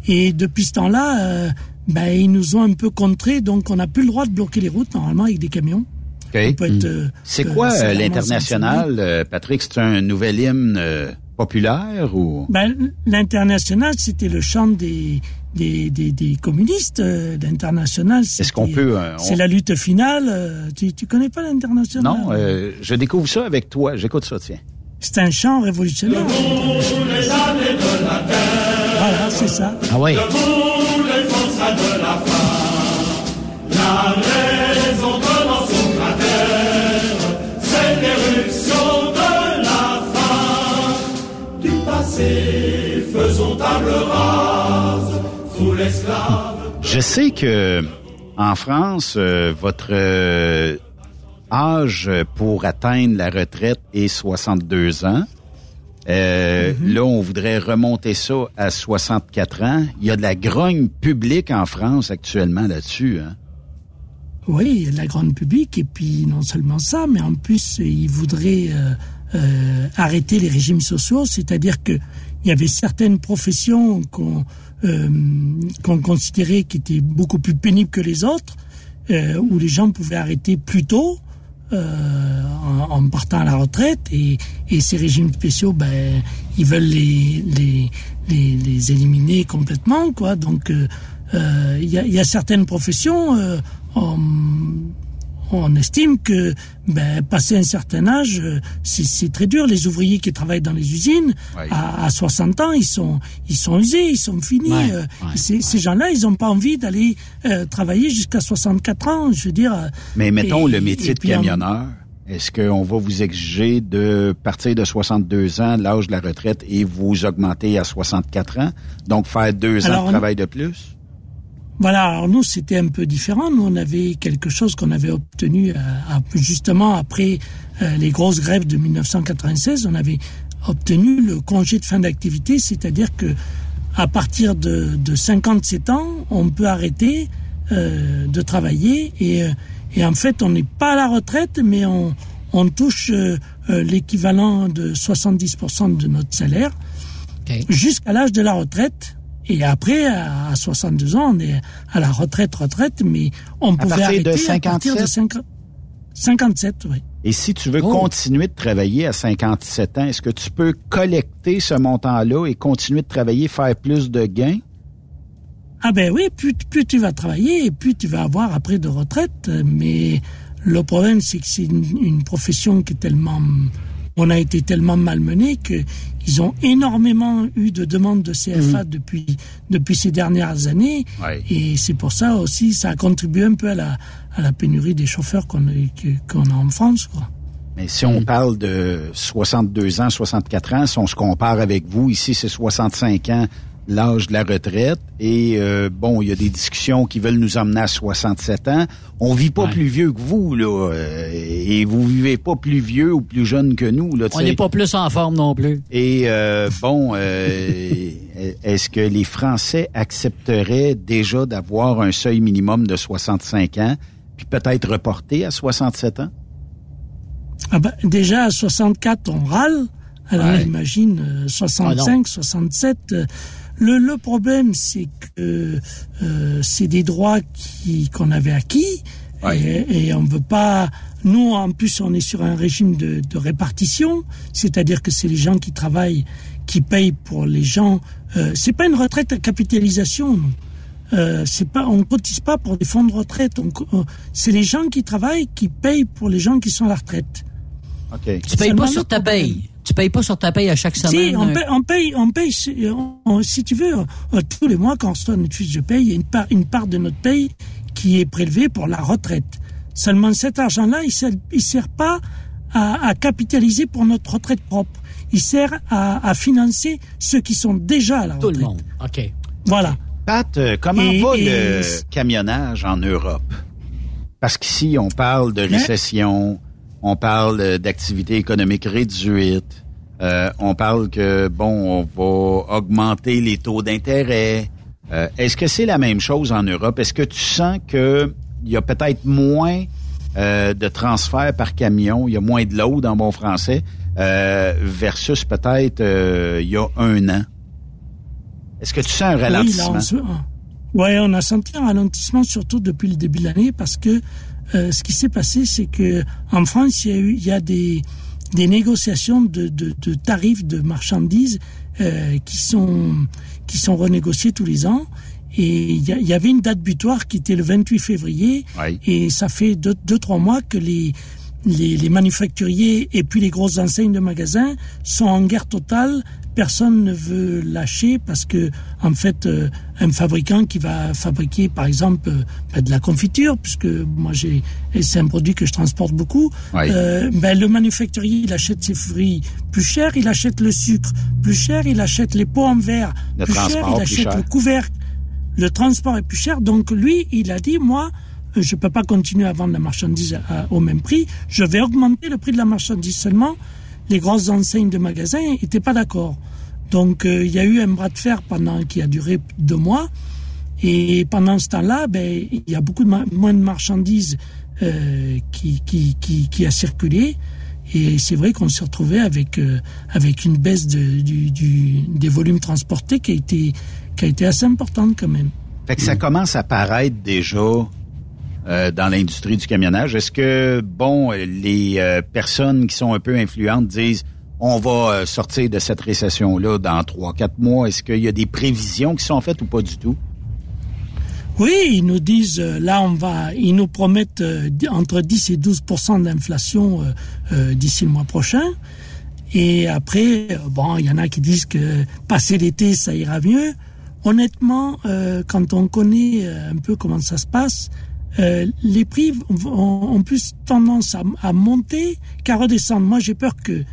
et depuis ce temps-là, euh, ben ils nous ont un peu contrés, donc on n'a plus le droit de bloquer les routes normalement avec des camions. Être, euh, C'est euh, quoi euh, l'international, euh, Patrick? C'est un nouvel hymne euh, populaire ou... Ben, l'international, c'était le chant des des, des, des communistes. euh, L'international, Est-ce qu'on c'était- peut... euh, on- C'est la lutte finale. Tu, tu connais pas l'international? Non, euh, je découvre ça avec toi. J'écoute ça, tiens. C'est un chant révolutionnaire. Voilà, c'est ça. Ah oui. La raison commence au cratère, c'est l'éruption de la fin. Du passé, faisons table rase, sous l'esclave. Je sais que en France, euh, votre euh, âge pour atteindre la retraite est 62 ans. Euh, Là, on voudrait remonter ça à 64 ans. Il y a de la grogne publique en France actuellement là-dessus. Hein? Oui, il y a de la grande public, et puis non seulement ça, mais en plus, ils voudraient euh, euh, arrêter les régimes sociaux, c'est-à-dire que il y avait certaines professions qu'on euh, qu'on considérait qui étaient beaucoup plus pénibles que les autres, euh, où les gens pouvaient arrêter plus tôt, euh, en, en partant à la retraite et, et ces régimes spéciaux, ben, ils veulent les, les, les, les éliminer complètement, quoi. Donc, euh, euh, il y, a, y a certaines professions, euh, on estime que ben, passé un certain âge, euh, c'est très dur. Les ouvriers qui travaillent dans les usines, à, à 60 ans, ils sont, ils sont usés, ils sont finis. Ouais, euh, ces ces gens-là, ils n'ont pas envie d'aller euh, travailler jusqu'à 64 ans. Je veux dire. euh, Mais mettons et- le métier de camionneur. Est-ce qu'on va vous exiger de partir de 62 ans, l'âge de la retraite, et vous augmenter à 64 ans? Donc, faire deux ans de travail de plus? Voilà, alors nous, c'était un peu différent. Nous, on avait quelque chose qu'on avait obtenu euh, justement après euh, les grosses grèves de 1996. On avait obtenu le congé de fin d'activité, c'est-à-dire que à partir de, de 57 ans, on peut arrêter euh, de travailler et, euh, et en fait, on n'est pas à la retraite, mais on, on touche euh, l'équivalent de 70% de notre salaire jusqu'à l'âge de la retraite. Et après, à à 62 ans, on est à la retraite, retraite, mais on pouvait partir de arrêter à partir de 57? 50 57, oui. Et si tu veux Oh. continuer de travailler à 57 ans, est-ce que tu peux collecter ce montant-là et continuer de travailler, faire plus de gains? Ah ben oui, plus, plus tu vas travailler, et plus tu vas avoir après de retraite. Mais le problème, c'est que c'est une, une profession qui est tellement... On a été tellement malmené que ils ont énormément eu de demandes de CFA depuis depuis ces dernières années Ouais. et c'est pour ça aussi ça a contribué un peu à la à la pénurie des chauffeurs qu'on a qu'on a en France quoi. Mais si on parle de 62 ans, 64 ans, si on se compare avec vous, ici c'est 65 ans, l'âge de la retraite. Et euh, bon, il y a des discussions qui veulent nous emmener à 67 ans. On vit pas plus vieux que vous, là. euh, et vous vivez pas plus vieux ou plus jeune que nous, là. tu On n'est pas plus en forme non plus. Et euh, bon, euh, est-ce que les Français accepteraient déjà d'avoir un seuil minimum de 65 ans, puis peut-être reporté à 67 ans? Ah ben, déjà à 64 on râle, alors Ouais. imagine euh, 65, 67. euh, le, le problème c'est que euh, c'est des droits qui qu'on avait acquis et, et on veut pas. Nous en plus on est sur un régime de, de répartition, c'est-à-dire que c'est les gens qui travaillent qui payent pour les gens. Euh, c'est pas une retraite à capitalisation. non. Euh, c'est pas, on cotise pas pour des fonds de retraite. On euh, c'est les gens qui travaillent qui payent pour les gens qui sont à la retraite. OK. Tu payes pas sur ta paye. Tu payes pas sur ta paye à chaque semaine. Si, on euh, paye, on paye, on paye si, on- on- si tu veux, euh, tous les mois, quand on reçoit notre fiche de paye, il y a une part, une part de notre paye qui est prélevée pour la retraite. Seulement cet argent-là, il sert, il sert pas à, à capitaliser pour notre retraite propre. Il sert à, à financer ceux qui sont déjà à la retraite. Tout le monde. OK. Voilà. Pat, euh, comment Et- va et- le camionnage en Europe? Parce qu'ici, on parle de récession, on parle euh, d'activité économique réduite, euh, on parle que, bon, on va augmenter les taux d'intérêt. Euh, Est-ce que c'est la même chose en Europe? Est-ce que tu sens que il y a peut-être moins euh, de transferts par camion, il y a moins de load en bon français, euh, versus peut-être euh, il y a un an? Est-ce que tu sens un Oui, ralentissement? ouais, on a senti un ralentissement surtout depuis le début de l'année parce que euh, ce qui s'est passé, c'est que en France, il y a eu, il y a des des négociations de, de, de tarifs de marchandises euh, qui sont qui sont renégociés tous les ans. Et il y, avait une date butoir qui était le 28 février. Oui. Et ça fait deux, deux trois mois que les, les les manufacturiers et puis les grosses enseignes de magasins sont en guerre totale. Personne ne veut lâcher parce que en fait euh, un fabricant qui va fabriquer par exemple euh, ben, de la confiture puisque moi j'ai et c'est un produit que je transporte beaucoup Oui. euh, ben, le manufacturier il achète ses fruits plus cher il achète le sucre plus cher il achète les pots en verre Le plus cher il achète cher. le couvercle le transport est plus cher. Donc lui, il a dit, moi, je peux pas continuer à vendre la marchandise à- au même prix. Je vais augmenter le prix de la marchandise seulement. Les grosses enseignes de magasins étaient pas d'accord. Donc euh, il y a eu un bras de fer pendant qui a duré deux mois. Et pendant ce temps-là, ben, il y a beaucoup de moins de marchandises euh, qui, qui, qui, qui a circulé. Et c'est vrai qu'on s'est retrouvé avec euh, avec une baisse de, du, du, des volumes transportés qui a été qui a été assez importante quand même. Fait que ça commence à paraître déjà euh, dans l'industrie du camionnage. Est-ce que, bon, les euh, personnes qui sont un peu influentes disent on va euh, sortir de cette récession-là dans trois, quatre mois? Est-ce qu'il y a des prévisions qui sont faites ou pas du tout? Oui, ils nous disent, là, on va, ils nous promettent entre 10 et 12% d'inflation d'ici le mois prochain. Et après, bon, il y en a qui disent que passer l'été, ça ira mieux. Honnêtement, quand on connaît un peu comment ça se passe, euh, les prix ont, plus tendance à, monter qu'à redescendre. Moi, j'ai peur que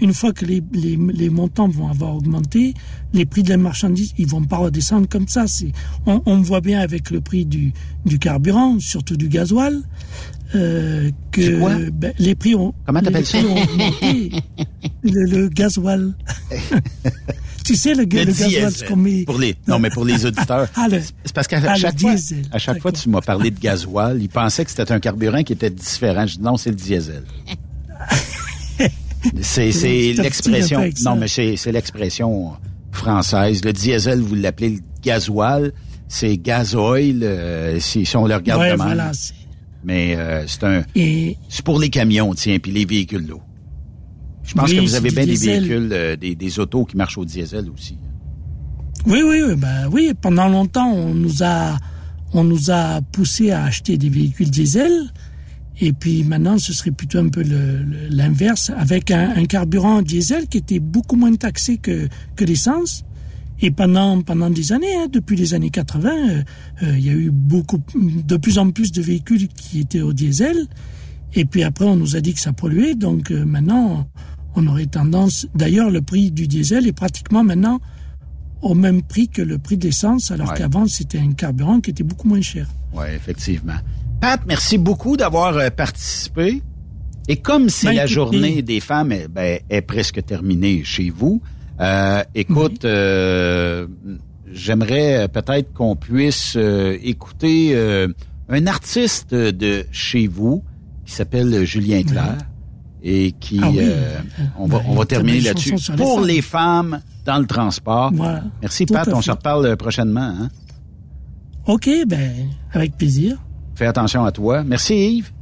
une fois que les, montants vont avoir augmenté, les prix de la marchandise, ils vont pas redescendre comme ça. On, on voit bien avec le prix du, du carburant, surtout du gasoil, euh, que quoi? ben, les prix ont, Comment les t'appelles ça? le, le gasoil. tu sais, le, Le le gasoil, ce qu'on met. Pour les, non, mais pour les auditeurs. Ah, le- c'est parce qu'à ah, chaque, fois, diesel. à chaque fois, tu m'as parlé de gasoil. Ils pensaient que c'était un carburant qui était différent. Je dis non, c'est le diesel. c'est, l'expression. Non, mais c'est, l'expression française. Le diesel, vous l'appelez le gasoil. C'est gasoil, euh, si, si on le regarde Ouais, de même. voilà, Mais euh, c'est un. Et C'est pour les camions, tiens, puis les véhicules d'eau. Je pense Oui, que vous avez bien des véhicules, euh, des, des autos qui marchent au diesel aussi. Oui, oui, oui, ben oui. Pendant longtemps, on nous a, on nous a poussé à acheter des véhicules diesel. Et puis maintenant, ce serait plutôt un peu l'inverse, avec un, un carburant diesel qui était beaucoup moins taxé que, que l'essence. Et pendant, pendant des années, hein, depuis les années 80, euh, euh, il y a eu beaucoup, de plus en plus de véhicules qui étaient au diesel. Et puis après, on nous a dit que ça polluait. Donc euh, maintenant, on aurait tendance. D'ailleurs, le prix du diesel est pratiquement maintenant au même prix que le prix de l'essence, alors Ouais. qu'avant, c'était un carburant qui était beaucoup moins cher. Oui, effectivement. Pat, merci beaucoup d'avoir euh, participé. Et comme c'est Ben, la écoutez- journée des femmes eh ben, est presque terminée chez vous, euh, écoute, euh, j'aimerais peut-être qu'on puisse euh, écouter euh, un artiste de chez vous qui s'appelle Julien Clerc et qui, Ah oui. euh, on va, on va terminer des là-dessus. Pour femmes. les femmes dans le transport. Voilà. Merci Tout Pat, on se reparle euh, prochainement. Hein? OK, ben, avec plaisir. Fais attention à toi. Merci Yves.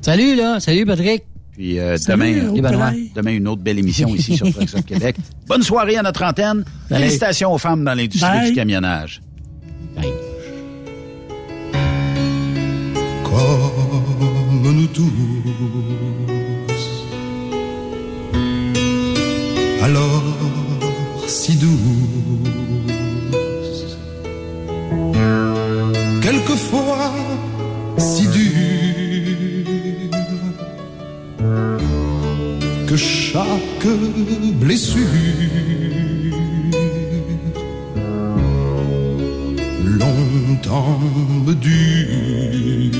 Salut, là. Salut, Patrick. Puis euh, Salut, demain, demain, une autre belle émission ici sur Trucks Up Québec. Bonne soirée à notre antenne. Salut. Félicitations aux femmes dans l'industrie Bye. du camionnage. Bye. comme nous tous. Alors si douce, quelquefois si dure, que chaque blessure longtemps me dure,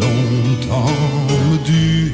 longtemps me dure.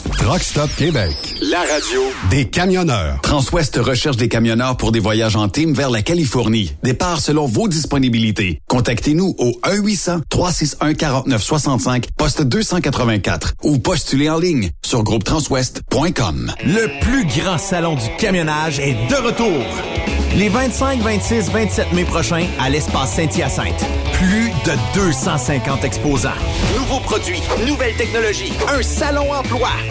Truck Stop Québec. La radio des camionneurs. Transwest recherche des camionneurs pour des voyages en team vers la Californie. Départ selon vos disponibilités. Contactez-nous au 1-800-361-4965, poste 284 ou postulez en ligne sur groupetranswest.com. Le plus grand salon du camionnage est de retour. Les 25, 26, 27 mai prochains à l'espace Saint-Hyacinthe. Plus de 250 exposants. Nouveaux produits, nouvelles technologies, un salon emploi,